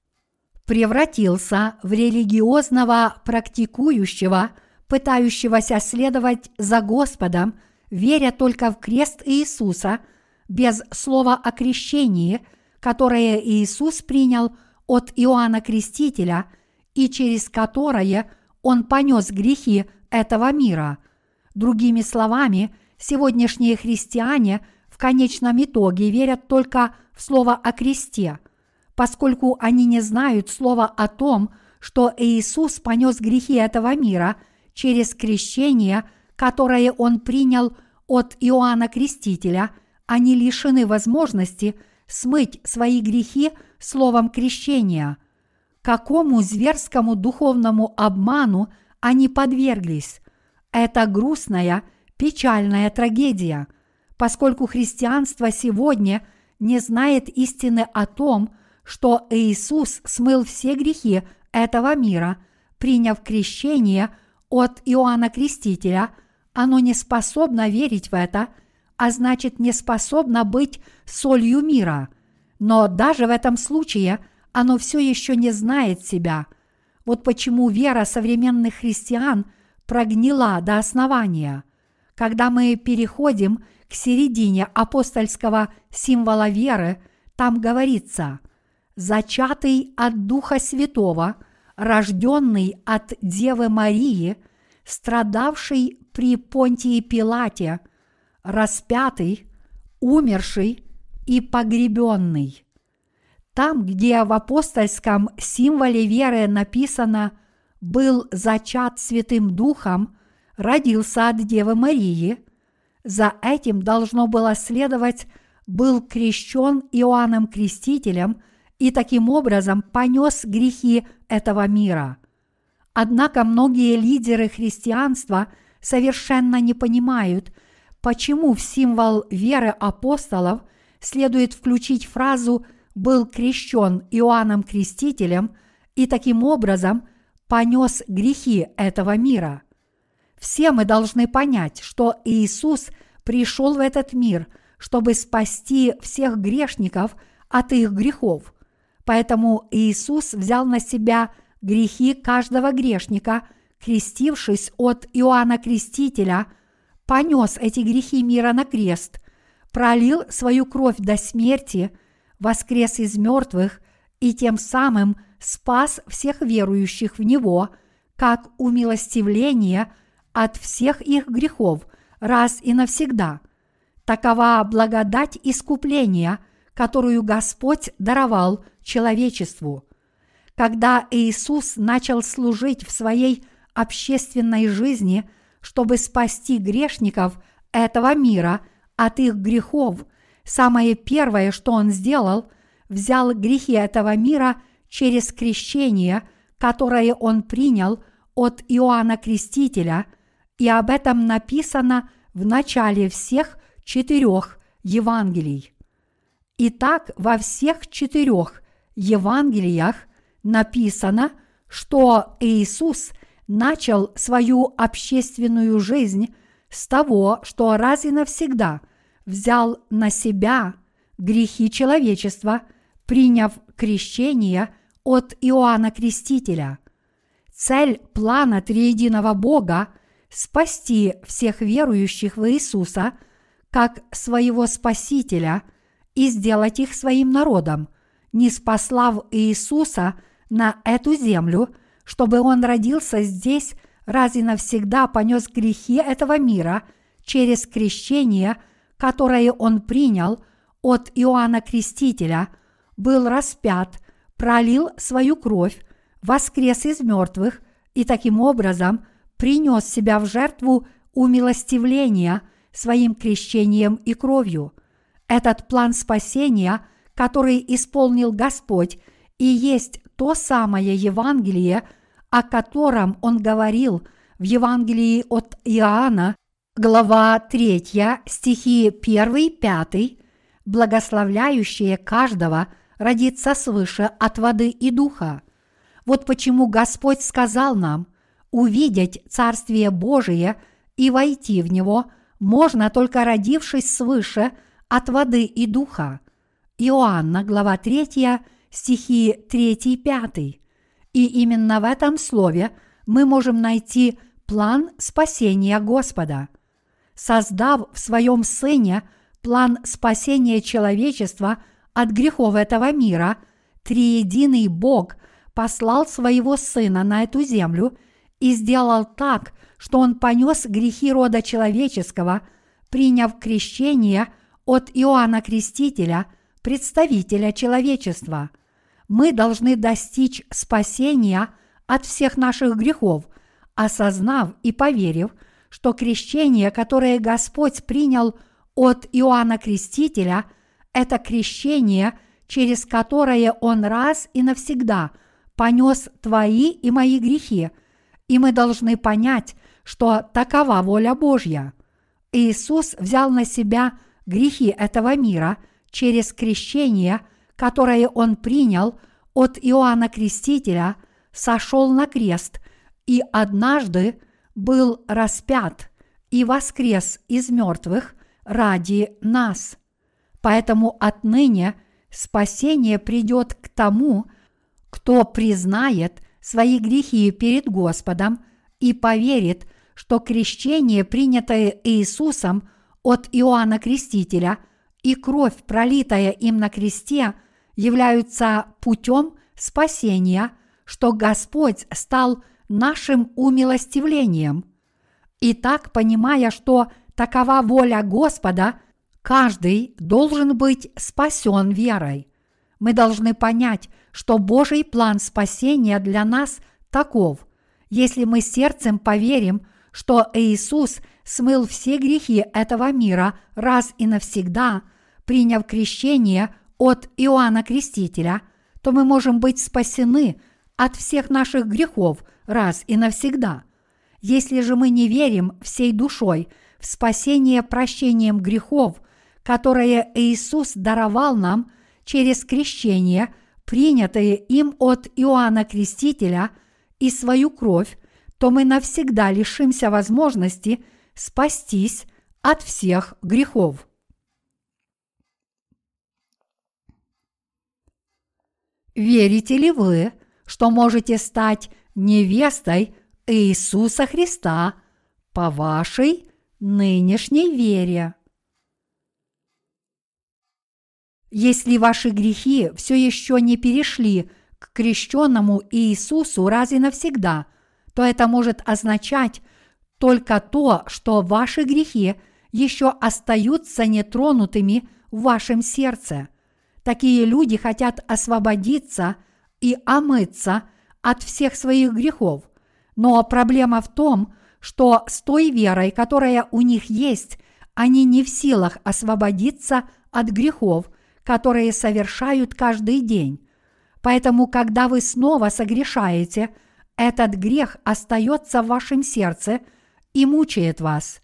превратился в религиозного практикующего – пытающегося следовать за Господом, веря только в крест Иисуса, без слова о крещении, которое Иисус принял от Иоанна Крестителя и через которое он понес грехи этого мира. Другими словами, сегодняшние христиане в конечном итоге верят только в слово о кресте, поскольку они не знают слова о том, что Иисус понес грехи этого мира – через крещение, которое он принял от Иоанна Крестителя, они лишены возможности смыть свои грехи словом крещения. Какому зверскому духовному обману они подверглись? Это грустная, печальная трагедия, поскольку христианство сегодня не знает истины о том, что Иисус смыл все грехи этого мира, приняв крещение от Иоанна Крестителя, оно не способно верить в это, а значит не способно быть солью мира. Но даже в этом случае оно все еще не знает себя. Вот почему вера современных христиан прогнила до основания. Когда мы переходим к середине апостольского символа веры, там говорится «зачатый от Духа Святого, рожденный от Девы Марии, страдавший при Понтии Пилате, распятый, умерший и погребенный». Там, где в апостольском символе веры написано «был зачат Святым Духом», родился от Девы Марии, за этим должно было следовать был крещен Иоанном Крестителем и таким образом понес грехи этого мира. Однако многие лидеры христианства совершенно не понимают, почему в символ веры апостолов следует включить фразу «был крещен Иоанном Крестителем» и таким образом понес грехи этого мира. Все мы должны понять, что Иисус пришел в этот мир, чтобы спасти всех грешников от их грехов. Поэтому Иисус взял на себя грехи каждого грешника, крестившись от Иоанна Крестителя, понес эти грехи мира на крест, пролил свою кровь до смерти, воскрес из мертвых и тем самым спас всех верующих в Него, как умилостивление – от всех их грехов раз и навсегда. Такова благодать искупления, которую Господь даровал человечеству. Когда Иисус начал служить в своей общественной жизни, чтобы спасти грешников этого мира от их грехов, самое первое, что Он сделал, взял грехи этого мира через крещение, которое Он принял от Иоанна Крестителя – и об этом написано в начале всех четырех Евангелий. Итак, во всех четырех Евангелиях написано, что Иисус начал свою общественную жизнь с того, что раз и навсегда взял на себя грехи человечества, приняв крещение от Иоанна Крестителя. Цель плана триединого Бога – спасти всех верующих в Иисуса как своего Спасителя и сделать их своим народом, не спаслав Иисуса на эту землю, чтобы Он родился здесь раз и навсегда понес грехи этого мира через крещение, которое Он принял от Иоанна Крестителя, был распят, пролил свою кровь, воскрес из мертвых и таким образом – принес себя в жертву умилостивления своим крещением и кровью. Этот план спасения, который исполнил Господь, и есть то самое Евангелие, о котором Он говорил в Евангелии от Иоанна, глава 3, стихи 1-5, благословляющие каждого родиться свыше от воды и духа. Вот почему Господь сказал нам – увидеть Царствие Божие и войти в него можно только родившись свыше от воды и духа. Иоанна, глава 3, стихи 3-5. И именно в этом слове мы можем найти план спасения Господа. Создав в своем Сыне план спасения человечества от грехов этого мира, триединый Бог послал своего Сына на эту землю – и сделал так, что он понес грехи рода человеческого, приняв крещение от Иоанна Крестителя, представителя человечества. Мы должны достичь спасения от всех наших грехов, осознав и поверив, что крещение, которое Господь принял от Иоанна Крестителя, это крещение, через которое Он раз и навсегда понес твои и мои грехи, и мы должны понять, что такова воля Божья. Иисус взял на себя грехи этого мира через крещение, которое Он принял от Иоанна Крестителя, сошел на крест и однажды был распят и воскрес из мертвых ради нас. Поэтому отныне спасение придет к тому, кто признает свои грехи перед Господом и поверит, что крещение, принятое Иисусом от Иоанна Крестителя, и кровь, пролитая им на кресте, являются путем спасения, что Господь стал нашим умилостивлением. Итак, понимая, что такова воля Господа, каждый должен быть спасен верой. Мы должны понять, что Божий план спасения для нас таков. Если мы сердцем поверим, что Иисус смыл все грехи этого мира раз и навсегда, приняв крещение от Иоанна Крестителя, то мы можем быть спасены от всех наших грехов раз и навсегда. Если же мы не верим всей душой в спасение прощением грехов, которое Иисус даровал нам через крещение, принятое им от Иоанна Крестителя и свою кровь, то мы навсегда лишимся возможности спастись от всех грехов. Верите ли вы, что можете стать невестой Иисуса Христа по вашей нынешней вере? Если ваши грехи все еще не перешли к крещенному Иисусу раз и навсегда – то это может означать только то, что ваши грехи еще остаются нетронутыми в вашем сердце. Такие люди хотят освободиться и омыться от всех своих грехов. Но проблема в том, что с той верой, которая у них есть, они не в силах освободиться от грехов, которые совершают каждый день. Поэтому, когда вы снова согрешаете – этот грех остается в вашем сердце и мучает вас.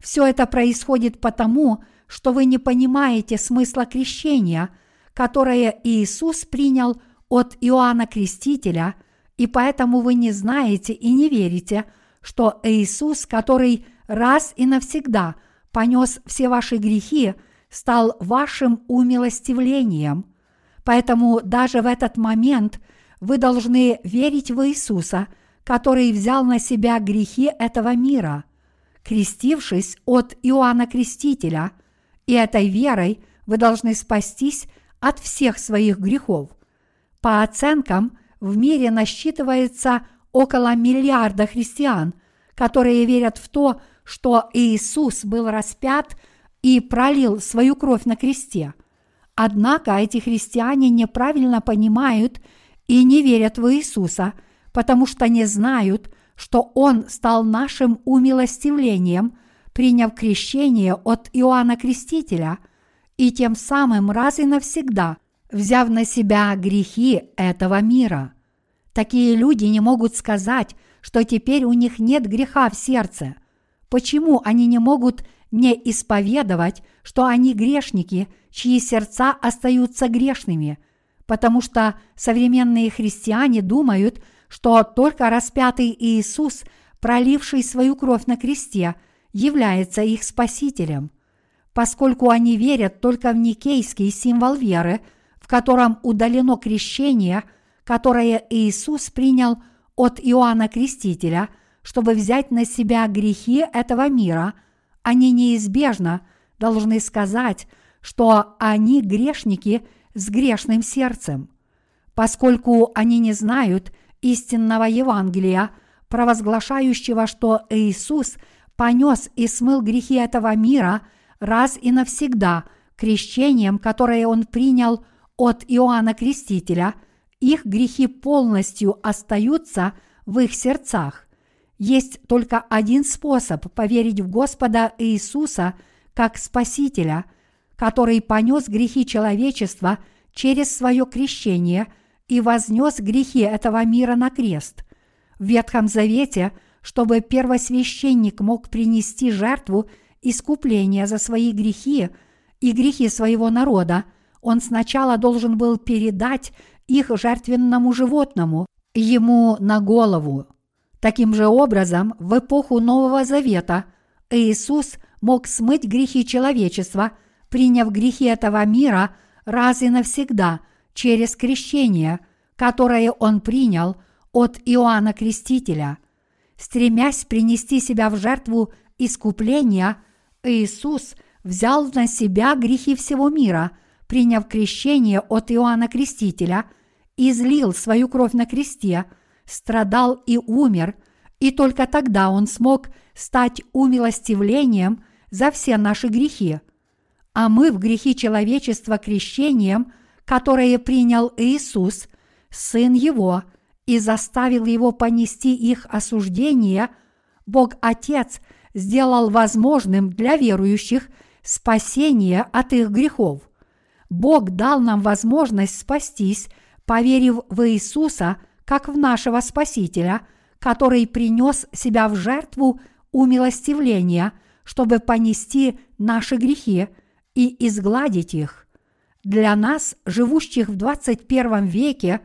Все это происходит потому, что вы не понимаете смысла крещения, которое Иисус принял от Иоанна Крестителя, и поэтому вы не знаете и не верите, что Иисус, который раз и навсегда понес все ваши грехи, стал вашим умилостивлением. Поэтому даже в этот момент – вы должны верить в Иисуса, который взял на себя грехи этого мира, крестившись от Иоанна Крестителя, и этой верой вы должны спастись от всех своих грехов. По оценкам, в мире насчитывается около миллиарда христиан, которые верят в то, что Иисус был распят и пролил свою кровь на кресте. Однако эти христиане неправильно понимают и не верят в Иисуса, потому что не знают, что Он стал нашим умилостивлением, приняв крещение от Иоанна Крестителя, и тем самым раз и навсегда взяв на себя грехи этого мира. Такие люди не могут сказать, что теперь у них нет греха в сердце. Почему они не могут не исповедовать, что они грешники, чьи сердца остаются грешными – потому что современные христиане думают, что только распятый Иисус, проливший свою кровь на кресте, является их спасителем. Поскольку они верят только в никейский символ веры, в котором удалено крещение, которое Иисус принял от Иоанна Крестителя, чтобы взять на себя грехи этого мира, они неизбежно должны сказать, что они грешники – с грешным сердцем, поскольку они не знают истинного Евангелия, провозглашающего, что Иисус понес и смыл грехи этого мира раз и навсегда крещением, которое Он принял от Иоанна Крестителя, их грехи полностью остаются в их сердцах. Есть только один способ поверить в Господа Иисуса как Спасителя – который понес грехи человечества через свое крещение и вознес грехи этого мира на крест. В Ветхом Завете, чтобы первосвященник мог принести жертву искупления за свои грехи и грехи своего народа, он сначала должен был передать их жертвенному животному, ему на голову. Таким же образом, в эпоху Нового Завета Иисус мог смыть грехи человечества, приняв грехи этого мира раз и навсегда через крещение, которое Он принял от Иоанна Крестителя. Стремясь принести себя в жертву искупления, Иисус взял на себя грехи всего мира, приняв крещение от Иоанна Крестителя, излил свою кровь на кресте – страдал и умер, и только тогда Он смог стать умилостивлением за все наши грехи. А мы в грехи человечества крещением, которое принял Иисус, Сын Его, и заставил Его понести их осуждение, Бог Отец сделал возможным для верующих спасение от их грехов. Бог дал нам возможность спастись, поверив в Иисуса – как в нашего Спасителя, который принес себя в жертву умилостивления, чтобы понести наши грехи и изгладить их. Для нас, живущих в 21 веке,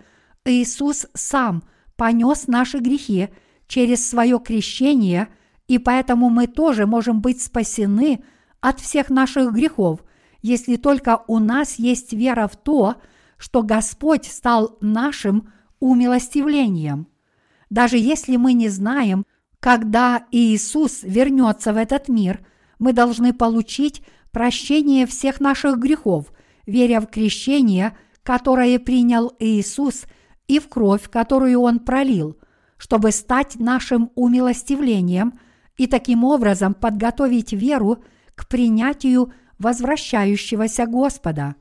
Иисус сам понес наши грехи через свое крещение, и поэтому мы тоже можем быть спасены от всех наших грехов, если только у нас есть вера в то, что Господь стал нашим умилостивлением. Даже если мы не знаем, когда Иисус вернется в этот мир, мы должны получить прощение всех наших грехов, веря в крещение, которое принял Иисус, и в кровь, которую Он пролил, чтобы стать нашим умилостивлением и таким образом подготовить веру к принятию возвращающегося Господа.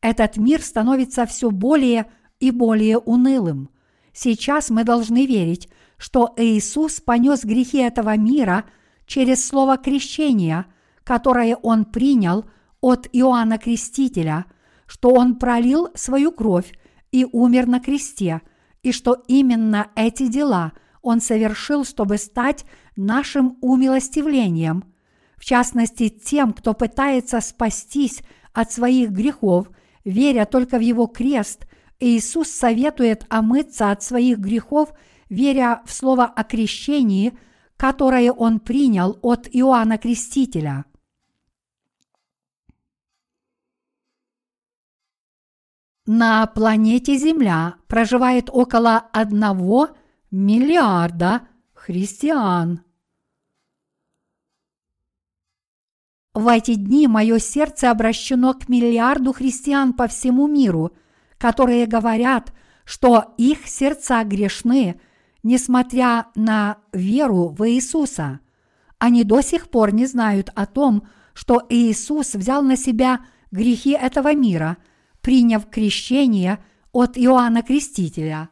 Этот мир становится все более и более унылым. Сейчас мы должны верить, что Иисус понес грехи этого мира через слово крещения, которое Он принял от Иоанна Крестителя, что Он пролил свою кровь и умер на кресте, и что именно эти дела Он совершил, чтобы стать нашим умилостивлением, в частности тем, кто пытается спастись от своих грехов, веря только в Его крест – Иисус советует омыться от своих грехов, веря в слово о крещении, которое он принял от Иоанна Крестителя. На планете Земля проживает около одного миллиарда христиан. В эти дни мое сердце обращено к миллиарду христиан по всему миру – которые говорят, что их сердца грешны, несмотря на веру в Иисуса. Они до сих пор не знают о том, что Иисус взял на себя грехи этого мира, приняв крещение от Иоанна Крестителя.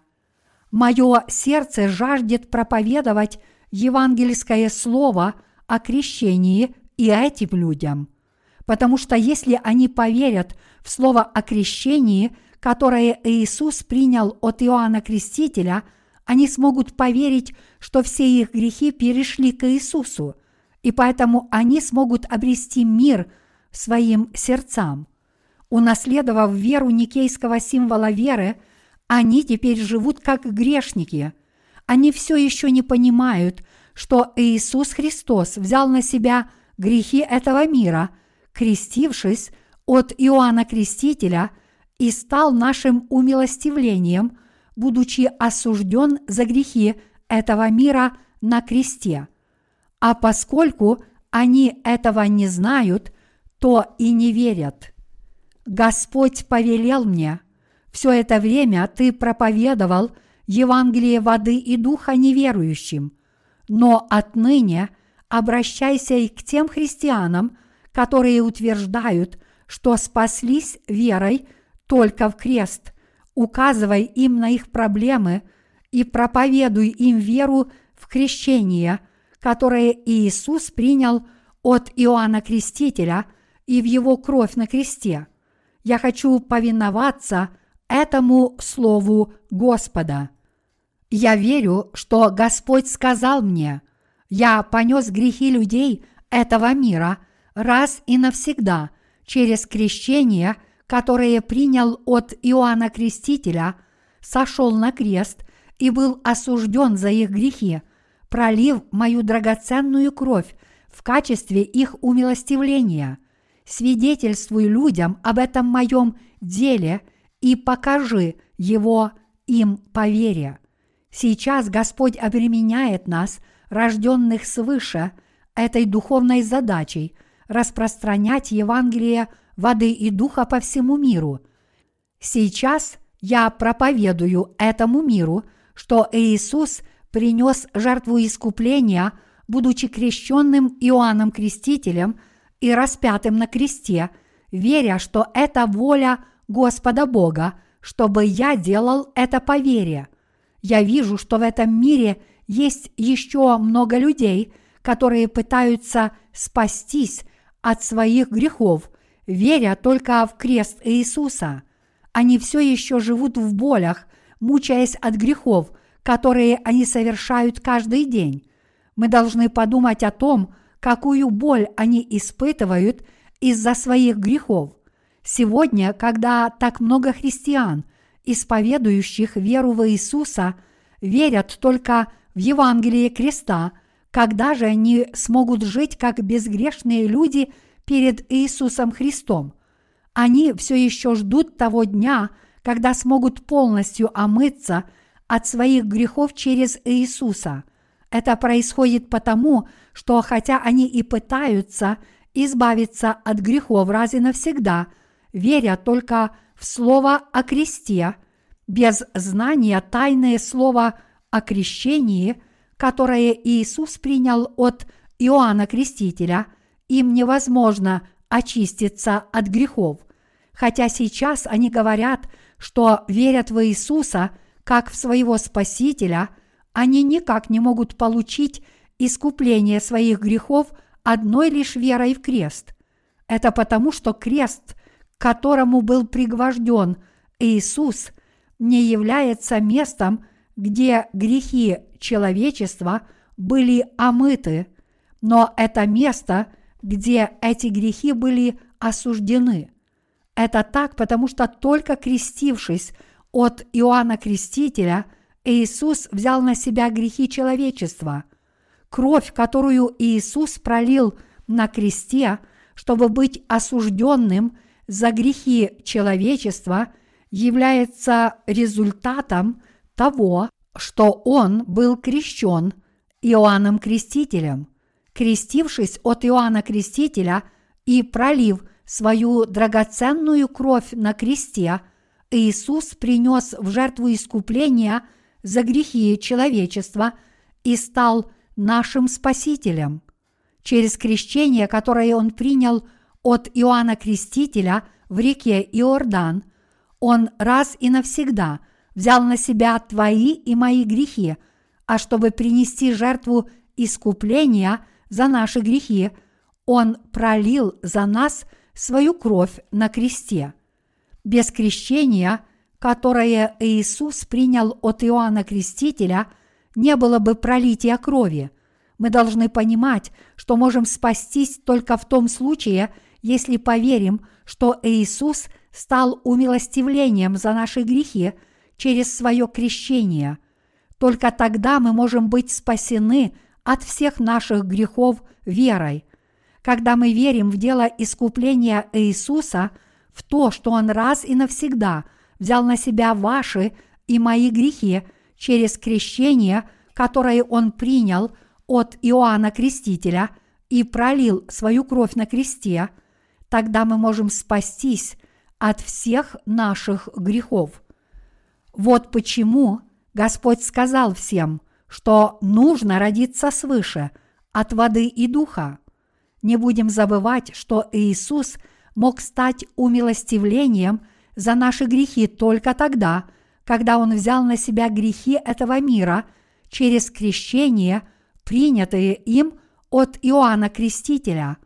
Мое сердце жаждет проповедовать евангельское слово о крещении и этим людям, потому что если они поверят в слово о крещении – которое Иисус принял от Иоанна Крестителя, они смогут поверить, что все их грехи перешли к Иисусу, и поэтому они смогут обрести мир своим сердцам. Унаследовав веру никейского символа веры, они теперь живут как грешники. Они все еще не понимают, что Иисус Христос взял на себя грехи этого мира, крестившись от Иоанна Крестителя – и стал нашим умилостивлением, будучи осужден за грехи этого мира на кресте. А поскольку они этого не знают, то и не верят. Господь повелел мне, все это время ты проповедовал Евангелие воды и духа неверующим, но отныне обращайся и к тем христианам, которые утверждают, что спаслись верой – только в крест, указывай им на их проблемы и проповедуй им веру в крещение, которое Иисус принял от Иоанна Крестителя и в Его кровь на кресте. Я хочу повиноваться этому Слову Господа. Я верю, что Господь сказал мне, я понес грехи людей этого мира раз и навсегда через крещение, которое принял от Иоанна Крестителя, сошел на крест и был осужден за их грехи, пролив мою драгоценную кровь в качестве их умилостивления. Свидетельствуй людям об этом моем деле и покажи его им по вере. Сейчас Господь обременяет нас, рожденных свыше, этой духовной задачей распространять Евангелие воды и духа по всему миру. Сейчас я проповедую этому миру, что Иисус принес жертву искупления, будучи крещенным Иоанном Крестителем и распятым на кресте, веря, что это воля Господа Бога, чтобы я делал это по вере. Я вижу, что в этом мире есть еще много людей, которые пытаются спастись от своих грехов, веря только в крест Иисуса. Они все еще живут в болях, мучаясь от грехов, которые они совершают каждый день. Мы должны подумать о том, какую боль они испытывают из-за своих грехов. Сегодня, когда так много христиан, исповедующих веру в Иисуса, верят только в Евангелие креста, когда же они смогут жить как безгрешные люди перед Иисусом Христом? Они все еще ждут того дня, когда смогут полностью омыться от своих грехов через Иисуса. Это происходит потому, что хотя они и пытаются избавиться от грехов раз и навсегда, веря только в Слово о кресте, без знания тайное Слово о крещении, которое Иисус принял от Иоанна Крестителя, им невозможно очиститься от грехов. Хотя сейчас они говорят, что верят в Иисуса как в своего Спасителя, они никак не могут получить искупление своих грехов одной лишь верой в крест. Это потому, что крест, которому был пригвожден Иисус, не является местом, где грехи человечества были омыты, но это место, где эти грехи были осуждены. Это так, потому что только крестившись от Иоанна Крестителя, Иисус взял на себя грехи человечества. Кровь, которую Иисус пролил на кресте, чтобы быть осужденным за грехи человечества, является результатом того, что Он был крещен Иоанном Крестителем. Крестившись от Иоанна Крестителя и пролив свою драгоценную кровь на кресте, Иисус принес в жертву искупления за грехи человечества и стал нашим Спасителем. Через крещение, которое Он принял от Иоанна Крестителя в реке Иордан, Он раз и навсегда взял на себя твои и мои грехи, а чтобы принести жертву искупления за наши грехи, Он пролил за нас – свою кровь на кресте. Без крещения, которое Иисус принял от Иоанна Крестителя, не было бы пролития крови. Мы должны понимать, что можем спастись только в том случае, если поверим, что Иисус стал умилостивлением за наши грехи через свое крещение. Только тогда мы можем быть спасены от всех наших грехов верой – когда мы верим в дело искупления Иисуса, в то, что Он раз и навсегда взял на себя ваши и мои грехи через крещение, которое Он принял от Иоанна Крестителя и пролил свою кровь на кресте, тогда мы можем спастись от всех наших грехов. Вот почему Господь сказал всем, что нужно родиться свыше от воды и духа. Не будем забывать, что Иисус мог стать умилостивлением за наши грехи только тогда, когда Он взял на себя грехи этого мира через крещение, принятые им от Иоанна Крестителя.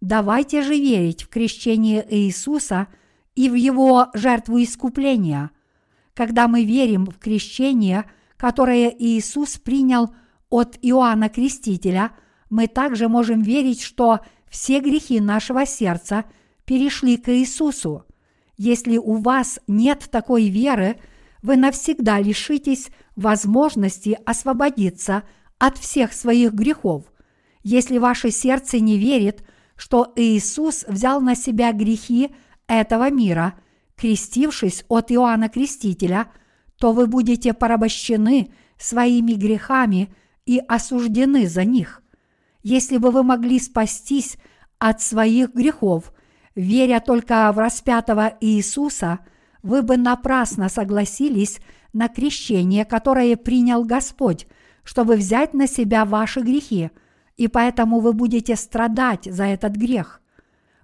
Давайте же верить в крещение Иисуса и в Его жертву искупления. Когда мы верим в крещение, которое Иисус принял от Иоанна Крестителя, мы также можем верить, что все грехи нашего сердца перешли к Иисусу. Если у вас нет такой веры, вы навсегда лишитесь возможности освободиться от всех своих грехов. Если ваше сердце не верит, что Иисус взял на себя грехи этого мира, крестившись от Иоанна Крестителя, то вы будете порабощены своими грехами и осуждены за них. Если бы вы могли спастись от своих грехов, веря только в распятого Иисуса, вы бы напрасно согласились на крещение, которое принял Господь, чтобы взять на себя ваши грехи – и поэтому вы будете страдать за этот грех.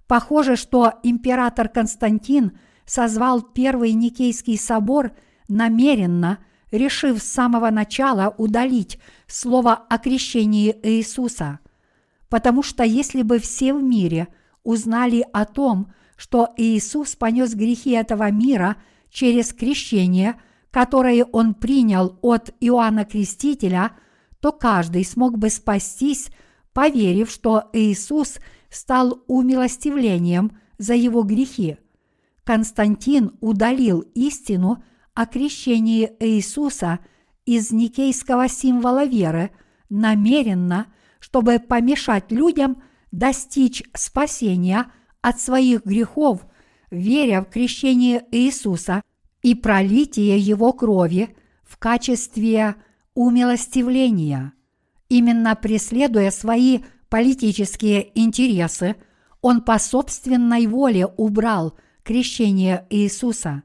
Похоже, что император Константин созвал Первый Никейский собор намеренно, решив с самого начала удалить слово о крещении Иисуса. Потому что если бы все в мире узнали о том, что Иисус понес грехи этого мира через крещение, которое он принял от Иоанна Крестителя, то каждый смог бы спастись поверив, что Иисус стал умилостивлением за его грехи. Константин удалил истину о крещении Иисуса из никейского символа веры намеренно, чтобы помешать людям достичь спасения от своих грехов, веря в крещение Иисуса и пролитие Его крови в качестве умилостивления. Именно преследуя свои политические интересы, он по собственной воле убрал крещение Иисуса.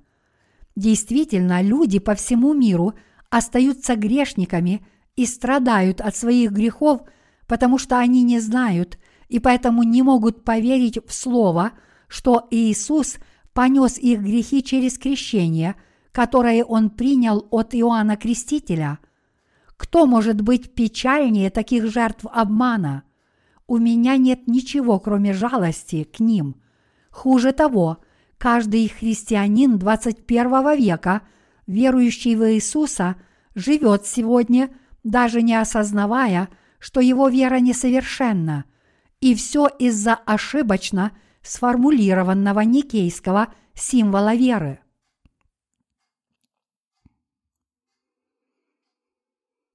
Действительно, люди по всему миру остаются грешниками и страдают от своих грехов, потому что они не знают и поэтому не могут поверить в Слово, что Иисус понес их грехи через крещение, которое Он принял от Иоанна Крестителя – кто может быть печальнее таких жертв обмана? У меня нет ничего, кроме жалости к ним. Хуже того, каждый христианин 21 века, верующий в Иисуса, живет сегодня, даже не осознавая, что его вера несовершенна, и все из-за ошибочно сформулированного никейского символа веры –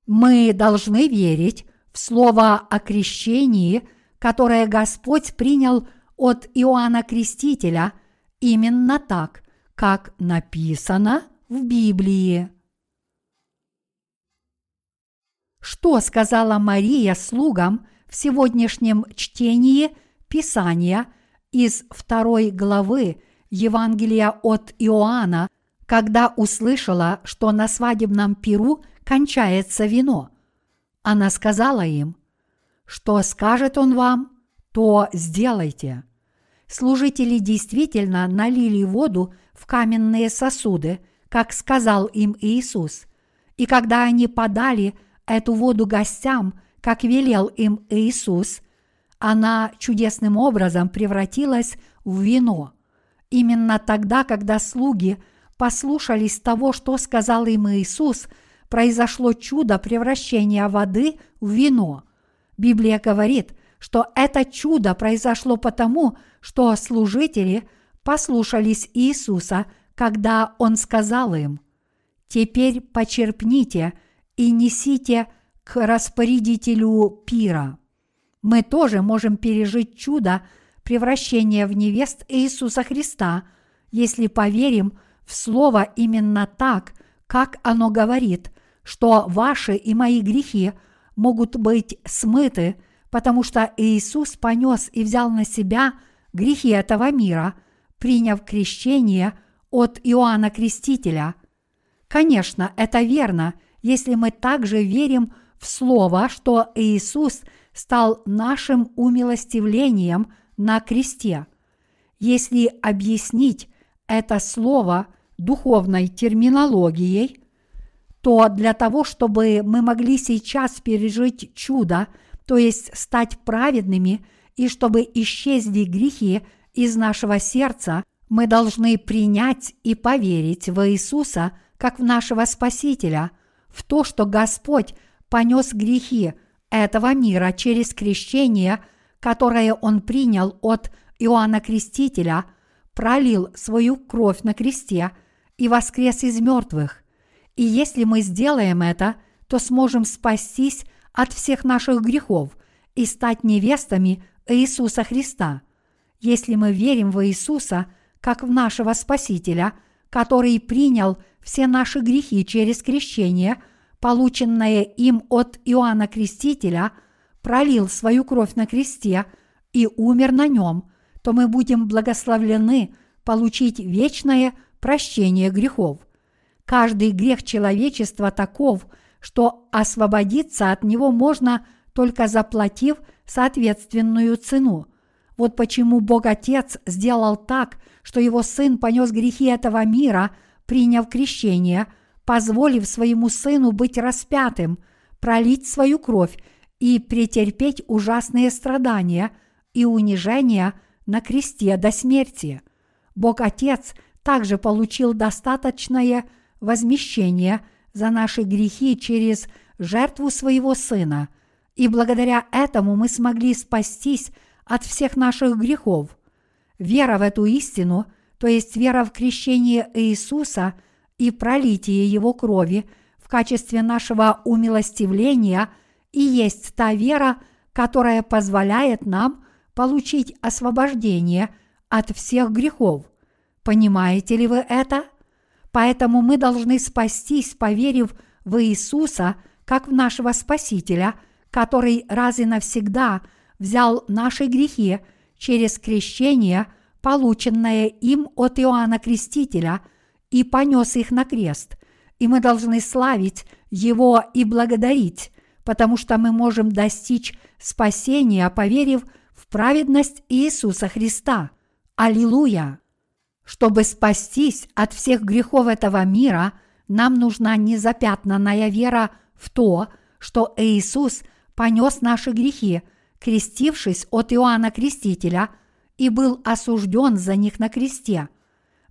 Мы должны верить в слово о крещении, которое Господь принял от Иоанна Крестителя именно так, как написано в Библии. Что сказала Мария слугам в сегодняшнем чтении Писания из второй главы Евангелия от Иоанна, когда услышала, что на свадебном пиру – кончается вино. Она сказала им, что скажет он вам, то сделайте. Служители действительно налили воду в каменные сосуды, как сказал им Иисус. И когда они подали эту воду гостям, как велел им Иисус, она чудесным образом превратилась в вино. Именно тогда, когда слуги послушались того, что сказал им Иисус – произошло чудо превращения воды в вино. Библия говорит, что это чудо произошло потому, что служители послушались Иисуса, когда Он сказал им, «Теперь почерпните и несите к распорядителю пира». Мы тоже можем пережить чудо превращения в невест Иисуса Христа, если поверим в Слово именно так, как оно говорит, что ваши и мои грехи могут быть смыты, потому что Иисус понес и взял на себя грехи этого мира, приняв крещение от Иоанна Крестителя. Конечно, это верно, если мы также верим в Слово, что Иисус стал нашим умилостивлением на кресте. Если объяснить это слово духовной терминологией – то для того, чтобы мы могли сейчас пережить чудо, то есть стать праведными и чтобы исчезли грехи из нашего сердца, мы должны принять и поверить в Иисуса как в нашего Спасителя, в то, что Господь понес грехи этого мира через крещение, которое Он принял от Иоанна Крестителя, пролил свою кровь на кресте и воскрес из мертвых. И если мы сделаем это, то сможем спастись от всех наших грехов и стать невестами Иисуса Христа. Если мы верим в Иисуса как в нашего Спасителя, который принял все наши грехи через крещение, полученное им от Иоанна Крестителя, пролил свою кровь на кресте и умер на нем, то мы будем благословлены получить вечное прощение грехов. Каждый грех человечества таков, что освободиться от него можно только заплатив соответственную цену. Вот почему Бог Отец сделал так, что его Сын понес грехи этого мира, приняв крещение, позволив своему Сыну быть распятым, пролить свою кровь и претерпеть ужасные страдания и унижения на кресте до смерти. Бог Отец также получил достаточное возмещение за наши грехи через жертву своего Сына – и благодаря этому мы смогли спастись от всех наших грехов. Вера в эту истину, то есть вера в крещение Иисуса и пролитие Его крови в качестве нашего умилостивления и есть та вера, которая позволяет нам получить освобождение от всех грехов. Понимаете ли вы это? Поэтому мы должны спастись, поверив в Иисуса как в нашего Спасителя – который раз и навсегда взял наши грехи через крещение, полученное им от Иоанна Крестителя, и понес их на крест. И мы должны славить Его и благодарить, потому что мы можем достичь спасения, поверив в праведность Иисуса Христа. Аллилуйя! Чтобы спастись от всех грехов этого мира, нам нужна незапятнанная вера в то, что Иисус понес наши грехи, крестившись от Иоанна Крестителя, и был осужден за них на кресте.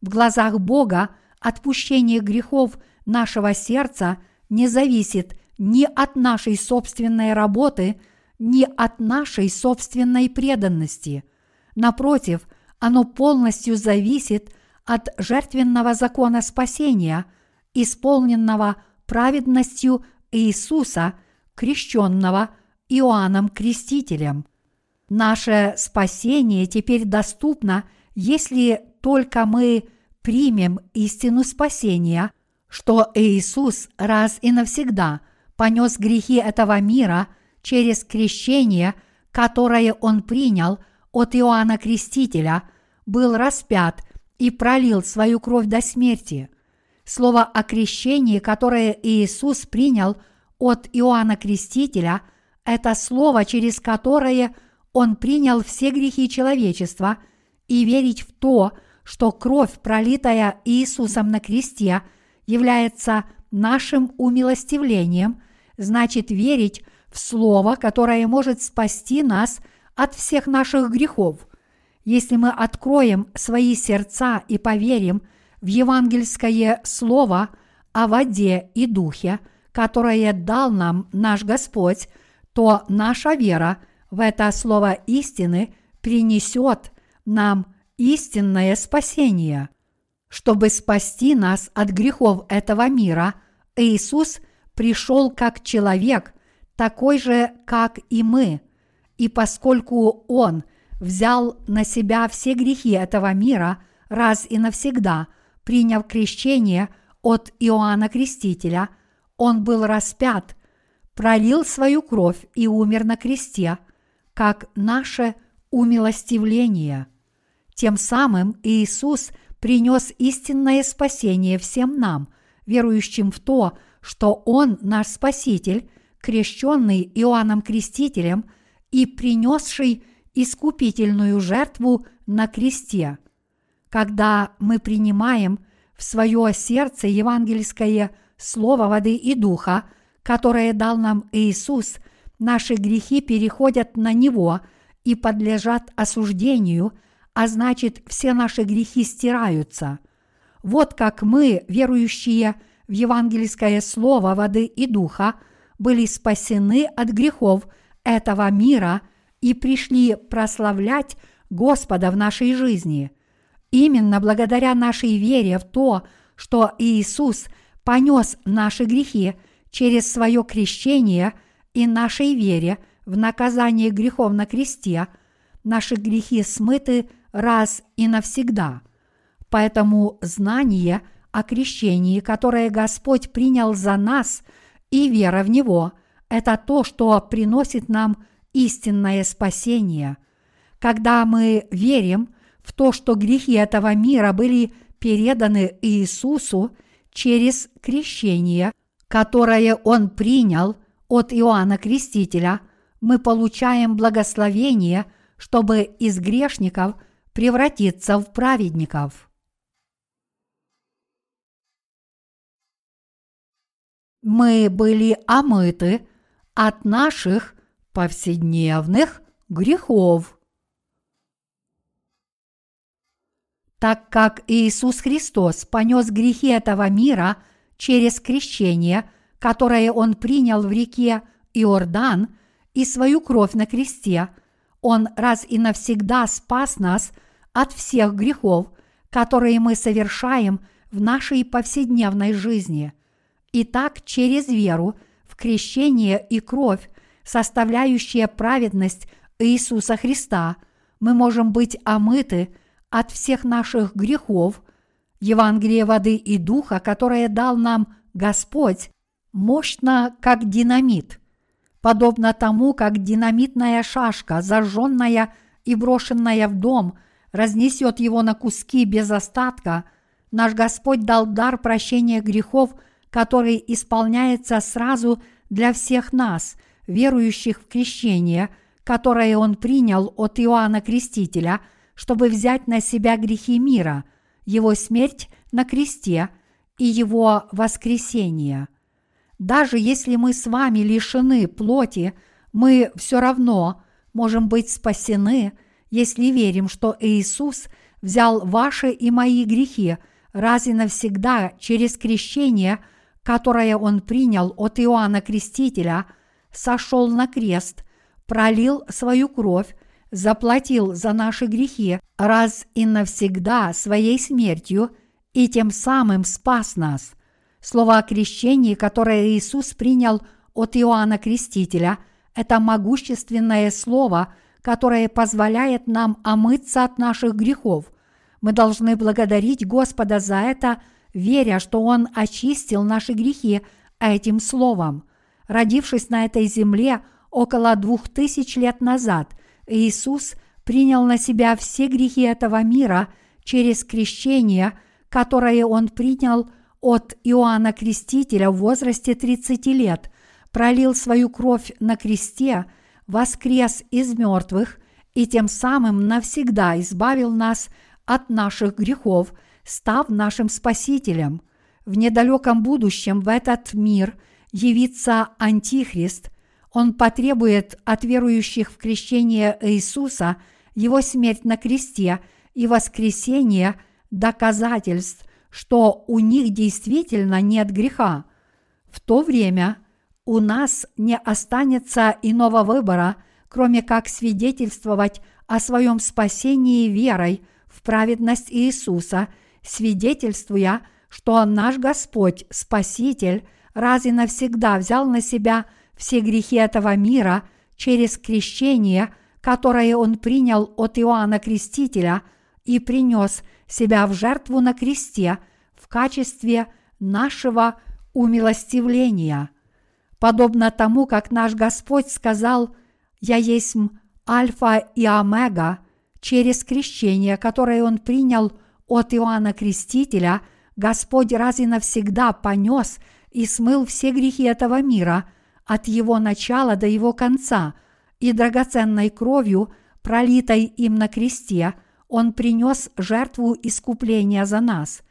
В глазах Бога отпущение грехов нашего сердца не зависит ни от нашей собственной работы, ни от нашей собственной преданности. Напротив, оно полностью зависит от жертвенного закона спасения, исполненного праведностью Иисуса – крещенного Иоанном Крестителем. Наше спасение теперь доступно, если только мы примем истину спасения, что Иисус раз и навсегда понес грехи этого мира через крещение, которое Он принял от Иоанна Крестителя, был распят и пролил свою кровь до смерти. Слово о крещении, которое Иисус принял – от Иоанна Крестителя – это слово, через которое он принял все грехи человечества, и верить в то, что кровь, пролитая Иисусом на кресте, является нашим умилостивлением, значит верить в Слово, которое может спасти нас от всех наших грехов. Если мы откроем свои сердца и поверим в евангельское Слово о воде и духе – которое дал нам наш Господь, то наша вера в это слово истины принесет нам истинное спасение. Чтобы спасти нас от грехов этого мира, Иисус пришел как человек, такой же, как и мы. И поскольку Он взял на себя все грехи этого мира раз и навсегда, приняв крещение от Иоанна Крестителя – он был распят, пролил свою кровь и умер на кресте, как наше умилостивление. Тем самым Иисус принес истинное спасение всем нам, верующим в то, что Он наш Спаситель, крещенный Иоанном Крестителем и принесший искупительную жертву на кресте. Когда мы принимаем в свое сердце евангельское Слова воды и духа, которое дал нам Иисус, наши грехи переходят на Него, и подлежат осуждению, а значит все наши грехи стираются. Вот как мы, верующие в евангельское слово воды и духа, были спасены от грехов этого мира и пришли прославлять Господа в нашей жизни. Именно благодаря нашей вере в то, что Иисус понес наши грехи через свое крещение и нашей вере в наказание грехов на кресте, наши грехи смыты раз и навсегда. Поэтому знание о крещении, которое Господь принял за нас, и вера в Него – это то, что приносит нам истинное спасение. Когда мы верим в то, что грехи этого мира были переданы Иисусу через крещение, которое Он принял от Иоанна Крестителя, мы получаем благословение, чтобы из грешников превратиться в праведников. Мы были омыты от наших повседневных грехов. Так как Иисус Христос понес грехи этого мира через крещение, которое Он принял в реке Иордан и свою кровь на кресте, Он раз и навсегда спас нас от всех грехов, которые мы совершаем в нашей повседневной жизни. Итак, через веру в крещение и кровь, составляющие праведность Иисуса Христа, мы можем быть омыты – от всех наших грехов, Евангелие воды и духа, которое дал нам Господь, мощно, как динамит, подобно тому, как динамитная шашка, зажженная и брошенная в дом, разнесет его на куски без остатка, наш Господь дал дар прощения грехов, который исполняется сразу для всех нас, верующих в крещение, которое Он принял от Иоанна Крестителя – чтобы взять на себя грехи мира, его смерть на кресте и его воскресение. Даже если мы с вами лишены плоти, мы все равно можем быть спасены, если верим, что Иисус взял ваши и мои грехи раз и навсегда через крещение, которое Он принял от Иоанна Крестителя, сошел на крест, пролил свою кровь заплатил за наши грехи раз и навсегда своей смертью и тем самым спас нас. Слово о крещении, которое Иисус принял от Иоанна Крестителя, это могущественное слово, которое позволяет нам омыться от наших грехов. Мы должны благодарить Господа за это, веря, что Он очистил наши грехи этим словом. Родившись на этой земле около двух тысяч лет назад – Иисус принял на себя все грехи этого мира через крещение, которое Он принял от Иоанна Крестителя в возрасте 30 лет, пролил свою кровь на кресте, воскрес из мертвых и тем самым навсегда избавил нас от наших грехов, став нашим Спасителем. В недалеком будущем в этот мир явится Антихрист, он потребует от верующих в крещение Иисуса его смерть на кресте и воскресение доказательств, что у них действительно нет греха. В то время у нас не останется иного выбора, кроме как свидетельствовать о своем спасении верой в праведность Иисуса, свидетельствуя, что наш Господь, Спаситель, раз и навсегда взял на себя – все грехи этого мира через крещение, которое он принял от Иоанна Крестителя и принес себя в жертву на кресте в качестве нашего умилостивления. Подобно тому, как наш Господь сказал «Я есть Альфа и Омега», через крещение, которое Он принял от Иоанна Крестителя, Господь раз и навсегда понес и смыл все грехи этого мира – от его начала до его конца, и драгоценной кровью, пролитой им на кресте, он принес жертву искупления за нас.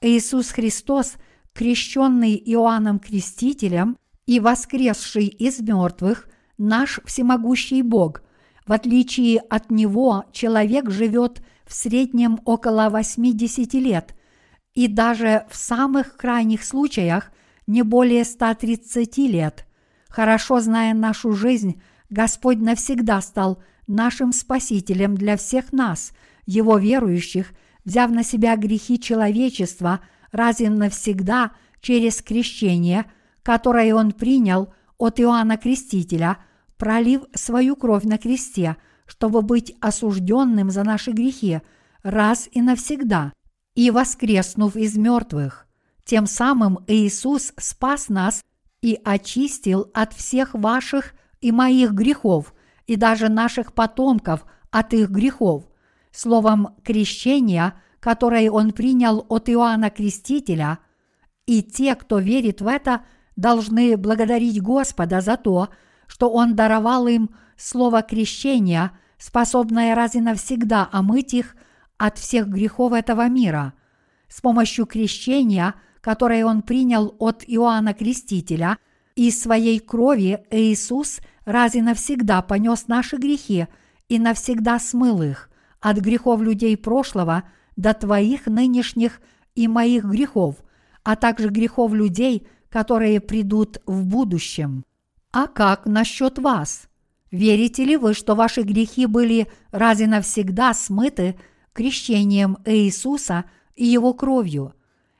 Иисус Христос, крещенный Иоанном Крестителем и воскресший из мертвых, наш всемогущий Бог, В отличие от него, человек живет в среднем около 80 лет, и даже в самых крайних случаях не более 130 лет. Хорошо зная нашу жизнь, Господь навсегда стал нашим Спасителем для всех нас, Его верующих, взяв на себя грехи человечества раз и навсегда через крещение, которое Он принял от Иоанна Крестителя, пролив свою кровь на кресте, чтобы быть осужденным за наши грехи раз и навсегда, и воскреснув из мертвых. Тем самым Иисус спас нас и очистил от всех ваших и моих грехов, и даже наших потомков от их грехов. Словом, крещение, которое Он принял от Иоанна Крестителя, и те, кто верит в это, должны благодарить Господа за то, что Он даровал им слово крещения, способное раз и навсегда омыть их от всех грехов этого мира. С помощью крещения, которое Он принял от Иоанна Крестителя, и своей крови Иисус раз и навсегда понес наши грехи и навсегда смыл их от грехов людей прошлого до твоих нынешних и моих грехов, а также грехов людей, которые придут в будущем. А как насчет вас? Верите ли вы, что ваши грехи были раз и навсегда смыты крещением Иисуса и Его кровью?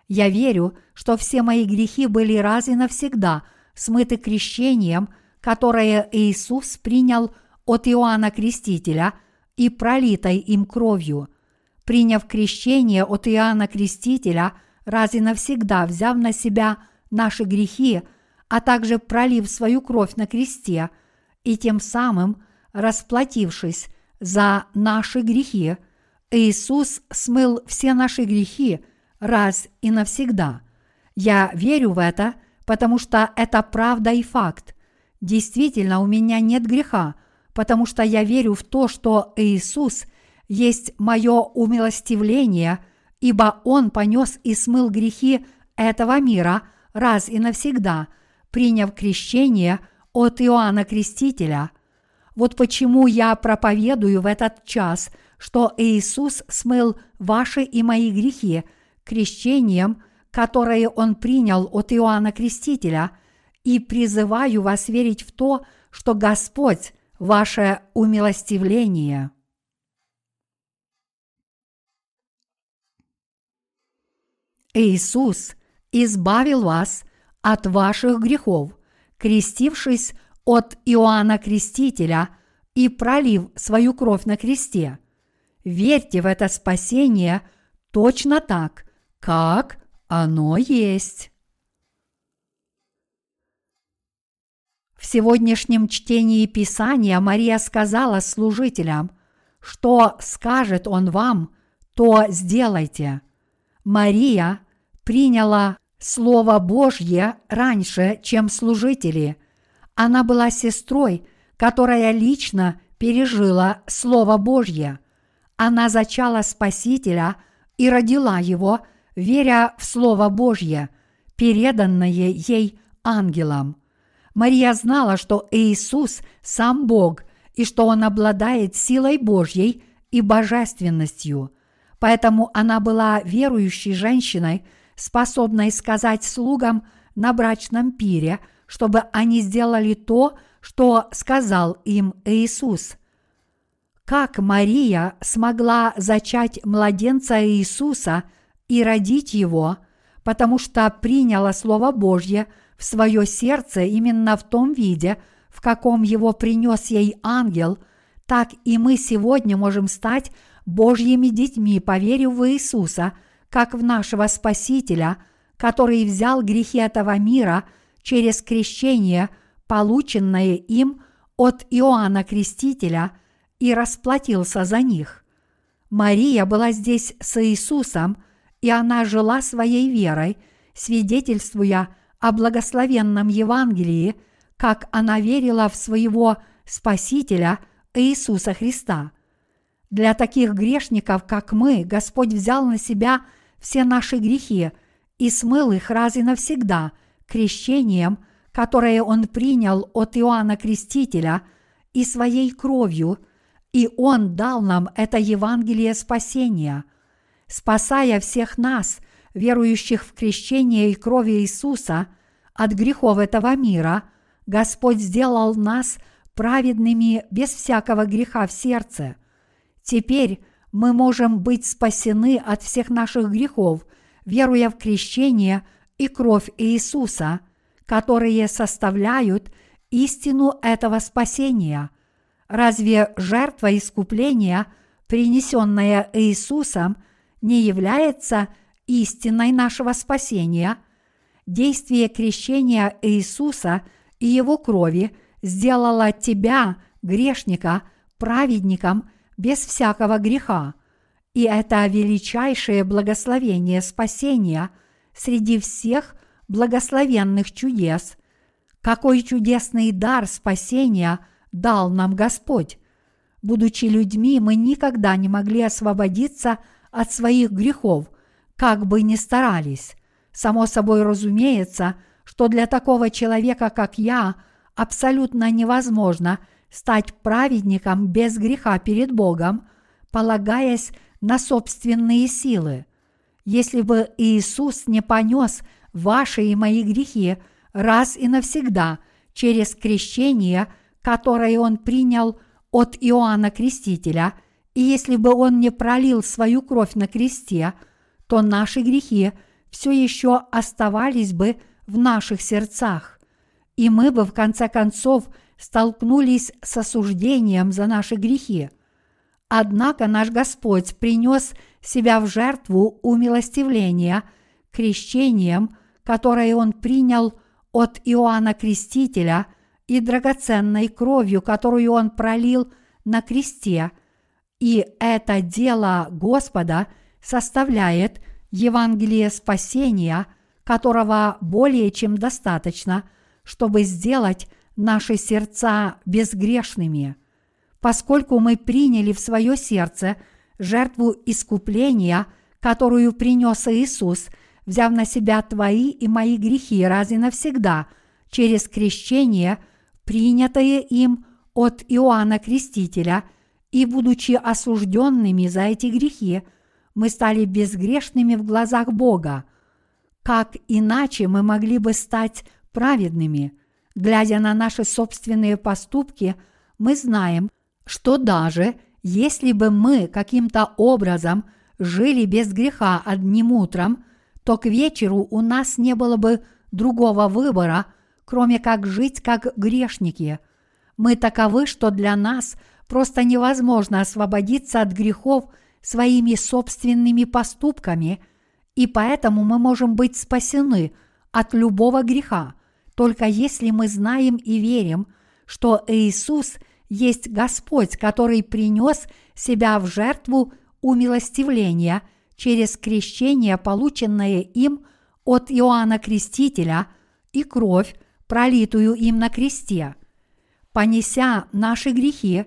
Я верю, что все мои грехи были раз и навсегда смыты крещением, которое Иисус принял от Иоанна Крестителя и пролитой им кровью. Приняв крещение от Иоанна Крестителя, раз и навсегда взяв на себя – наши грехи, а также пролив свою кровь на кресте и тем самым расплатившись за наши грехи, Иисус смыл все наши грехи раз и навсегда. Я верю в это, потому что это правда и факт. Действительно, у меня нет греха, потому что я верю в то, что Иисус есть мое умилостивление, ибо Он понес и смыл грехи этого мира – раз и навсегда, приняв крещение от Иоанна Крестителя. Вот почему я проповедую в этот час, что Иисус смыл ваши и мои грехи крещением, которое Он принял от Иоанна Крестителя, и призываю вас верить в то, что Господь – ваше умилостивление. Иисус – избавил вас от ваших грехов, крестившись от Иоанна Крестителя и пролив свою кровь на кресте. Верьте в это спасение точно так, как оно есть. В сегодняшнем чтении Писания Мария сказала служителям, что скажет он вам, то сделайте. Мария приняла Слово Божье раньше, чем служители. Она была сестрой, которая лично пережила Слово Божье. Она зачала Спасителя и родила его, веря в Слово Божье, переданное ей ангелом. Мария знала, что Иисус сам Бог и что Он обладает силой Божьей и божественностью. Поэтому она была верующей женщиной – способной сказать слугам на брачном пире, чтобы они сделали то, что сказал им Иисус. Как Мария смогла зачать младенца Иисуса и родить его, потому что приняла Слово Божье в свое сердце именно в том виде, в каком его принес ей ангел, так и мы сегодня можем стать Божьими детьми, поверив в Иисуса – как в нашего Спасителя, который взял грехи этого мира через крещение, полученное им от Иоанна Крестителя, и расплатился за них. Мария была здесь с Иисусом, и она жила своей верой, свидетельствуя о благословенном Евангелии, как она верила в своего Спасителя Иисуса Христа. Для таких грешников, как мы, Господь взял на себя – все наши грехи и смыл их раз и навсегда крещением, которое Он принял от Иоанна Крестителя и своей кровью, И Он дал нам это Евангелие спасения, спасая всех нас, верующих в крещение и крови Иисуса, от грехов этого мира, Господь сделал нас праведными без всякого греха в сердце. Теперь мы можем быть спасены от всех наших грехов, веруя в крещение и кровь Иисуса, которые составляют истину этого спасения. Разве жертва искупления, принесенная Иисусом, не является истиной нашего спасения? Действие крещения Иисуса и Его крови сделало тебя, грешника, праведником без всякого греха. И это величайшее благословение спасения среди всех благословенных чудес. Какой чудесный дар спасения дал нам Господь! Будучи людьми, мы никогда не могли освободиться от своих грехов, как бы ни старались. Само собой разумеется, что для такого человека, как я, абсолютно невозможно стать праведником без греха перед Богом, полагаясь на собственные силы. Если бы Иисус не понес ваши и мои грехи раз и навсегда через крещение, которое Он принял от Иоанна Крестителя, и если бы Он не пролил свою кровь на кресте, то наши грехи все еще оставались бы в наших сердцах, и мы бы в конце концов столкнулись с осуждением за наши грехи – Однако наш Господь принес себя в жертву умилостивления крещением, которое Он принял от Иоанна Крестителя и драгоценной кровью, которую Он пролил на кресте. И это дело Господа составляет Евангелие спасения, которого более чем достаточно, чтобы сделать наши сердца безгрешными – поскольку мы приняли в свое сердце жертву искупления, которую принес Иисус, взяв на себя твои и мои грехи раз и навсегда через крещение, принятое им от Иоанна Крестителя, и будучи осужденными за эти грехи, мы стали безгрешными в глазах Бога. Как иначе мы могли бы стать праведными? Глядя на наши собственные поступки, мы знаем, что даже если бы мы каким-то образом жили без греха одним утром, то к вечеру у нас не было бы другого выбора, кроме как жить как грешники. Мы таковы, что для нас просто невозможно освободиться от грехов своими собственными поступками, и поэтому мы можем быть спасены от любого греха, только если мы знаем и верим, что Иисус – есть Господь, который принес себя в жертву умилостивления через крещение, полученное им от Иоанна Крестителя, и кровь, пролитую им на кресте. Понеся наши грехи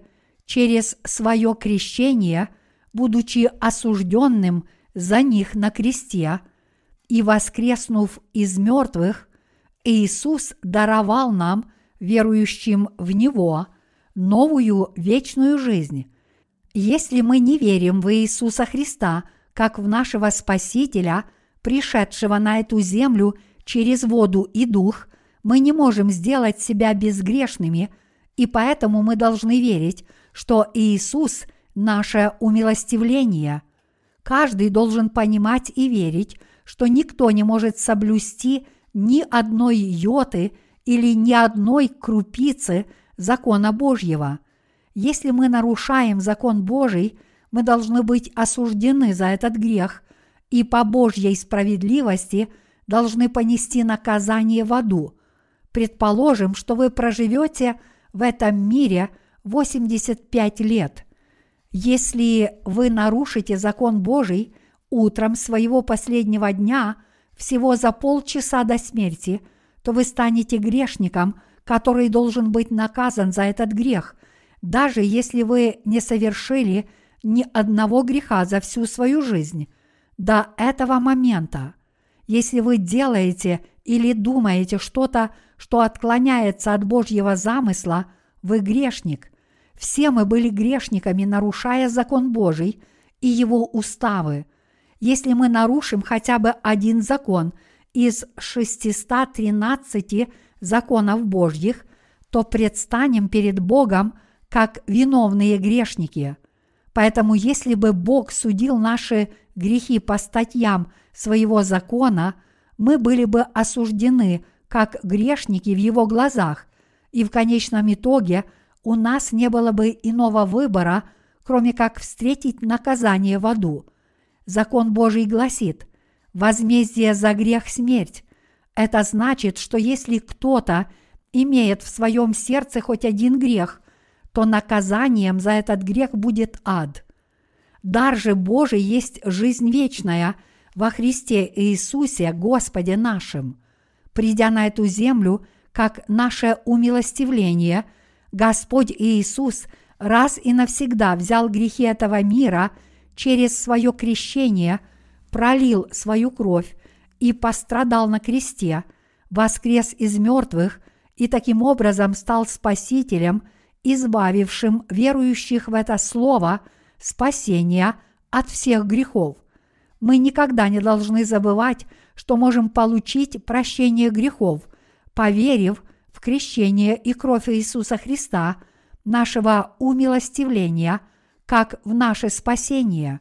через свое крещение, будучи осужденным за них на кресте, и воскреснув из мертвых, Иисус даровал нам, верующим в Него, новую вечную жизнь. Если мы не верим в Иисуса Христа, как в нашего Спасителя, пришедшего на эту землю через воду и дух, мы не можем сделать себя безгрешными, и поэтому мы должны верить, что Иисус – наше умилостивление. Каждый должен понимать и верить, что никто не может соблюсти ни одной йоты или ни одной крупицы – закона Божьего. Если мы нарушаем закон Божий, мы должны быть осуждены за этот грех и по Божьей справедливости должны понести наказание в аду. Предположим, что вы проживете в этом мире 85 лет. Если вы нарушите закон Божий утром своего последнего дня, всего за полчаса до смерти, то вы станете грешником – который должен быть наказан за этот грех, даже если вы не совершили ни одного греха за всю свою жизнь. До этого момента, если вы делаете или думаете что-то, что отклоняется от Божьего замысла, вы грешник. Все мы были грешниками, нарушая закон Божий и его уставы. Если мы нарушим хотя бы один закон из 613 законов Божьих, то предстанем перед Богом как виновные грешники. Поэтому если бы Бог судил наши грехи по статьям своего закона, мы были бы осуждены как грешники в Его глазах, и в конечном итоге у нас не было бы иного выбора, кроме как встретить наказание в аду. Закон Божий гласит «возмездие за грех – смерть». Это значит, что если кто-то имеет в своем сердце хоть один грех, то наказанием за этот грех будет ад. Дар же Божий есть жизнь вечная во Христе Иисусе, Господе нашим. Придя на эту землю, как наше умилостивление, Господь Иисус раз и навсегда взял грехи этого мира через свое крещение, пролил свою кровь и пострадал на кресте, воскрес из мертвых и таким образом стал Спасителем – избавившим верующих в это слово спасения от всех грехов. Мы никогда не должны забывать, что можем получить прощение грехов, поверив в крещение и кровь Иисуса Христа, нашего умилостивления, как в наше спасение.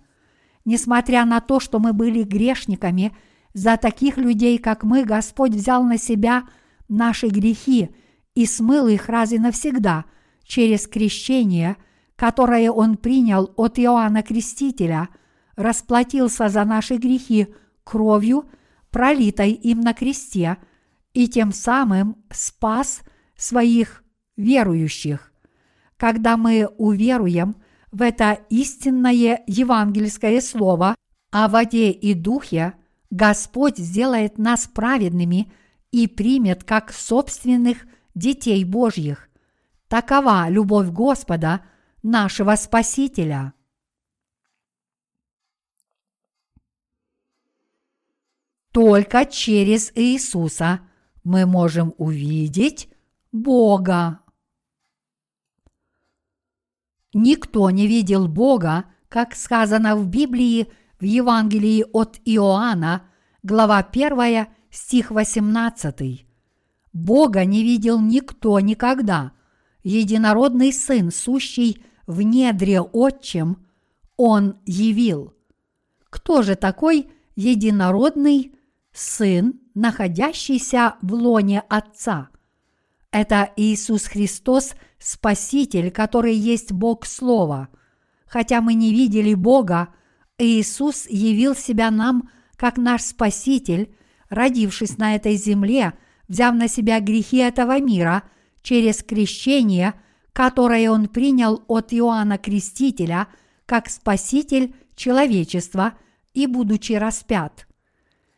Несмотря на то, что мы были грешниками, за таких людей, как мы, Господь взял на себя наши грехи и смыл их раз и навсегда – через крещение, которое Он принял от Иоанна Крестителя, расплатился за наши грехи кровью, пролитой им на кресте, и тем самым спас своих верующих. Когда мы уверуем в это истинное евангельское слово о воде и духе, Господь сделает нас праведными и примет как собственных детей Божьих. Такова любовь Господа, нашего Спасителя. Только через Иисуса мы можем увидеть Бога. Никто не видел Бога, как сказано в Библии в Евангелии от Иоанна, глава 1, стих 18. Бога не видел никто никогда – единородный Сын, сущий в недре Отчим, Он явил. Кто же такой единородный Сын, находящийся в лоне Отца? Это Иисус Христос, Спаситель, который есть Бог Слова. Хотя мы не видели Бога, Иисус явил себя нам как наш Спаситель, родившись на этой земле, взяв на себя грехи этого мира – через крещение, которое он принял от Иоанна Крестителя как Спаситель человечества и будучи распят.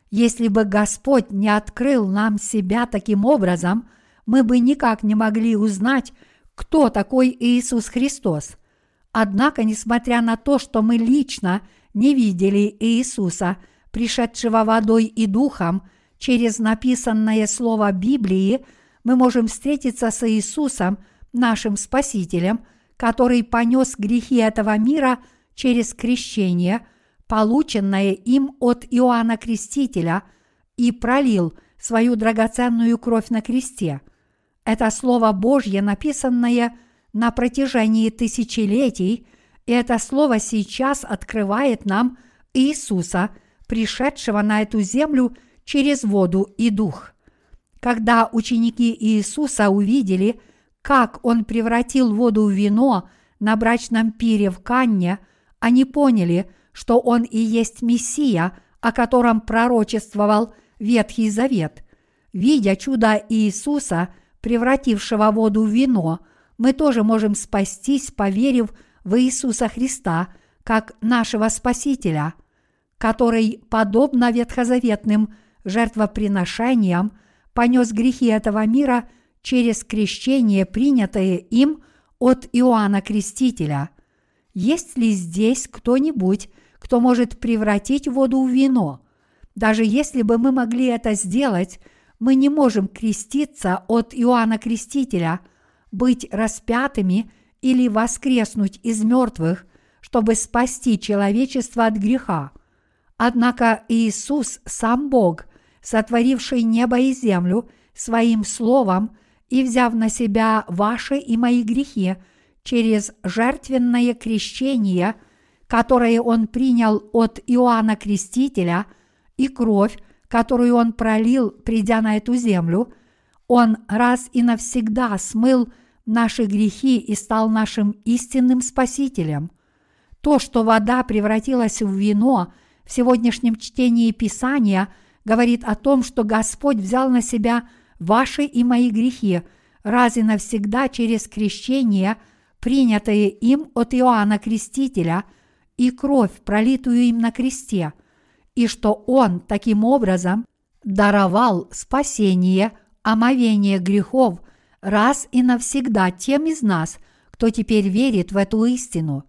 Если бы Господь не открыл нам себя таким образом, мы бы никак не могли узнать, кто такой Иисус Христос. Однако, несмотря на то, что мы лично не видели Иисуса, пришедшего водой и духом, через написанное слово Библии – мы можем встретиться с Иисусом, нашим Спасителем, который понес грехи этого мира через крещение, полученное им от Иоанна Крестителя, и пролил свою драгоценную кровь на кресте. Это Слово Божье, написанное на протяжении тысячелетий, и это Слово сейчас открывает нам Иисуса, пришедшего на эту землю через воду и дух – когда ученики Иисуса увидели, как Он превратил воду в вино на брачном пире в Канне, они поняли, что Он и есть Мессия, о котором пророчествовал Ветхий Завет. Видя чудо Иисуса, превратившего воду в вино, мы тоже можем спастись, поверив в Иисуса Христа как нашего Спасителя, который, подобно ветхозаветным жертвоприношениям, понес грехи этого мира через крещение, принятое им от Иоанна Крестителя. Есть ли здесь кто-нибудь, кто может превратить воду в вино? Даже если бы мы могли это сделать, мы не можем креститься от Иоанна Крестителя, быть распятыми или воскреснуть из мертвых, чтобы спасти человечество от греха. Однако Иисус, сам Бог, сотворивший небо и землю своим словом и взяв на себя ваши и мои грехи через жертвенное крещение, которое Он принял от Иоанна Крестителя, и кровь, которую Он пролил, придя на эту землю, Он раз и навсегда смыл наши грехи и стал нашим истинным Спасителем. То, что вода превратилась в вино в сегодняшнем чтении Писания, говорит о том, что Господь взял на себя ваши и мои грехи раз и навсегда через крещение, принятое им от Иоанна Крестителя, и кровь, пролитую им на кресте, и что Он таким образом даровал спасение, омовение грехов – раз и навсегда тем из нас, кто теперь верит в эту истину.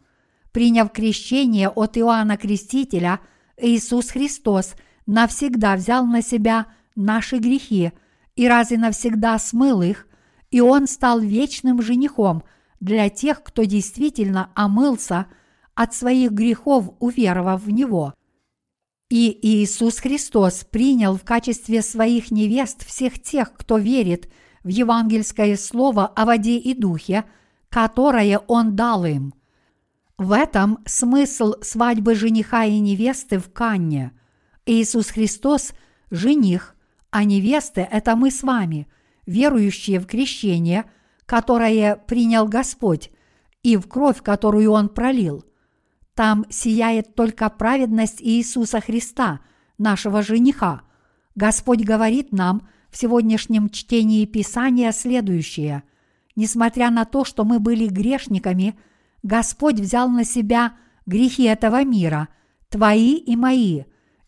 Приняв крещение от Иоанна Крестителя, Иисус Христос навсегда взял на себя наши грехи и раз и навсегда смыл их, и Он стал вечным женихом для тех, кто действительно омылся от своих грехов, уверовав в Него. И Иисус Христос принял в качестве своих невест всех тех, кто верит – в евангельское слово о воде и духе, которое Он дал им. В этом смысл свадьбы жениха и невесты в Канне. Иисус Христос – жених, а невесты – это мы с вами, верующие в крещение, которое принял Господь, и в кровь, которую Он пролил. Там сияет только праведность Иисуса Христа, нашего жениха. Господь говорит нам – в сегодняшнем чтении Писания следующее. Несмотря на то, что мы были грешниками, Господь взял на себя грехи этого мира, твои и мои,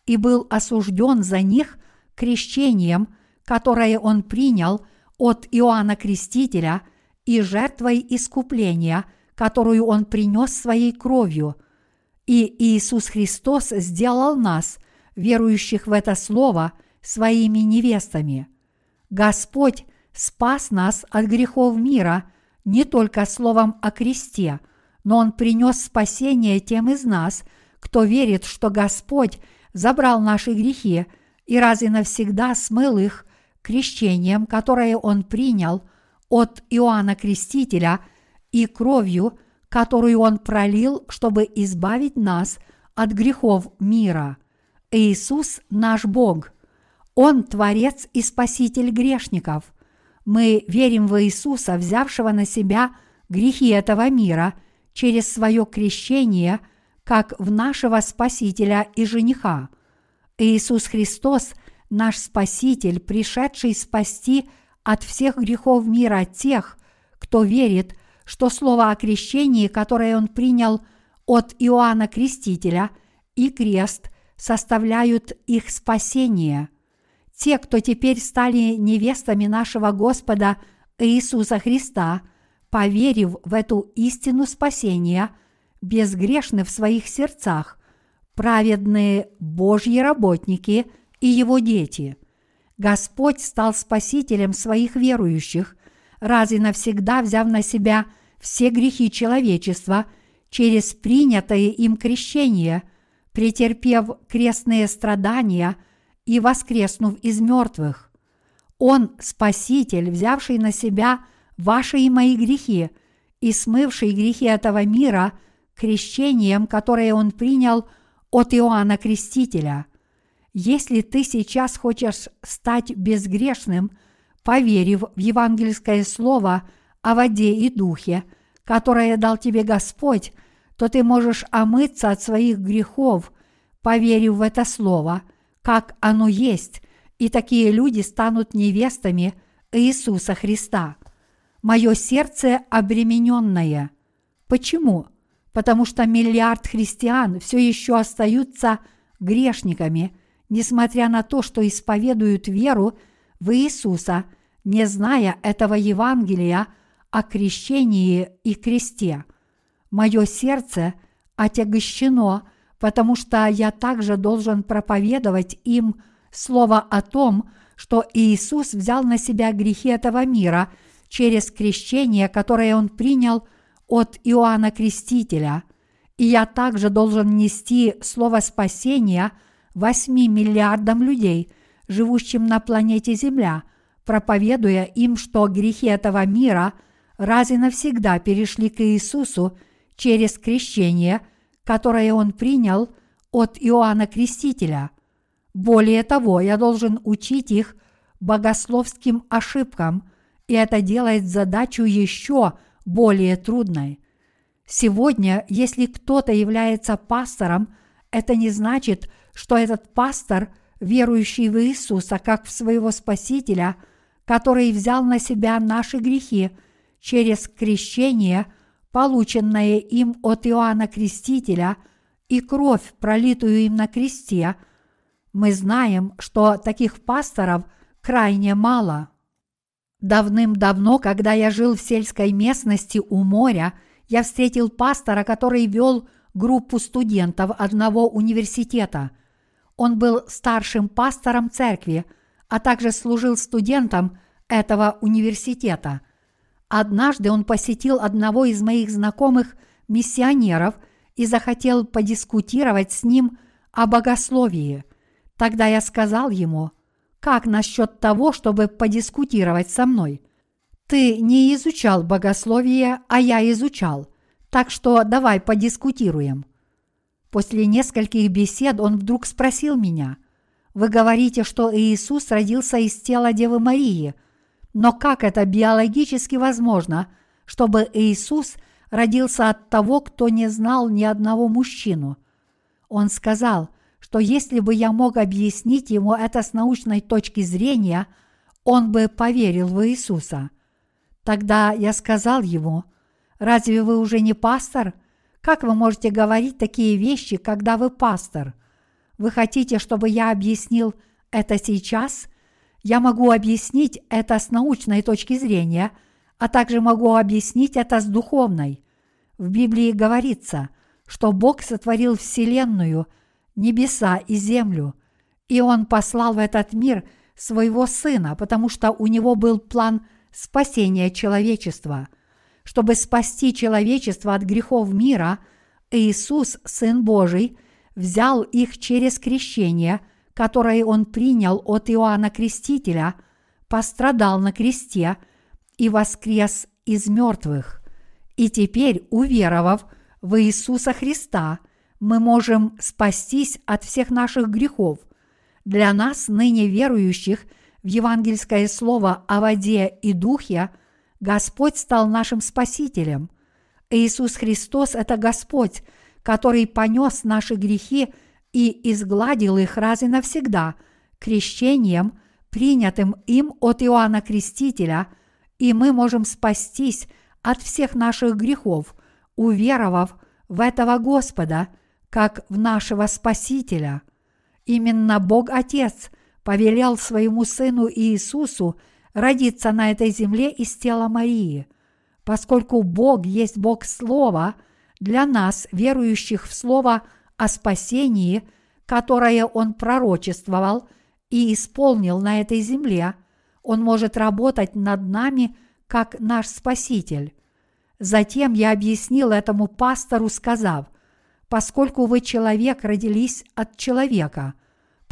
и был осужден за них крещением, которое Он принял от Иоанна Крестителя и жертвой искупления, которую Он принес своей кровью. И Иисус Христос сделал нас, верующих в это Слово, своими невестами – Господь спас нас от грехов мира не только словом о кресте, но Он принес спасение тем из нас, кто верит, что Господь забрал наши грехи и раз и навсегда смыл их крещением, которое Он принял от Иоанна Крестителя и кровью, которую Он пролил, чтобы избавить нас от грехов мира. Иисус наш Бог – он Творец и Спаситель грешников. Мы верим в Иисуса, взявшего на себя грехи этого мира через свое крещение, как в нашего Спасителя и жениха. Иисус Христос – наш Спаситель, пришедший спасти от всех грехов мира тех, кто верит, что слово о крещении, которое он принял от Иоанна Крестителя, и крест составляют их спасение – те, кто теперь стали невестами нашего Господа Иисуса Христа, поверив в эту истину спасения, безгрешны в своих сердцах, праведные Божьи работники и Его дети. Господь стал спасителем своих верующих, раз и навсегда взяв на себя все грехи человечества через принятое им крещение, претерпев крестные страдания – и воскреснув из мертвых. Он – Спаситель, взявший на себя ваши и мои грехи и смывший грехи этого мира крещением, которое Он принял от Иоанна Крестителя. Если ты сейчас хочешь стать безгрешным, поверив в евангельское слово о воде и духе, которое дал тебе Господь, то ты можешь омыться от своих грехов, поверив в это слово – как оно есть, и такие люди станут невестами Иисуса Христа. Мое сердце обремененное. Почему? Потому что миллиард христиан все еще остаются грешниками, несмотря на то, что исповедуют веру в Иисуса, не зная этого Евангелия о крещении и кресте. Мое сердце отягощено потому что я также должен проповедовать им слово о том, что Иисус взял на себя грехи этого мира через крещение, которое Он принял от Иоанна Крестителя, и я также должен нести слово спасения 8 миллиардам людей, живущим на планете Земля, проповедуя им, что грехи этого мира раз и навсегда перешли к Иисусу через крещение, которое Он принял от Иоанна Крестителя. Более того, я должен учить их богословским ошибкам, и это делает задачу еще более трудной. Сегодня, если кто-то является пастором, это не значит, что этот пастор, верующий в Иисуса как в своего Спасителя, который взял на себя наши грехи через крещение, полученное им от Иоанна Крестителя, и кровь, пролитую им на кресте, мы знаем, что таких пасторов крайне мало. Давным-давно, когда я жил в сельской местности у моря – я встретил пастора, который вел группу студентов одного университета. Он был старшим пастором церкви, а также служил студентом этого университета. Однажды он посетил одного из моих знакомых миссионеров и захотел подискутировать с ним о богословии. Тогда я сказал ему, как насчет того, чтобы подискутировать со мной – ты не изучал богословие, а я изучал, так что давай подискутируем. После нескольких бесед он вдруг спросил меня, «Вы говорите, что Иисус родился из тела Девы Марии, но как это биологически возможно, чтобы Иисус родился от того, кто не знал ни одного мужчину?» Он сказал, что если бы я мог объяснить ему это с научной точки зрения, он бы поверил в Иисуса – Тогда я сказал ему, «Разве вы уже не пастор? Как вы можете говорить такие вещи, когда вы пастор? Вы хотите, чтобы я объяснил это сейчас? Я могу объяснить это с научной точки зрения, а также могу объяснить это с духовной. В Библии говорится, что Бог сотворил Вселенную, небеса и землю, и Он послал в этот мир своего Сына, потому что у Него был план – спасения человечества. Чтобы спасти человечество от грехов мира, Иисус, Сын Божий, взял их через крещение, которое Он принял от Иоанна Крестителя, пострадал на кресте и воскрес из мертвых. И теперь, уверовав в Иисуса Христа, мы можем спастись от всех наших грехов. Для нас, ныне верующих – в евангельское слово о воде и духе, Господь стал нашим Спасителем. Иисус Христос – это Господь, который понес наши грехи и изгладил их раз и навсегда крещением, принятым им от Иоанна Крестителя, и мы можем спастись от всех наших грехов, уверовав в этого Господа, как в нашего Спасителя. Именно Бог Отец – повелел своему сыну Иисусу родиться на этой земле из тела Марии. Поскольку Бог есть Бог Слова, для нас, верующих в Слово о спасении, которое Он пророчествовал и исполнил на этой земле, Он может работать над нами как наш Спаситель. Затем я объяснил этому пастору, сказав, поскольку вы человек родились от человека –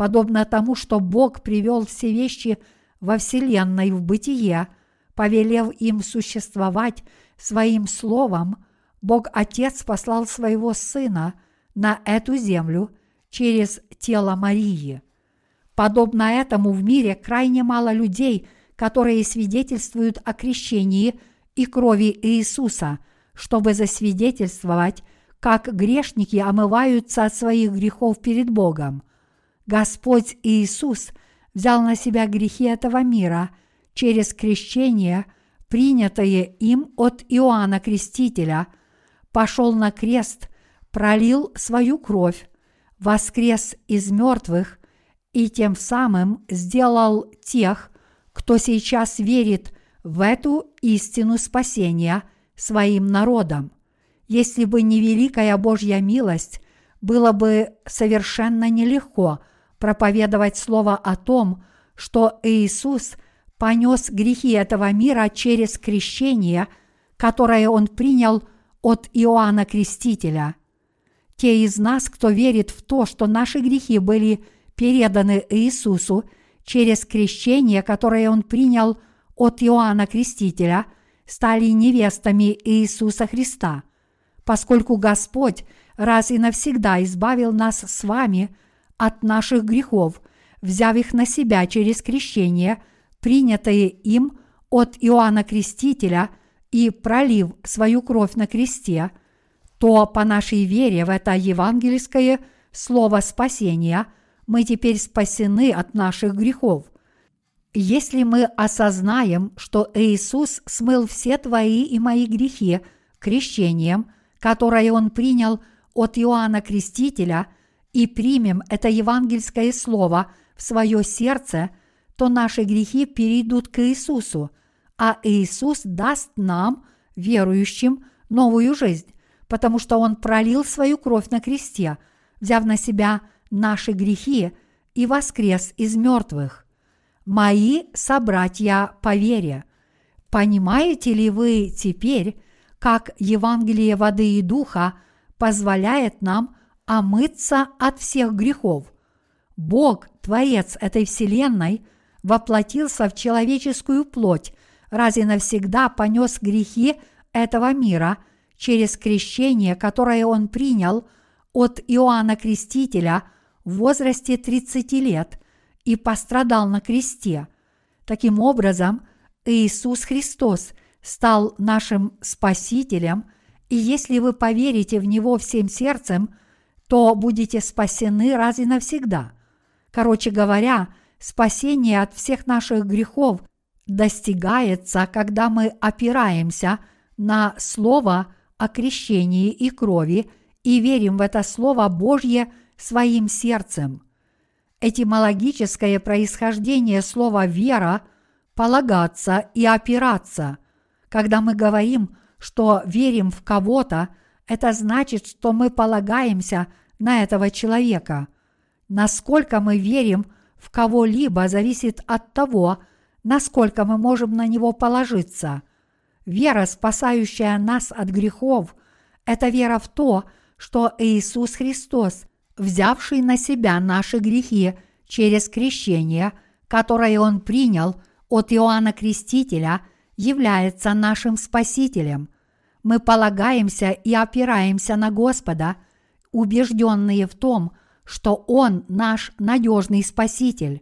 подобно тому, что Бог привел все вещи во Вселенной в бытие, повелев им существовать своим словом, Бог Отец послал своего Сына на эту землю через тело Марии. Подобно этому в мире крайне мало людей, которые свидетельствуют о крещении и крови Иисуса, чтобы засвидетельствовать, как грешники омываются от своих грехов перед Богом – Господь Иисус взял на себя грехи этого мира через крещение, принятое им от Иоанна Крестителя, пошел на крест, пролил свою кровь, воскрес из мертвых и тем самым сделал тех, кто сейчас верит в эту истину спасения своим народом. Если бы не великая Божья милость, было бы совершенно нелегко – проповедовать слово о том, что Иисус понес грехи этого мира через крещение, которое Он принял от Иоанна Крестителя. Те из нас, кто верит в то, что наши грехи были переданы Иисусу через крещение, которое Он принял от Иоанна Крестителя, стали невестами Иисуса Христа, поскольку Господь раз и навсегда избавил нас с вами от наших грехов, взяв их на себя через крещение, принятое им от Иоанна Крестителя и пролив свою кровь на кресте, то по нашей вере в это евангельское слово спасения мы теперь спасены от наших грехов. Если мы осознаем, что Иисус смыл все твои и мои грехи крещением, которое Он принял от Иоанна Крестителя, и примем это евангельское слово в свое сердце, то наши грехи перейдут к Иисусу, а Иисус даст нам, верующим, новую жизнь, потому что Он пролил свою кровь на кресте, взяв на себя наши грехи и воскрес из мертвых. Мои собратья по вере, понимаете ли вы теперь, как Евангелие воды и духа позволяет нам омыться от всех грехов? Бог, Творец этой Вселенной, воплотился в человеческую плоть, раз и навсегда понес грехи этого мира – через крещение, которое он принял от Иоанна Крестителя в возрасте 30 лет и пострадал на кресте. Таким образом, Иисус Христос стал нашим Спасителем, и если вы поверите в Него всем сердцем, то будете спасены раз и навсегда. Короче говоря, спасение от всех наших грехов достигается, когда мы опираемся на Слово – о крещении и крови и верим в это Слово Божье своим сердцем. Этимологическое происхождение слова «вера» – полагаться и опираться. Когда мы говорим, что верим в кого-то, это значит, что мы полагаемся на этого человека. Насколько мы верим в кого-либо зависит от того, насколько мы можем на него положиться – Вера, спасающая нас от грехов, это вера в то, что Иисус Христос, взявший на себя наши грехи через крещение, которое Он принял от Иоанна Крестителя, является нашим Спасителем. Мы полагаемся и опираемся на Господа, убежденные в том, что Он наш надежный Спаситель.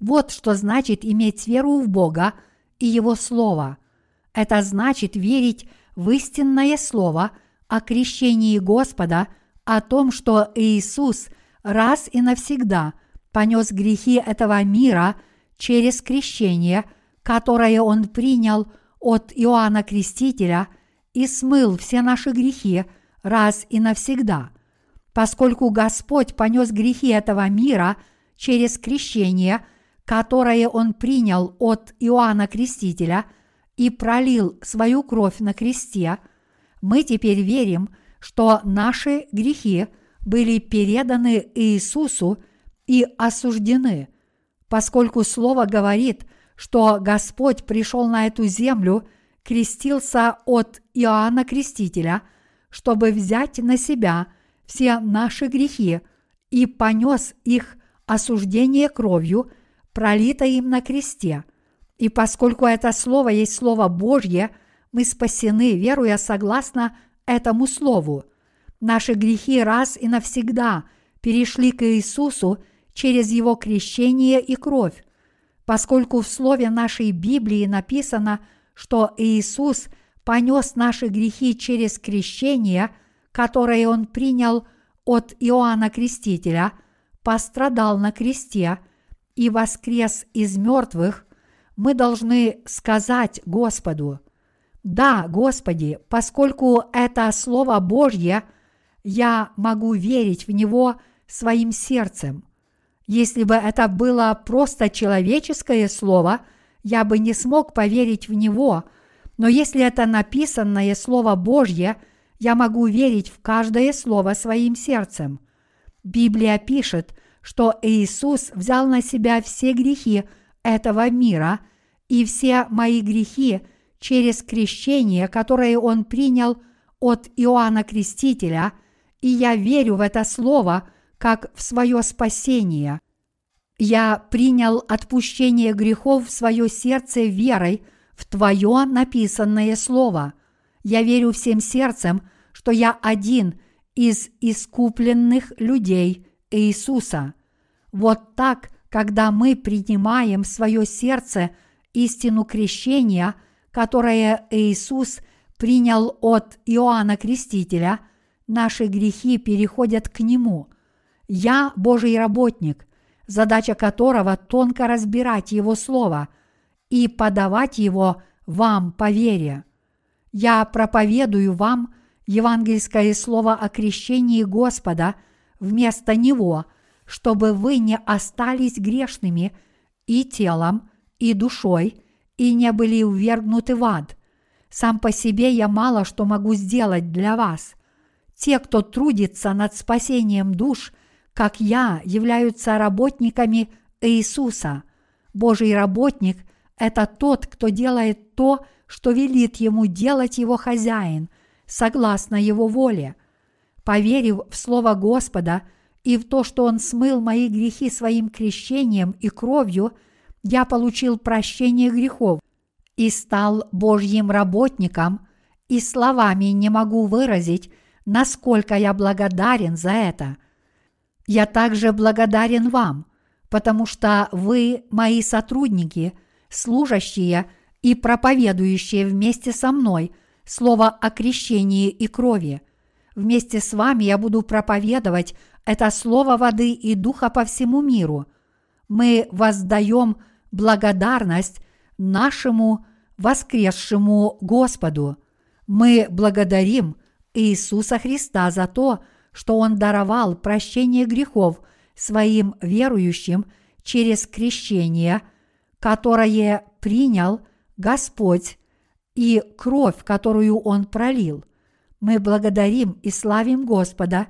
Вот что значит иметь веру в Бога и Его Слово – это значит верить в истинное слово о крещении Господа, о том, что Иисус раз и навсегда понес грехи этого мира через крещение, которое Он принял от Иоанна Крестителя и смыл все наши грехи раз и навсегда. Поскольку Господь понес грехи этого мира через крещение, которое Он принял от Иоанна Крестителя – и пролил свою кровь на кресте, мы теперь верим, что наши грехи были переданы Иисусу и осуждены, поскольку Слово говорит, что Господь пришел на эту землю, крестился от Иоанна Крестителя, чтобы взять на себя все наши грехи и понес их осуждение кровью, пролитой им на кресте – и поскольку это слово есть слово Божье, мы спасены, веруя согласно этому слову. Наши грехи раз и навсегда перешли к Иисусу через Его крещение и кровь. Поскольку в слове нашей Библии написано, что Иисус понес наши грехи через крещение, которое Он принял от Иоанна Крестителя, пострадал на кресте и воскрес из мертвых – мы должны сказать Господу, «Да, Господи, поскольку это Слово Божье, я могу верить в него своим сердцем. Если бы это было просто человеческое слово, я бы не смог поверить в него, но если это написанное Слово Божье, я могу верить в каждое слово своим сердцем. Библия пишет, что Иисус взял на себя все грехи – этого мира и все мои грехи через крещение, которое Он принял от Иоанна Крестителя, и я верю в это слово как в свое спасение. Я принял отпущение грехов в свое сердце верой в Твое написанное слово. Я верю всем сердцем, что я один из искупленных людей Иисуса. Вот так, когда мы принимаем в свое сердце истину крещения, которое Иисус принял от Иоанна Крестителя, наши грехи переходят к Нему. Я Божий работник, задача которого тонко разбирать Его Слово и подавать его вам по вере. Я проповедую вам евангельское слово о крещении Господа вместо него, чтобы вы не остались грешными и телом, и душой, и не были увергнуты в ад. Сам по себе я мало что могу сделать для вас. Те, кто трудится над спасением душ, как я, являются работниками Иисуса. Божий работник – это тот, кто делает то, что велит ему делать его хозяин, согласно его воле. Поверив в Слово Господа и в то, что Он смыл мои грехи своим крещением и кровью, я получил прощение грехов и стал Божьим работником, и словами не могу выразить, насколько я благодарен за это. Я также благодарен вам, потому что вы мои сотрудники, служащие – и проповедующие вместе со мной слово о крещении и крови. Вместе с вами я буду проповедовать это слово воды и духа по всему миру. Мы воздаем благодарность нашему воскресшему Господу. Мы благодарим Иисуса Христа за то, что Он даровал прощение грехов своим верующим через крещение, которое принял – Господь и кровь, которую Он пролил. Мы благодарим и славим Господа,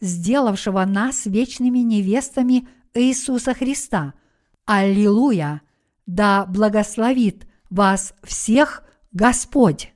сделавшего нас вечными невестами Иисуса Христа. Аллилуйя! Да благословит вас всех Господь!